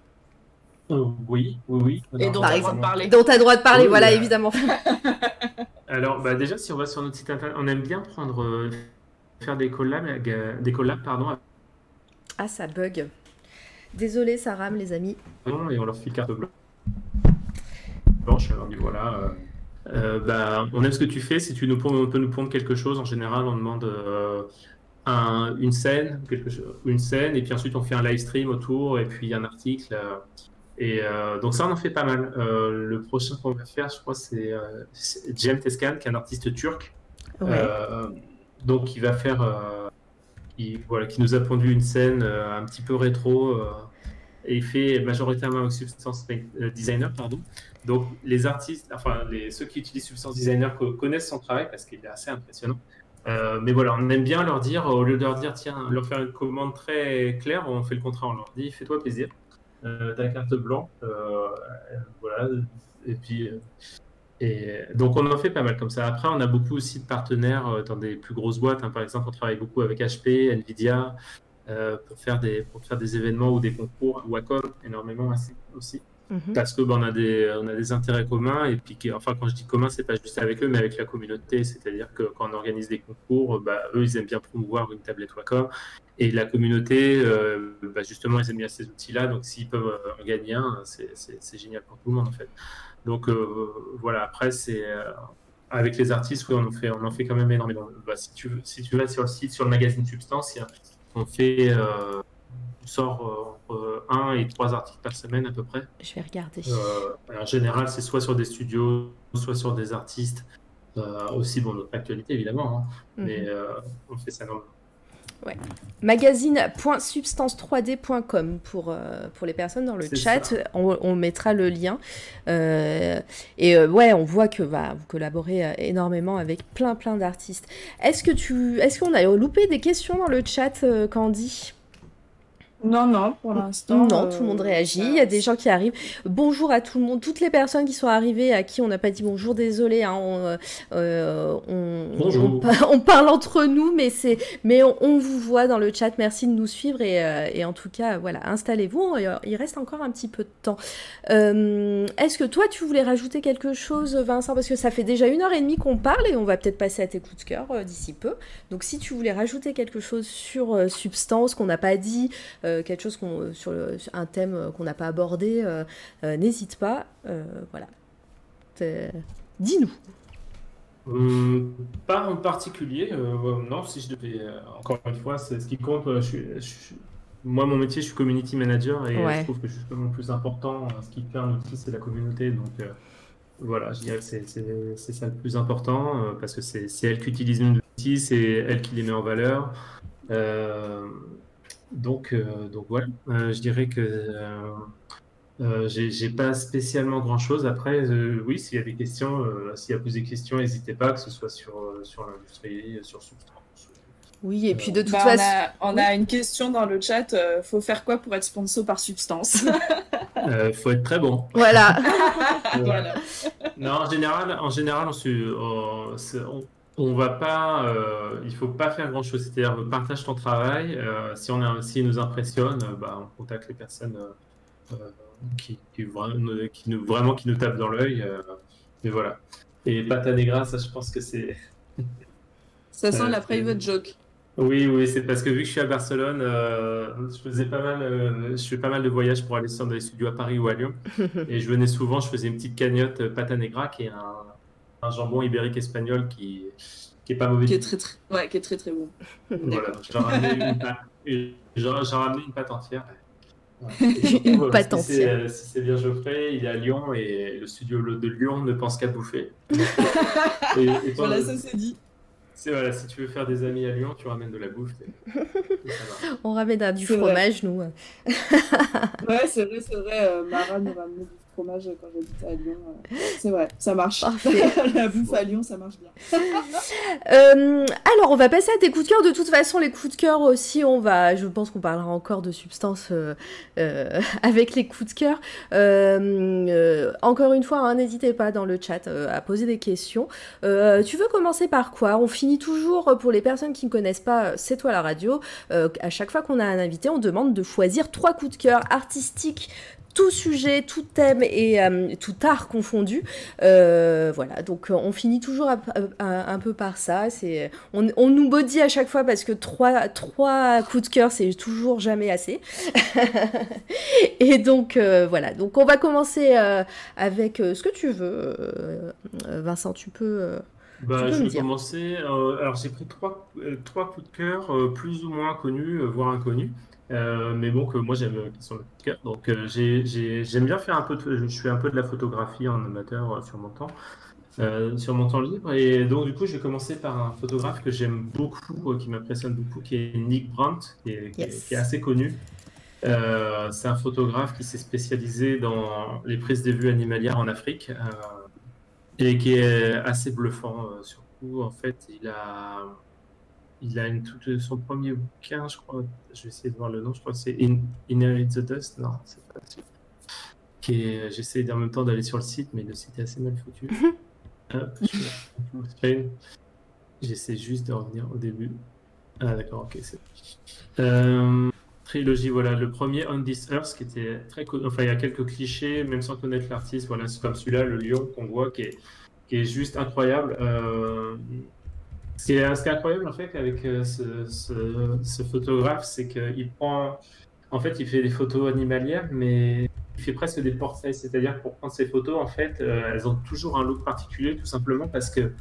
Oui, oui, oui. Et dont tu as le droit de parler. Dont tu as le droit de parler, voilà, évidemment. *laughs* Alors, bah déjà, si on va sur notre site internet, on aime bien prendre, faire des collabs, des collabs pardon, Ah, ça bug. Désolé, ça rame, les amis. Et on leur file carte blanche. Alors, voilà. Euh, bah, on aime ce que tu fais. Si tu nous peux nous prendre quelque chose, en général, on demande euh, une scène, quelque chose, une scène, et puis ensuite on fait un live stream autour, et puis un article. Euh, et donc ça, on en fait pas mal. le prochain qu'on va faire, je crois, c'est Jem Teskan, qui est un artiste turc. donc, il va faire, il, voilà, qui nous a pondu une scène un petit peu rétro et fait majoritairement avec Substance Designer, pardon. Donc les artistes, enfin ceux qui utilisent Substance Designer connaissent son travail parce qu'il est assez impressionnant. Euh, mais voilà, on aime bien leur dire, au lieu de leur dire, tiens, leur faire une commande très claire, on fait le contraire, on leur dit, fais-toi plaisir, euh, ta carte blanche, euh, voilà, et puis, et donc on en fait pas mal comme ça. Après, on a beaucoup aussi de partenaires dans des plus grosses boîtes, hein. par exemple, on travaille beaucoup avec HP, Nvidia, pour, faire des, pour faire des événements ou des concours, Wacom énormément aussi. Mhm. Parce que ben, on, a des, on a des intérêts communs et puis enfin quand je dis commun c'est pas juste avec eux mais avec la communauté. C'est-à-dire que quand on organise des concours bah, eux ils aiment bien promouvoir une tablette Wacom et la communauté euh, bah, justement ils aiment bien ces outils là donc s'ils peuvent en gagner un c'est génial pour tout le monde en fait. Donc euh, voilà. Après c'est euh, avec les artistes oui, on en fait on en fait quand même énormément. Bah, si tu si tu vas sur le site sur le magazine Substance on fait sort euh, entre 1 et 3 articles par semaine à peu près. Je vais regarder. Euh, en général, c'est soit sur des studios, soit sur des artistes. Euh, aussi, bon, notre actualité évidemment, hein. mhm. mais on fait ça normalement. Ouais. Magazine.substance3d.com pour, pour les personnes dans le chat. On, mettra le lien. et ouais, on voit que bah, vous collaborez énormément avec plein plein d'artistes. Est-ce que tu, est-ce qu'on a loupé des questions dans le chat, Candy? Non, non, pour l'instant. Non, tout le monde euh, réagit. Il y a des gens qui arrivent. Bonjour à tout le monde, toutes les personnes qui sont arrivées à qui on n'a pas dit bonjour, désolé. Hein, on, euh, on, parle entre nous, mais, c'est, mais on, vous voit dans le chat. Merci de nous suivre et, euh, et en tout cas, voilà, installez-vous. Il reste encore un petit peu de temps. est-ce que toi, tu voulais rajouter quelque chose, Vincent? Parce que ça fait déjà une heure et demie qu'on parle et on va peut-être passer à tes coups de cœur d'ici peu. Donc, si tu voulais rajouter quelque chose sur Substance qu'on n'a pas dit, euh, quelque chose qu'on, sur, un thème qu'on n'a pas abordé, euh, euh, n'hésite pas. voilà. Dis-nous. Hum, pas en particulier. non, si je devais. encore une fois, c'est ce qui compte. moi, mon métier, je suis community manager et je trouve que justement le plus important, ce qui fait un outil, c'est la communauté. Donc voilà, je dirais que c'est ça le plus important parce que c'est elle qui utilise l'outil, c'est elle qui les met en valeur. Euh, donc voilà, euh, je dirais que euh, j'ai pas spécialement grand chose. Après, oui, s'il y a des questions, s'il y a plus de questions, n'hésitez pas, que ce soit sur, sur l'industrie, sur Substance. Oui, et puis de toute bah, façon. On a, une question dans le chat. faut faire quoi pour être sponsor par Substance? Il *laughs* faut être très bon. *laughs* Voilà. Non, en général, en général on, on, on va pas, euh, il faut pas faire grand chose. C'est-à-dire, partage ton travail. Euh, si on a, s'il nous impressionne, euh, bah, on contacte les personnes qui, qui, nous, vraiment qui nous tapent dans l'œil. mais voilà. Et Pata Negra, ça, je pense que c'est. *laughs* ça sent la private joke. Oui, oui, c'est parce que vu que je suis à Barcelone, je faisais pas mal, je fais pas mal de voyages pour aller dans les studios à Paris ou à Lyon, *laughs* et je venais souvent, je faisais une petite cagnotte Pata Negra, qui est un, un jambon ibérique espagnol qui, qui est pas mauvais. Qui est très très, ouais, qui est très, très bon. Voilà, j'en ramené une pâte, ramené une pâte entière. *laughs* une pâte entière. Si c'est bien Geoffrey, il est à Lyon et le studio de Lyon ne pense qu'à bouffer. *laughs* et, voilà, ça c'est dit. Voilà, si tu veux faire des amis à Lyon, tu ramènes de la bouffe. On ramène du fromage, nous. ouais, c'est vrai, c'est vrai. Euh, Mara nous ramène du fromage quand j'habitais à Lyon. Euh, c'est vrai, ça marche. *laughs* la bouffe à Lyon, ça marche bien. *laughs* Euh, alors, on va passer à tes coups de cœur. De toute façon, les coups de cœur aussi, on va, je pense qu'on parlera encore de substance euh, *laughs* avec les coups de cœur. encore une fois, hein, n'hésitez pas dans le chat à poser des questions. tu veux commencer par quoi? On finit toujours, pour les personnes qui ne connaissent pas C'est toi la radio, à chaque fois qu'on a un invité, on demande de choisir trois coups de cœur artistiques tout sujet, tout thème et tout art confondu. voilà, donc on finit toujours un, peu par ça. C'est, on, on, nous body à chaque fois parce que trois, trois coups de cœur, c'est toujours jamais assez. *laughs* et donc voilà, donc on va commencer avec ce que tu veux. Vincent, tu peux. Bah, je vais commencer. Euh, alors, j'ai pris trois, euh, trois coups de cœur, euh, plus ou moins connus, voire inconnus. Mais bon, que moi j'aime, qui sont le coup de cœur. Donc, j'aime bien faire un peu de, je fais un peu de la photographie en amateur sur mon temps, sur mon temps libre. Et donc, du coup, je vais commencer par un photographe que j'aime beaucoup, qui m'impressionne beaucoup, qui est Nick Brandt, qui est, qui est, assez connu. c'est un photographe qui s'est spécialisé dans les prises de vues animalières en Afrique et qui est assez bluffant. Euh, surtout, en fait, il a, il a une, tout, son premier bouquin, je crois, je vais essayer de voir le nom, je crois que c'est In, Inherit the Dust, non, c'est pas Qui j'essaie en même temps d'aller sur le site, mais le site est assez mal foutu. *laughs* J'essaie juste de revenir au début. Ah d'accord, ok, c'est euh, trilogie, voilà, le premier On This Earth qui était très, enfin il y a quelques clichés, même sans connaître l'artiste, voilà, c'est comme celui-là, le lion qu'on voit qui est, qui est juste incroyable. Euh, ce, qui est, incroyable en fait avec euh, ce, ce, photographe, c'est qu'il prend, en fait, il fait des photos animalières, mais il fait presque des portraits, c'est-à-dire pour prendre ces photos, en fait, euh, elles ont toujours un look particulier, tout simplement parce que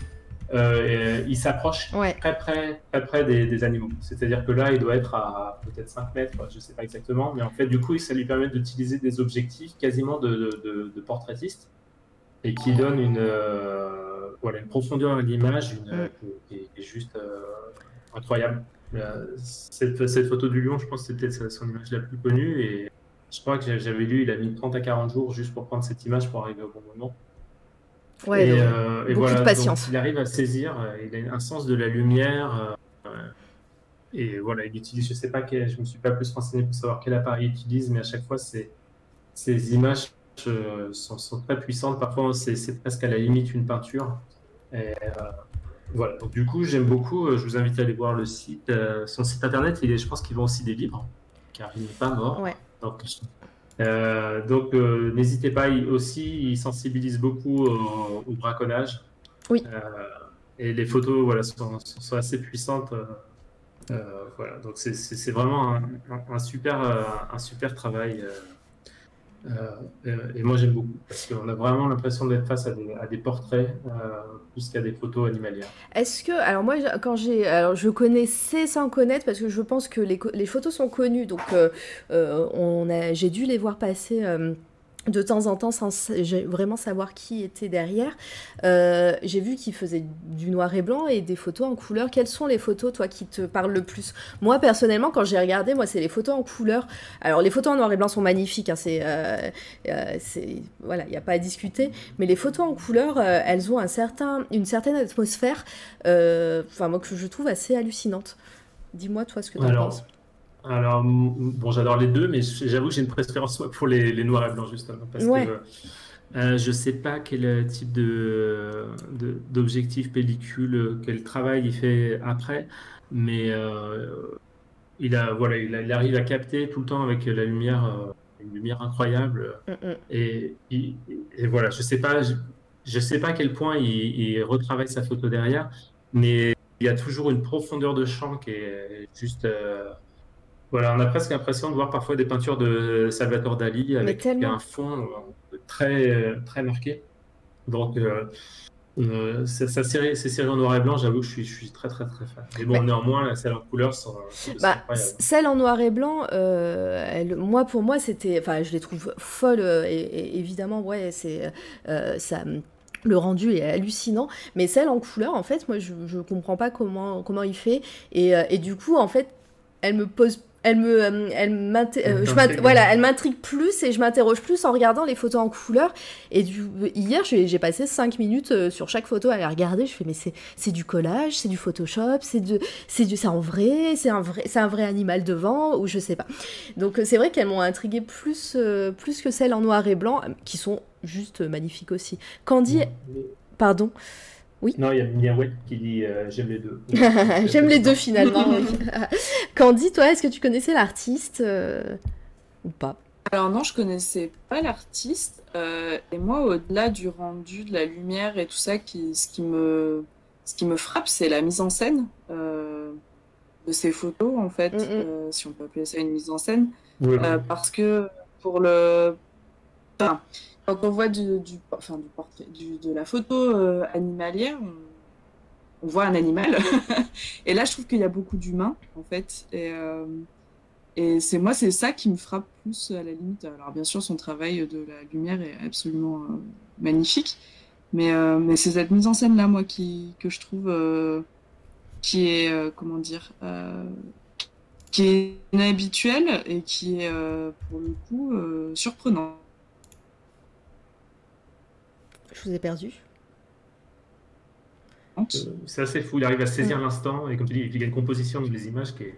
euh, il s'approche très près, très près des, animaux. C'est-à-dire que là, il doit être à peut-être 5 mètres, je ne sais pas exactement, mais en fait, du coup, ça lui permet d'utiliser des objectifs quasiment de, de, portraitiste et qui donne une, euh, voilà, une profondeur à l'image mm. qui, est juste euh, incroyable. Cette, cette, photo du lion, je pense que c'était son image la plus connue et je crois que j'avais lu, il a mis 30 à 40 jours juste pour prendre cette image pour arriver au bon moment. Ouais, et, euh, voilà, de patience. il arrive à saisir, euh, il a un sens de la lumière. Euh, et voilà, il utilise, je sais pas, quel, je me suis pas plus renseigné pour savoir quel appareil il utilise, mais à chaque fois, ces, ces images sont, sont, très puissantes. Parfois, c'est presque à la limite une peinture. Et, voilà, donc du coup, j'aime beaucoup. Je vous invite à aller voir le site. son site internet, il est, je pense qu'ils vend aussi des livres, car il n'est pas mort. Ouais. Donc, euh, donc, euh, n'hésitez pas. aussi, il sensibilise beaucoup au, braconnage. Oui. Euh, et les photos, voilà, sont, assez puissantes. voilà. Donc, c'est vraiment un, un, super, un super travail. Euh, et moi j'aime beaucoup parce qu'on a vraiment l'impression d'être face à des, portraits euh, plus qu'à des photos animalières. Est-ce que, alors moi quand j'ai, alors je connaissais sans connaître parce que je pense que les, les photos sont connues donc euh, on a, j'ai dû les voir passer de temps en temps sans vraiment savoir qui était derrière. Euh, j'ai vu qu'il faisait du noir et blanc et des photos en couleur. Quelles sont les photos, toi, qui te parlent le plus? Moi, personnellement, quand j'ai regardé, moi, c'est les photos en couleur. Alors, les photos en noir et blanc sont magnifiques. Hein, c'est, euh, euh, voilà, il n'y a pas à discuter. Mais les photos en couleur, elles ont un certain, une certaine atmosphère, enfin, moi, que je trouve assez hallucinante. Dis-moi, toi, ce que tu en penses. Alors, bon, j'adore les deux, mais j'avoue que j'ai une préférence pour les, les, noirs et blancs, justement. Parce que euh, je sais pas quel type de, d'objectif pellicule, quel travail il fait après, mais euh, il, a, voilà, il, arrive à capter tout le temps avec la lumière, euh, une lumière incroyable. Mm, mm. Et, et, voilà, je sais pas, je, sais pas à quel point il, il retravaille sa photo derrière, mais il y a toujours une profondeur de champ qui est juste voilà, on a presque l'impression de voir parfois des peintures de Salvatore Dali avec un fond euh, très, très marqué. Donc, euh, euh sa série, ces séries en noir et blanc, j'avoue que je suis, je suis très très très fan. Mais bon, néanmoins, celles en couleur sont, bah, Celles en noir et blanc, euh, elle, moi pour moi, c'était, enfin, je les trouve folles. Et, évidemment, ouais, c'est ça le rendu est hallucinant, mais celle en couleur, en fait, moi, je, je comprends pas comment, comment il fait. Et, et du coup, en fait, elle me pose elle me, euh, elle euh, voilà, elle m'intrigue plus et je m'interroge plus en regardant les photos en couleur. Et du, hier, j'ai passé 5 minutes euh, sur chaque photo à les regarder. Je fais, mais c'est du collage, c'est du Photoshop, c'est de, c'est du, c'est en vrai, c'est un vrai, c'est un vrai animal devant ou je sais pas. Donc c'est vrai qu'elles m'ont intrigué plus, plus que celles en noir et blanc, qui sont juste magnifiques aussi. Candy, pardon. Oui. Non, il y a Miaouette qui dit euh, j'aime les deux. *laughs* j'aime les deux finalement. *laughs* Candy, toi, est-ce que tu connaissais l'artiste euh, ou pas? Alors non, je connaissais pas l'artiste. Euh, et moi, au-delà du rendu, de la lumière et tout ça, qui, ce, qui me, ce qui me frappe, c'est la mise en scène euh, de ces photos, en fait, Mm, mm. euh, si on peut appeler ça une mise en scène. Oui, Euh, parce que pour le... Enfin, quand on voit du, du, portrait, de la photo euh, animalière, on, voit un animal. *laughs* et là, je trouve qu'il y a beaucoup d'humains, en fait. Et, euh, et c'est moi, c'est ça qui me frappe plus à la limite. Alors bien sûr, son travail de la lumière est absolument euh, magnifique, mais, c'est cette mise en scène là, moi, qui, que je trouve qui est comment dire, qui est inhabituelle et qui est pour le coup surprenante. Je vous ai perdu. Euh, C'est assez fou, il arrive à saisir l'instant et comme tu dis, il y a une composition des images qui est.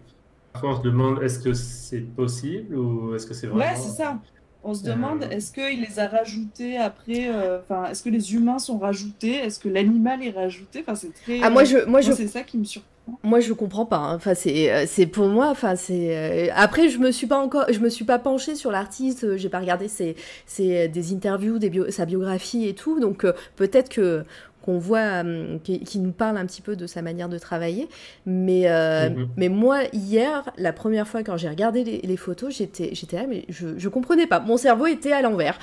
Parfois on se demande est-ce que c'est possible ou est-ce que c'est vraiment. Ouais, c'est ça. On se Euh, demande, est-ce qu'il les a rajoutés après euh, Enfin, est-ce que les humains sont rajoutés Est-ce que l'animal est rajouté Enfin, c'est très. Ah moi je moi je c'est ça qui me surprend. Moi, je comprends pas. hein. Enfin, c'est, euh, c'est pour moi. Enfin, c'est. euh, Après, je me suis pas encore, je me suis pas penchée sur l'artiste. euh, J'ai pas regardé ses, ses- des interviews, des bio- sa biographie et tout. Donc, euh, peut-être que qu'on voit, euh, qui, qui nous parle un petit peu de sa manière de travailler. Mais, euh, Mhm. mais moi, hier, la première fois quand j'ai regardé les, les photos, j'étais, j'étais là, mais je, je comprenais pas. Mon cerveau était à l'envers.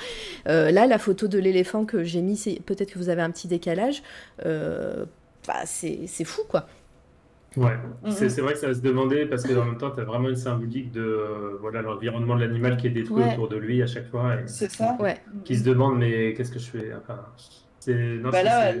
Là, la photo de l'éléphant que j'ai mis, c'est peut-être que vous avez un petit décalage. Bah, c'est, c'est fou, quoi. Ouais, Mhm. c'est c'est vrai que ça va se demander parce que en même temps, tu as vraiment une symbolique de euh, voilà l'environnement de l'animal qui est détruit Ouais. autour de lui à chaque fois C'est ça. Ouais. qui se demande mais qu'est-ce que je fais? Enfin, c'est non, Bah là,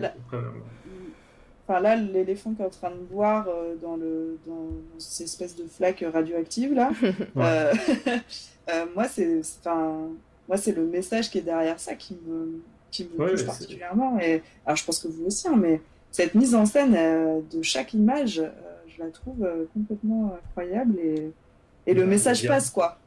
Enfin là, l'éléphant qui est en train de boire euh, dans, le, dans cette espèce de flaque radioactive là, *laughs* euh, *laughs* euh, moi c'est enfin, moi c'est le message qui est derrière ça qui me, qui me Ouais, touche particulièrement. Et, alors je pense que vous aussi, hein, mais cette mise en scène euh, de chaque image, euh, je la trouve euh, complètement incroyable et, et le message passe quoi.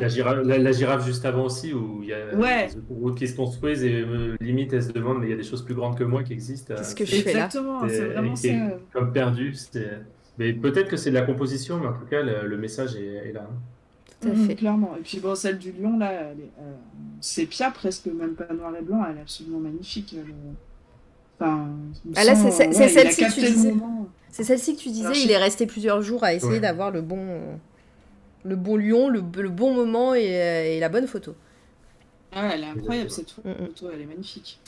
La girafe, la, la girafe juste avant aussi, où il y a Ouais. des autoroutes qui se construisent et euh, limite elle se demande, mais il y a des choses plus grandes que moi qui existent. Qu'est-ce euh, que je fais là Exactement, c'est- vraiment ça. Comme perdu. c'est- Mais peut-être que c'est de la composition, mais en tout cas, le, le message est, est là. Tout à Mhm, fait. clairement. Et puis bon, celle du lion, là, elle est euh, sépia, presque même pas noir et blanc, elle est absolument magnifique. elle est- Enfin, Ah, là, c'est- euh, ouais, celle-ci C'est celle-ci que tu disais, Alors, il est resté plusieurs jours à essayer Ouais. d'avoir le bon, le bon lion, le, le bon moment et, et la bonne photo. Ah ouais, elle est incroyable cette photo, elle est magnifique.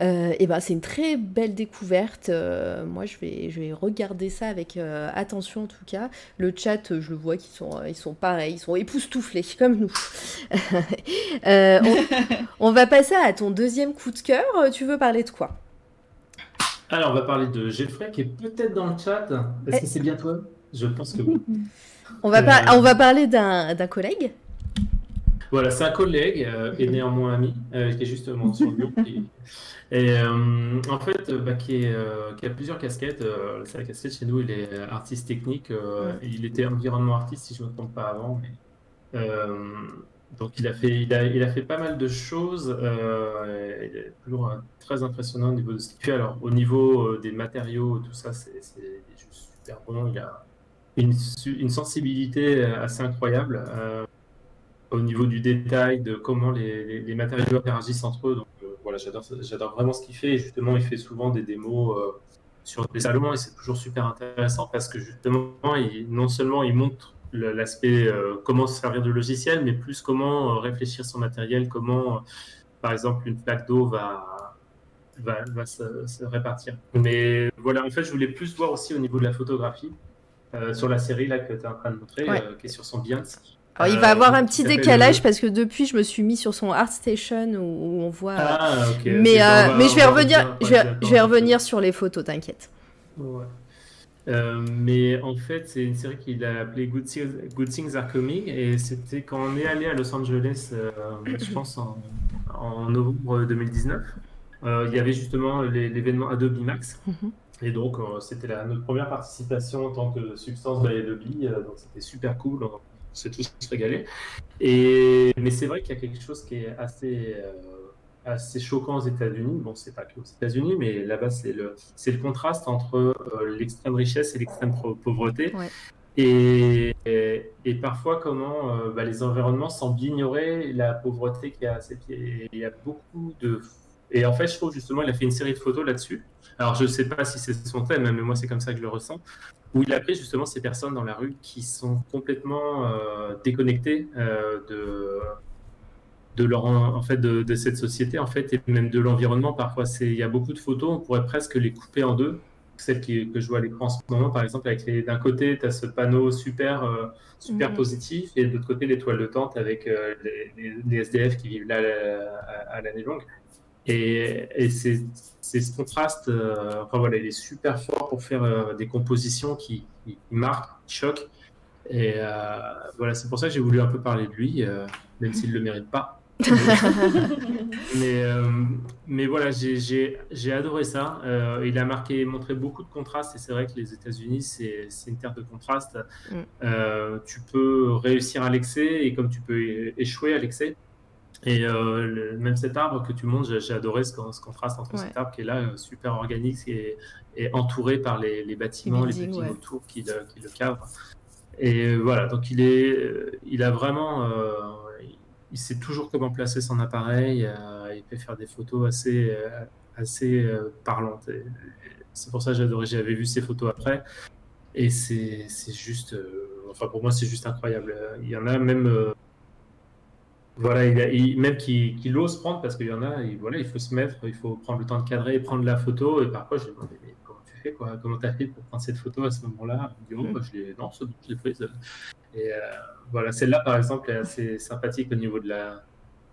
Euh, et ben c'est une très belle découverte. Euh, moi je vais, je vais regarder ça avec euh, attention en tout cas. Le chat, euh, je le vois qu'ils sont, euh, ils sont pareils, ils sont époustouflés *laughs* comme nous. *laughs* Euh, on, *laughs* on va passer à ton deuxième coup de cœur. Euh, Tu veux parler de quoi? Alors, on va parler de Geoffrey qui est peut-être dans le chat. Est-ce Eh. que c'est bien toi? Je pense que oui. on va, Euh. par- on va parler d'un collègue. Voilà, c'est un collègue euh, et néanmoins ami, euh, qui est justement sur Lyon. qui- *laughs* Et en fait, bah, qui, est, qui a plusieurs casquettes. Euh, sa casquette chez nous, il est artiste technique. Ouais. Il était environnement artiste, si je ne me trompe pas avant. mais, donc, il a, fait, il, a, il a fait pas mal de choses. euh, il est toujours euh, très impressionnant au niveau de ce qu'il fait. Alors, au niveau euh, des matériaux, tout ça, c'est juste super bon. Il a une, une sensibilité euh, assez incroyable. euh, au niveau du détail, de comment les, les- matériaux interagissent entre eux. Donc euh, voilà, j'adore, vraiment ce qu'il fait. Et justement, il fait souvent des démos euh, sur des salons et c'est toujours super intéressant parce que justement, non seulement il montre l'aspect euh, comment se servir du logiciel, mais plus comment euh, réfléchir son matériel, comment, euh, par exemple, une plaque d'eau va, va, va se, se répartir. Mais voilà, en fait, je voulais plus voir aussi au niveau de la photographie. euh, sur la série là que tu es en train de montrer, Ouais. euh, qui est sur son. Alors, il va avoir un petit décalage parce que depuis je me suis mis sur son ArtStation où, où on voit. Ah, ok. mais, mais je vais revenir, bien- je vais, je revenir sur les photos, t'inquiète. Ouais. Euh, mais en fait, c'est une série qu'il a appelée Good Things, Good Things Are Coming et c'était quand on est allé à Los Angeles, euh, je *laughs* pense en, en novembre 2019. Euh, il y avait justement l'événement Adobe Max. Mhm. Et donc, c'était notre première participation en tant que substance by Adobe. donc, c'était super cool. On s'est tous régalés. Et, mais c'est vrai qu'il y a quelque chose qui est assez, assez choquant aux États-Unis. Bon, c'est pas que aux États-Unis, mais là-bas, c'est le, c'est le contraste entre euh, l'extrême richesse et l'extrême pauvreté. Ouais. Et, et, parfois, comment bah, les environnements semblent ignorer la pauvreté qu'il y a à ses pieds. il y a beaucoup de. Et en fait, je trouve justement, il a fait une série de photos là-dessus. Alors, je ne sais pas si c'est son thème, hein, mais moi, c'est comme ça que je le ressens. Où il a pris justement ces personnes dans la rue qui sont complètement déconnectées de de leur en fait de, cette société en fait et même de l'environnement parfois. C'est il y a beaucoup de photos on pourrait presque les couper en deux. Celle qui, que je vois à l'écran en ce moment par exemple avec d'un côté tu as ce panneau super euh, super mhm. positif et de l'autre côté les toiles de tente avec euh, les, SDF qui vivent là à, l'année longue. Et, et c'est ce contraste euh, enfin voilà il est super fort pour faire des compositions qui, qui, marquent qui choquent. Et voilà c'est pour ça que j'ai voulu un peu parler de lui même s'il le mérite pas *laughs* mais, euh, mais voilà, j'ai adoré ça. Euh, il a marqué, montré beaucoup de contrastes et c'est vrai que les États-Unis, c'est une terre de contraste. Mm. Euh, tu peux réussir à l'excès et comme tu peux échouer à l'excès. Et même cet arbre que tu montres, j'ai adoré ce, ce, contraste entre cet arbre qui est là, super organique et, et entouré par les, les bâtiments, les, petits autour qui le, qui le cadrent. Et voilà, donc il, est, il a vraiment il sait toujours comment placer son appareil. Euh, il peut faire des photos assez, euh, assez euh, parlantes. C'est pour ça que j'adorais. J'avais vu ses photos après. Et c'est juste. enfin, pour moi, c'est juste incroyable. Il y en a même. voilà, il, même qui, qui l'ose prendre parce qu'il y en a, voilà, il faut se mettre, il faut prendre le temps de cadrer et prendre la photo. Et parfois, je me demandé, mais fais quoi Comment tu as fait pour prendre cette photo à ce moment-là? Oh, mm. bah, je Non, je l'ai prise. Et voilà, celle-là, par exemple, est assez sympathique au niveau de la,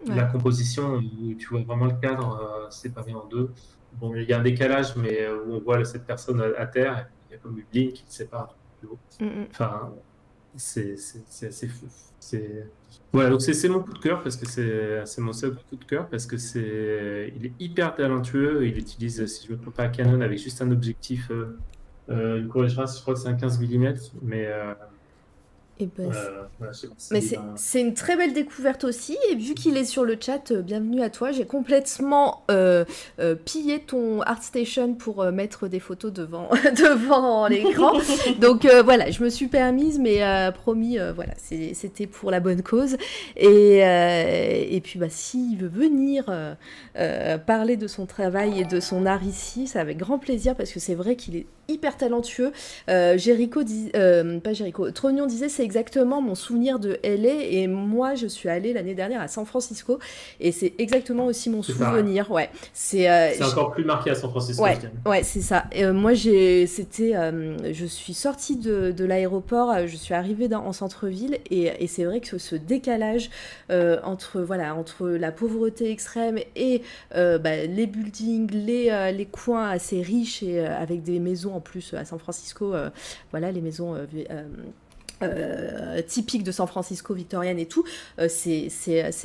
la composition, où tu vois vraiment le cadre euh, séparé en deux. Bon, il y a un décalage, mais où on voit cette personne à, terre, il y a comme une ligne qui le sépare de l'eau. Mm, mm. Enfin, c'est assez fou. Voilà, donc c'est mon coup de cœur parce que c'est mon seul coup de cœur parce que c'est il est hyper talentueux. Il utilise, si je ne me trompe pas, Canon avec juste un objectif, euh, euh, une je crois que c'est un 15 mm, mais ben, mais c'est une très belle découverte aussi. Et vu qu'il est sur le chat, euh, bienvenue à toi. J'ai complètement euh, euh, pillé ton ArtStation pour mettre des photos devant, *laughs* devant l'écran. *laughs* Donc voilà, je me suis permise, mais promis, voilà, c'était pour la bonne cause. Et, et puis, bah, s'il veut venir parler de son travail et de son art ici, c'est avec grand plaisir parce que c'est vrai qu'il est hyper talentueux. Jericho, dit, pas Jericho, Trognon disait c'est exactement mon souvenir de LA et moi je suis allée l'année dernière à San Francisco et c'est exactement aussi mon souvenir. Ouais, c'est euh, encore plus marqué à San Francisco. Ouais, ouais c'est ça. Euh, moi j'ai, c'était, euh, je suis sortie de, de l'aéroport, je suis arrivée dans, en centre-ville et, et c'est vrai que ce, décalage entre voilà entre la pauvreté extrême et bah, les buildings, les, les coins assez riches et avec des maisons en plus à San Francisco, voilà les maisons euh, typique de San Francisco victorienne et tout, euh, c'est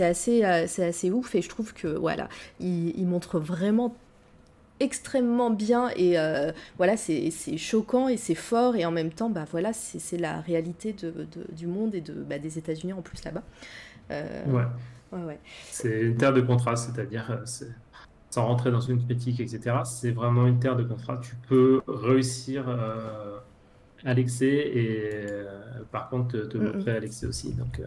assez, euh, c'est assez ouf et je trouve que voilà, il, montre vraiment extrêmement bien et voilà c'est choquant et c'est fort et en même temps bah voilà c'est la réalité de, du monde et de bah, des États-Unis en plus là-bas. ouais. ouais, ouais. C'est une terre de contraste, c'est-à-dire sans rentrer dans une critique etc. C'est vraiment une terre de contraste. Tu peux réussir l'excès et euh, par contre te, montrer à l'excès aussi. Donc euh,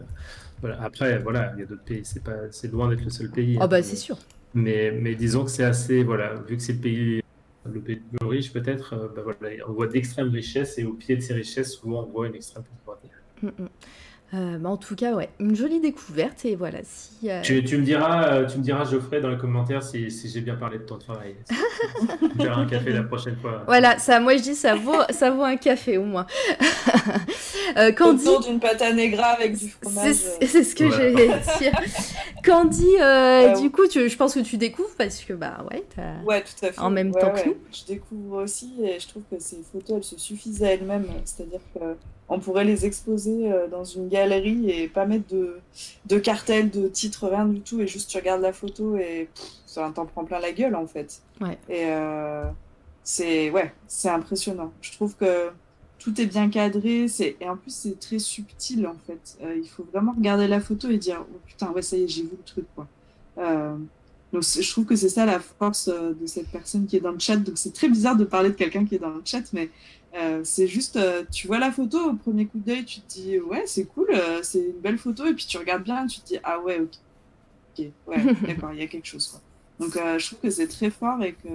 voilà. Après, voilà, il y a d'autres pays. C'est pas, c'est loin d'être le seul pays. Oh bah c'est sûr. Mais, mais disons que c'est assez, voilà, vu que c'est le pays le pays le plus riche peut-être, euh, bah voilà, on voit d'extrêmes richesses et au pied de ces richesses, souvent on voit une extrême pauvreté. Mm, mm. Euh, bah, en tout cas, ouais, une jolie découverte et voilà. Si, euh, tu, tu, me diras, euh, tu me diras, Geoffrey, dans les commentaires si, si j'ai bien parlé de ton travail. *laughs* tu un café la prochaine fois. Voilà, ça, moi je dis, ça vaut, ça vaut un café au moins. *laughs* Candy, Autour d'une pâte à negra avec du fromage. C'est ce que j'allais dire. *laughs* Candy, du coup, tu, je pense que tu découvres parce que bah ouais, as... ouais, tout à fait. En même temps que nous. Je découvre aussi et je trouve que ces photos, elles se suffisent à elles-mêmes. C'est-à-dire que on pourrait les exposer euh, dans une galerie et pas mettre de, de cartel, de titre, rien du tout, et juste tu regardes la photo et ça t'en prend plein la gueule en fait. Ouais. Et euh, c'est ouais, c'est impressionnant. Je trouve que tout est bien cadré, c'est et en plus c'est très subtil en fait. Euh, il faut vraiment regarder la photo et dire oh putain ouais ça y est j'ai vu le truc quoi. donc je trouve que c'est ça la force de cette personne qui est dans le chat. Donc c'est très bizarre de parler de quelqu'un qui est dans le chat, mais Euh, c'est juste, euh, tu vois la photo au premier coup d'œil, tu te dis ouais, c'est cool, euh, c'est une belle photo, et puis tu regardes bien, et tu te dis ah ouais, ok, ok, ouais, *laughs* d'accord, il y a quelque chose. Quoi. Donc je trouve que c'est très fort et que,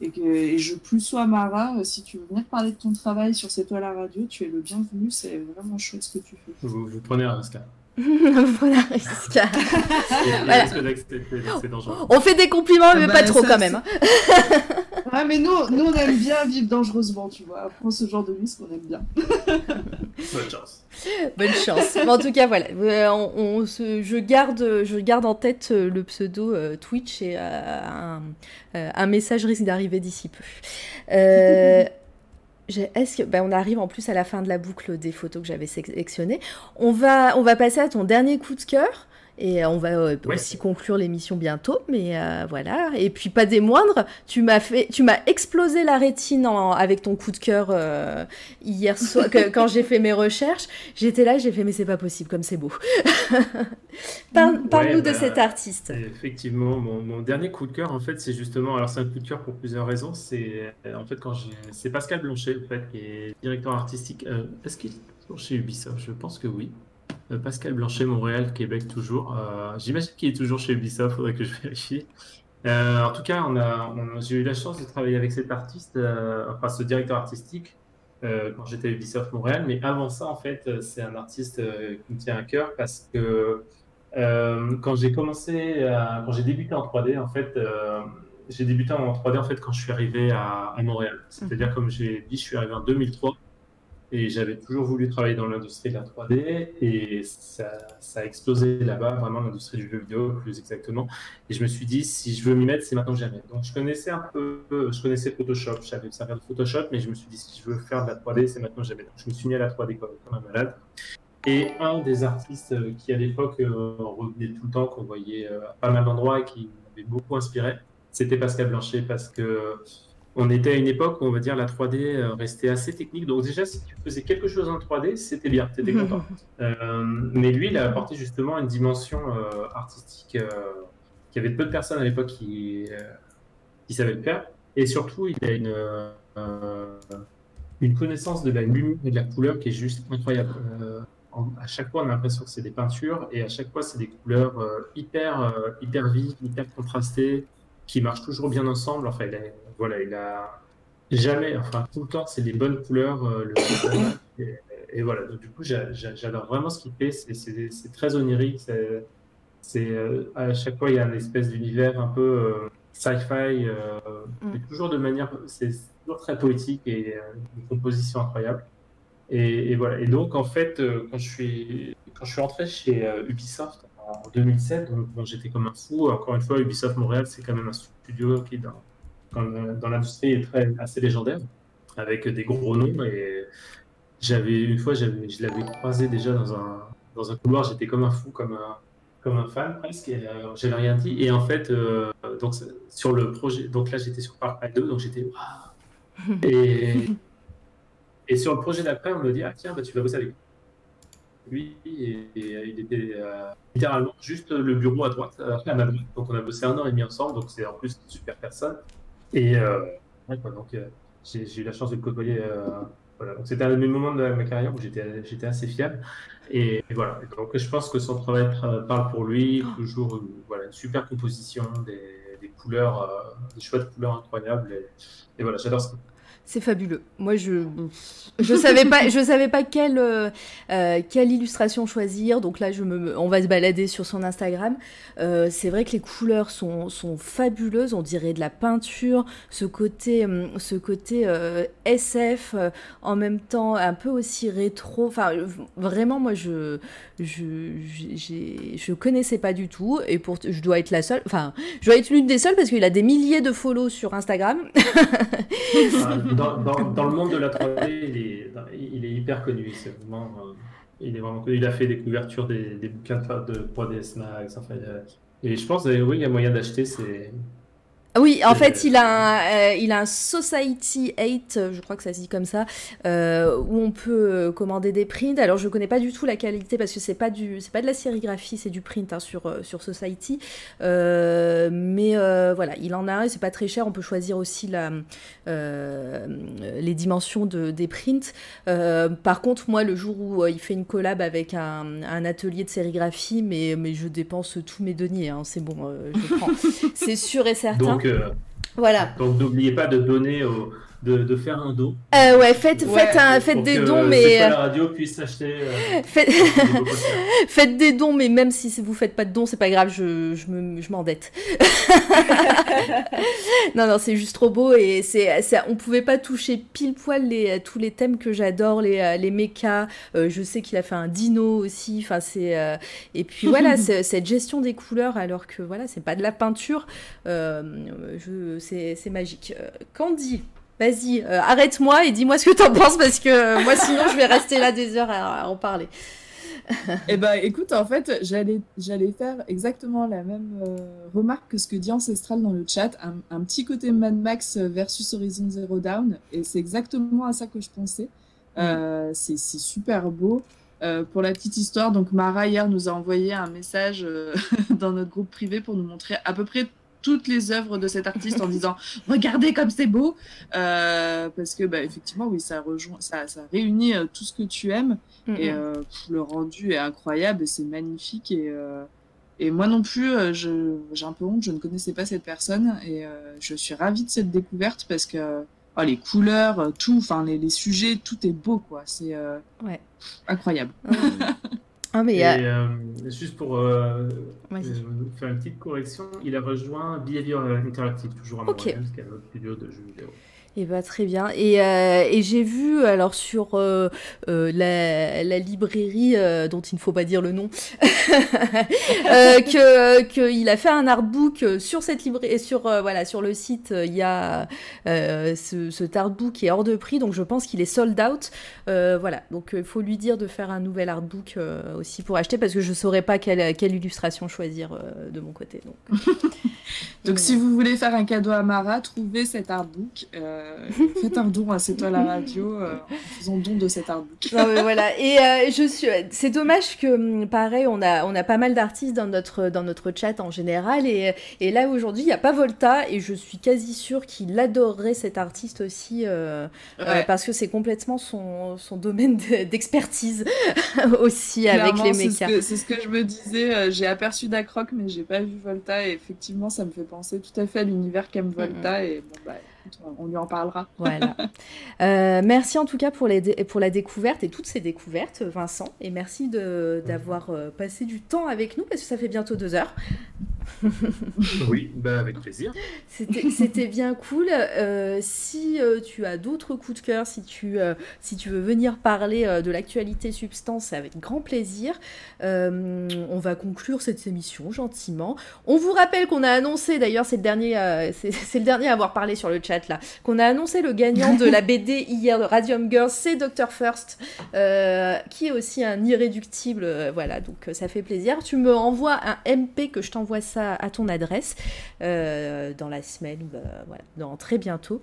et que et je plus sois Mara, si tu veux venir parler de ton travail sur cette toile à radio, tu es le bienvenu, c'est vraiment chouette ce que tu fais. Vous, vous prenez un risque. *laughs* voilà, risque. On fait des compliments, mais bah, pas trop quand même. *laughs* ah, mais nous, nous, on aime bien vivre dangereusement, tu vois. Prends ce genre de risque, on aime bien. *laughs* Bonne chance. Bonne chance. en tout cas, voilà. Euh, on, se, je, garde, je garde en tête euh, le pseudo euh, Twitch et un, un, message risque d'arriver d'ici peu. Est-ce que ben on arrive en plus à la fin de la boucle des photos que j'avais sélectionnées. On va on va passer à ton dernier coup de cœur. Et on va euh, aussi conclure l'émission bientôt, mais euh, voilà. Et puis pas des moindres, tu m'as fait, tu m'as explosé la rétine avec ton coup de cœur euh, hier soir *laughs* quand j'ai fait mes recherches. J'étais là, j'ai fait mais c'est pas possible comme c'est beau. *laughs* Parle-nous de bah, cet artiste. Effectivement, mon, dernier coup de cœur en fait, c'est justement, alors c'est un coup de cœur pour plusieurs raisons. C'est en fait quand c'est Pascal Blanchet en fait qui est directeur artistique. Est-ce qu'il est chez Ubisoft? Je pense que oui. Euh, Pascal Blanchet, Montréal, Québec, toujours. Euh, j'imagine qu'il est toujours chez Ubisoft, faudrait que je vérifie. Euh, en tout cas, on a, j'ai eu la chance de travailler avec cet artiste, enfin ce directeur artistique, quand j'étais à Ubisoft Montréal. Mais avant ça, en fait, c'est un artiste qui me tient à cœur parce que quand j'ai commencé, quand j'ai débuté en 3D, en fait, j'ai débuté en 3D en fait quand je suis arrivé à, à Montréal. C'est-à-dire, comme j'ai dit, je suis arrivé en 2003. Et j'avais toujours voulu travailler dans l'industrie de la 3D et ça, ça a explosé là-bas, vraiment l'industrie du jeu vidéo plus exactement. Et je me suis dit, si je veux m'y mettre, c'est maintenant que jamais. Donc je connaissais un peu, je connaissais Photoshop, je savais de Photoshop, mais je me suis dit, si je veux faire de la 3D, c'est maintenant que jamais. Donc je me suis mis à la 3D comme, un malade. Et un des artistes qui à l'époque euh, revenait tout le temps, qu'on voyait euh, à pas mal d'endroits et qui m'avait beaucoup inspiré, c'était Pascal Blanchet parce que on était à une époque où on va dire la 3D euh, restait assez technique. Donc déjà, si tu faisais quelque chose en 3D, c'était bien, tu étais content. Euh, mais lui, il a apporté justement une dimension euh, artistique qu'il y avait peu de personnes à l'époque qui, qui savaient le faire. Et surtout, il a une, une connaissance de la lumière et de la couleur qui est juste incroyable. à chaque fois, on a l'impression que c'est des peintures et à chaque fois, c'est des couleurs hyper, hyper vives, hyper contrastées, qui marchent toujours bien ensemble. Enfin, il voilà, il a jamais, enfin tout le temps, c'est des bonnes couleurs. Euh, *coughs* et, voilà, donc, du coup, j'adore vraiment ce qu'il fait. C'est très onirique. C'est euh, à chaque fois, il y a une espèce d'univers un peu euh, sci-fi, mm. toujours de manière, c'est toujours très poétique et une composition incroyable. Et, voilà. Et donc, en fait, quand je suis quand je suis entré chez Ubisoft en 2007, donc, j'étais comme un fou. Encore une fois, Ubisoft Montréal, c'est quand même un studio qui est dans dans, l'industrie est très, assez légendaire, avec des gros noms. Et j'avais une fois, je l'avais croisé déjà dans un, dans un couloir, j'étais comme un fou, comme un, comme un fan presque, et euh, j'avais rien dit. Et en fait, euh, donc, sur le projet, donc là j'étais sur Park 2, donc j'étais Et, *laughs* et sur le projet d'après, on me dit, ah tiens, bah, tu vas bosser avec lui. Et, il était euh, littéralement juste le bureau à droite, à ma Donc on a bossé un an et demi ensemble, donc c'est en plus une super personne. Et euh, donc euh, j'ai eu la chance de le côtoyer. Euh, voilà. C'était un de mes moments de ma carrière où j'étais assez fiable. Et, voilà. donc je pense que son travail parle pour lui. Toujours voilà, une super composition, des, des couleurs, des choix de couleurs incroyables. Et, et voilà, j'adore ce c'est fabuleux. Moi, je je savais pas, je savais pas quelle euh, euh, quelle illustration choisir. Donc là, je me, on va se balader sur son Instagram. Euh, c'est vrai que les couleurs sont, sont fabuleuses. On dirait de la peinture. Ce côté ce côté SF en même temps un peu aussi rétro. Enfin, vraiment, moi, je je je connaissais pas du tout. Et pour je dois être la seule. Enfin, je dois être l'une des seules parce qu'il a des milliers de follow sur Instagram. *laughs* Dans, le monde de la 3D, il est, hyper connu. C'est vraiment, euh, il est vraiment connu. Il a fait des couvertures des, bouquins de, de 3ds Max. Enfin, et je pense, euh, oui, il y a moyen d'acheter. C'est Oui, en fait, il a, un, il a un Society 8, je crois que ça se dit comme ça, où on peut commander des prints. Alors, je connais pas du tout la qualité parce que c'est pas du, c'est pas de la sérigraphie, c'est du print hein, sur sur Society. mais voilà, il en a un, c'est pas très cher. On peut choisir aussi la, les dimensions de, des prints. par contre, moi, le jour où il fait une collab avec un, un atelier de sérigraphie, mais, mais je dépense tous mes deniers. Hein, c'est bon, je prends. *laughs* c'est sûr et certain. Donc, euh, voilà. Donc n'oubliez pas de donner au, de, de, faire un don. Euh, ouais, faites, faites, un, faites des dons, mais. la radio puisse acheter. Euh, *laughs* faites... *laughs* faites... des dons, mais même si vous faites pas de dons, c'est pas grave, je, je m'endette. *laughs* non, non, c'est juste trop beau et c'est, on pouvait pas toucher pile poil les, tous les thèmes que j'adore, les, les mechas. Euh, je sais qu'il a fait un dino aussi. Enfin, c'est euh, et puis voilà, cette gestion des couleurs, alors que voilà, c'est pas de la peinture, c'est magique. Candy. Vas-y, euh, arrête-moi et dis-moi ce que t'en penses parce que euh, moi sinon je vais rester là des heures à, en parler. *laughs* eh ben écoute, en fait, j'allais, j'allais faire exactement la même euh, remarque que ce que dit Ancestral dans le chat, un, petit côté Mad Max versus Horizon Zero Dawn, et c'est exactement à ça que je pensais. Mm. c'est, c'est super beau. pour la petite histoire, donc Mara hier nous a envoyé un message *laughs* dans notre groupe privé pour nous montrer à peu près toutes les œuvres de cet artiste en disant *laughs* regardez comme c'est beau. Euh, parce que bah, effectivement oui ça rejoint ça, ça réunit euh, tout ce que tu aimes. Et euh, le rendu est incroyable et c'est magnifique. Et et moi non plus j'ai un peu honte je ne connaissais pas cette personne. Et je suis ravie de cette découverte parce que oh, les couleurs tout enfin les, les, sujets tout est beau quoi. C'est ouais. incroyable *laughs* Ah, mais et, euh, juste pour euh, euh, faire une petite correction, il a rejoint Behavior Interactive, toujours à Montréal, okay. qui est un autre studio de jeux vidéo. Et eh bah, très bien. Et, euh, et j'ai vu alors sur euh, euh, la, la, librairie dont il ne faut pas dire le nom *laughs* que qu'il a fait un artbook sur cette librairie sur voilà sur le site il y a ce, ce artbook qui est hors de prix donc je pense qu'il est sold out. voilà donc il faut lui dire de faire un nouvel artbook aussi pour acheter parce que je saurais pas quelle, quelle illustration choisir de mon côté. Donc, *laughs* donc si vous voulez faire un cadeau à Mara, trouvez cet artbook. Euh, faites un don à C'est toi la radio euh, en faisant don de cet artbook. voilà. Et euh, je suis. C'est dommage que, hum, pareil, on a, on a pas mal d'artistes dans notre, dans notre chat en général. Et, et là, aujourd'hui, il n'y a pas Volta. Et je suis quasi sûre qu'il adorerait cet artiste aussi. parce que c'est complètement son, son domaine d'expertise *laughs* aussi avec les mechas. C'est ce, que je me disais. J'ai aperçu Dacroc, mais j'ai pas vu Volta. Et effectivement, ça me fait penser tout à fait à l'univers qu'aime Volta. Et bon, bah on lui en parlera. Voilà. *laughs* Euh, merci en tout cas pour, les pour la découverte et toutes ces découvertes, Vincent. Et merci d'avoir euh, passé du temps avec nous parce que ça fait bientôt deux heures. Oui, bah avec plaisir. C'était bien cool. Euh, si tu as d'autres coups de cœur, si tu, si tu veux venir parler de l'actualité substance, avec grand plaisir. on va conclure cette émission gentiment. On vous rappelle qu'on a annoncé, d'ailleurs c'est le, dernier, à avoir parlé sur le chat là, qu'on a annoncé le gagnant de la BD hier de Radium Girls, c'est Dr First, euh, qui est aussi un irréductible. Euh, voilà, donc euh, ça fait plaisir. Tu me envoies un MP que je t'envoie ça à ton adresse dans la semaine, voilà, dans très bientôt.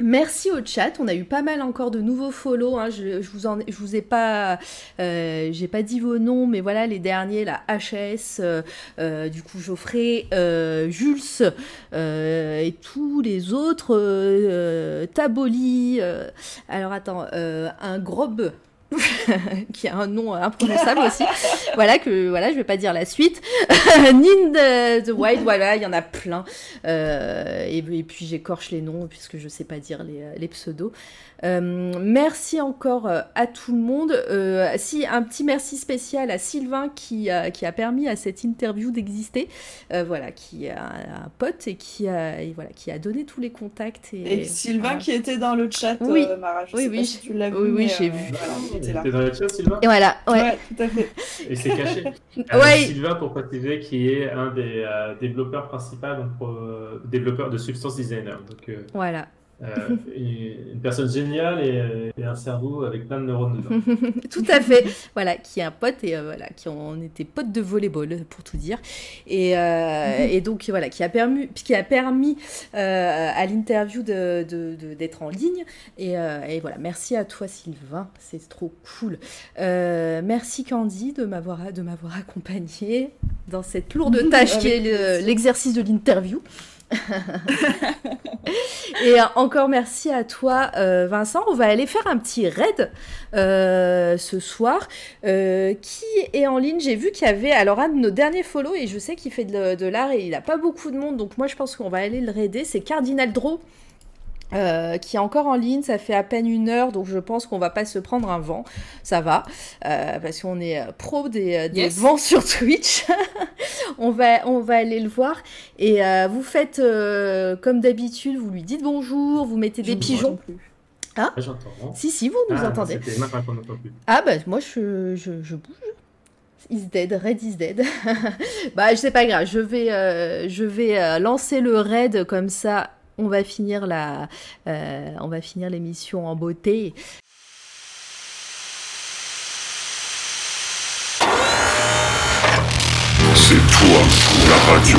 Merci au chat, on a eu pas mal encore de nouveaux follow. Hein. Je, vous ai pas, euh, j'ai pas dit vos noms, mais voilà les derniers, la HS, euh, euh, du coup Geoffrey, Jules et tous les autres, Taboli. alors attends, un Grob. *laughs* qui a un nom imprononçable aussi. voilà que voilà, je vais pas dire la suite. *laughs* Nin the Wild, voilà, il y en a plein. Euh, et, puis j'écorche les noms puisque je sais pas dire les, les pseudos. Euh, merci encore euh, à tout le monde. Euh, si un petit merci spécial à Sylvain qui a, qui a permis à cette interview d'exister. voilà, qui a un pote et qui a et voilà qui a donné tous les contacts. Et, et Sylvain qui était dans le chat. Oui, Mara, je oui, sais oui, pas si tu l'as vu. Oui, oui, j'ai vu. Là. dans le chat, Sylvain? Et voilà, ouais. ouais tout à fait. Et c'est caché. *laughs* ouais. Sylvain pour préciser qui est un des développeurs principaux, donc développeur de Substance Designer. Donc voilà. Euh, une personne géniale et, un cerveau avec plein de neurones dedans. *laughs* tout à fait. voilà, qui est un pote et voilà, qui on était potes de volleyball pour tout dire. Et, et donc voilà, qui a permis, qui a permis à l'interview d'être de, de, en ligne. Et, et, voilà, merci à toi Sylvain, c'est trop cool. merci Candy de m'avoir de m'avoir accompagné dans cette lourde tâche qui est l'exercice de l'interview. *laughs* et encore merci à toi, euh, Vincent. On va aller faire un petit raid euh, ce soir. Euh, qui est en ligne J'ai vu qu'il y avait alors un de nos derniers follow et je sais qu'il fait de, l'art et il n'a pas beaucoup de monde. Donc moi, je pense qu'on va aller le raider. C'est Cardinal Draw. Euh, qui est encore en ligne, ça fait à peine une heure, donc je pense qu'on va pas se prendre un vent, ça va, euh, parce qu'on est euh, pro des, des vents *laughs* sur Twitch. *laughs* on, va, on va aller le voir, et vous faites comme d'habitude, vous lui dites bonjour, vous mettez des pigeons. Ah, J'entends. Si, si, vous nous ah, entendez. Ah, bah moi je, je, je bouge is dead, Red is dead. *laughs* bah, sais pas grave, je vais, je vais lancer le raid comme ça on va finir la, euh, on va finir l'émission en beauté. C'est toi, la radio.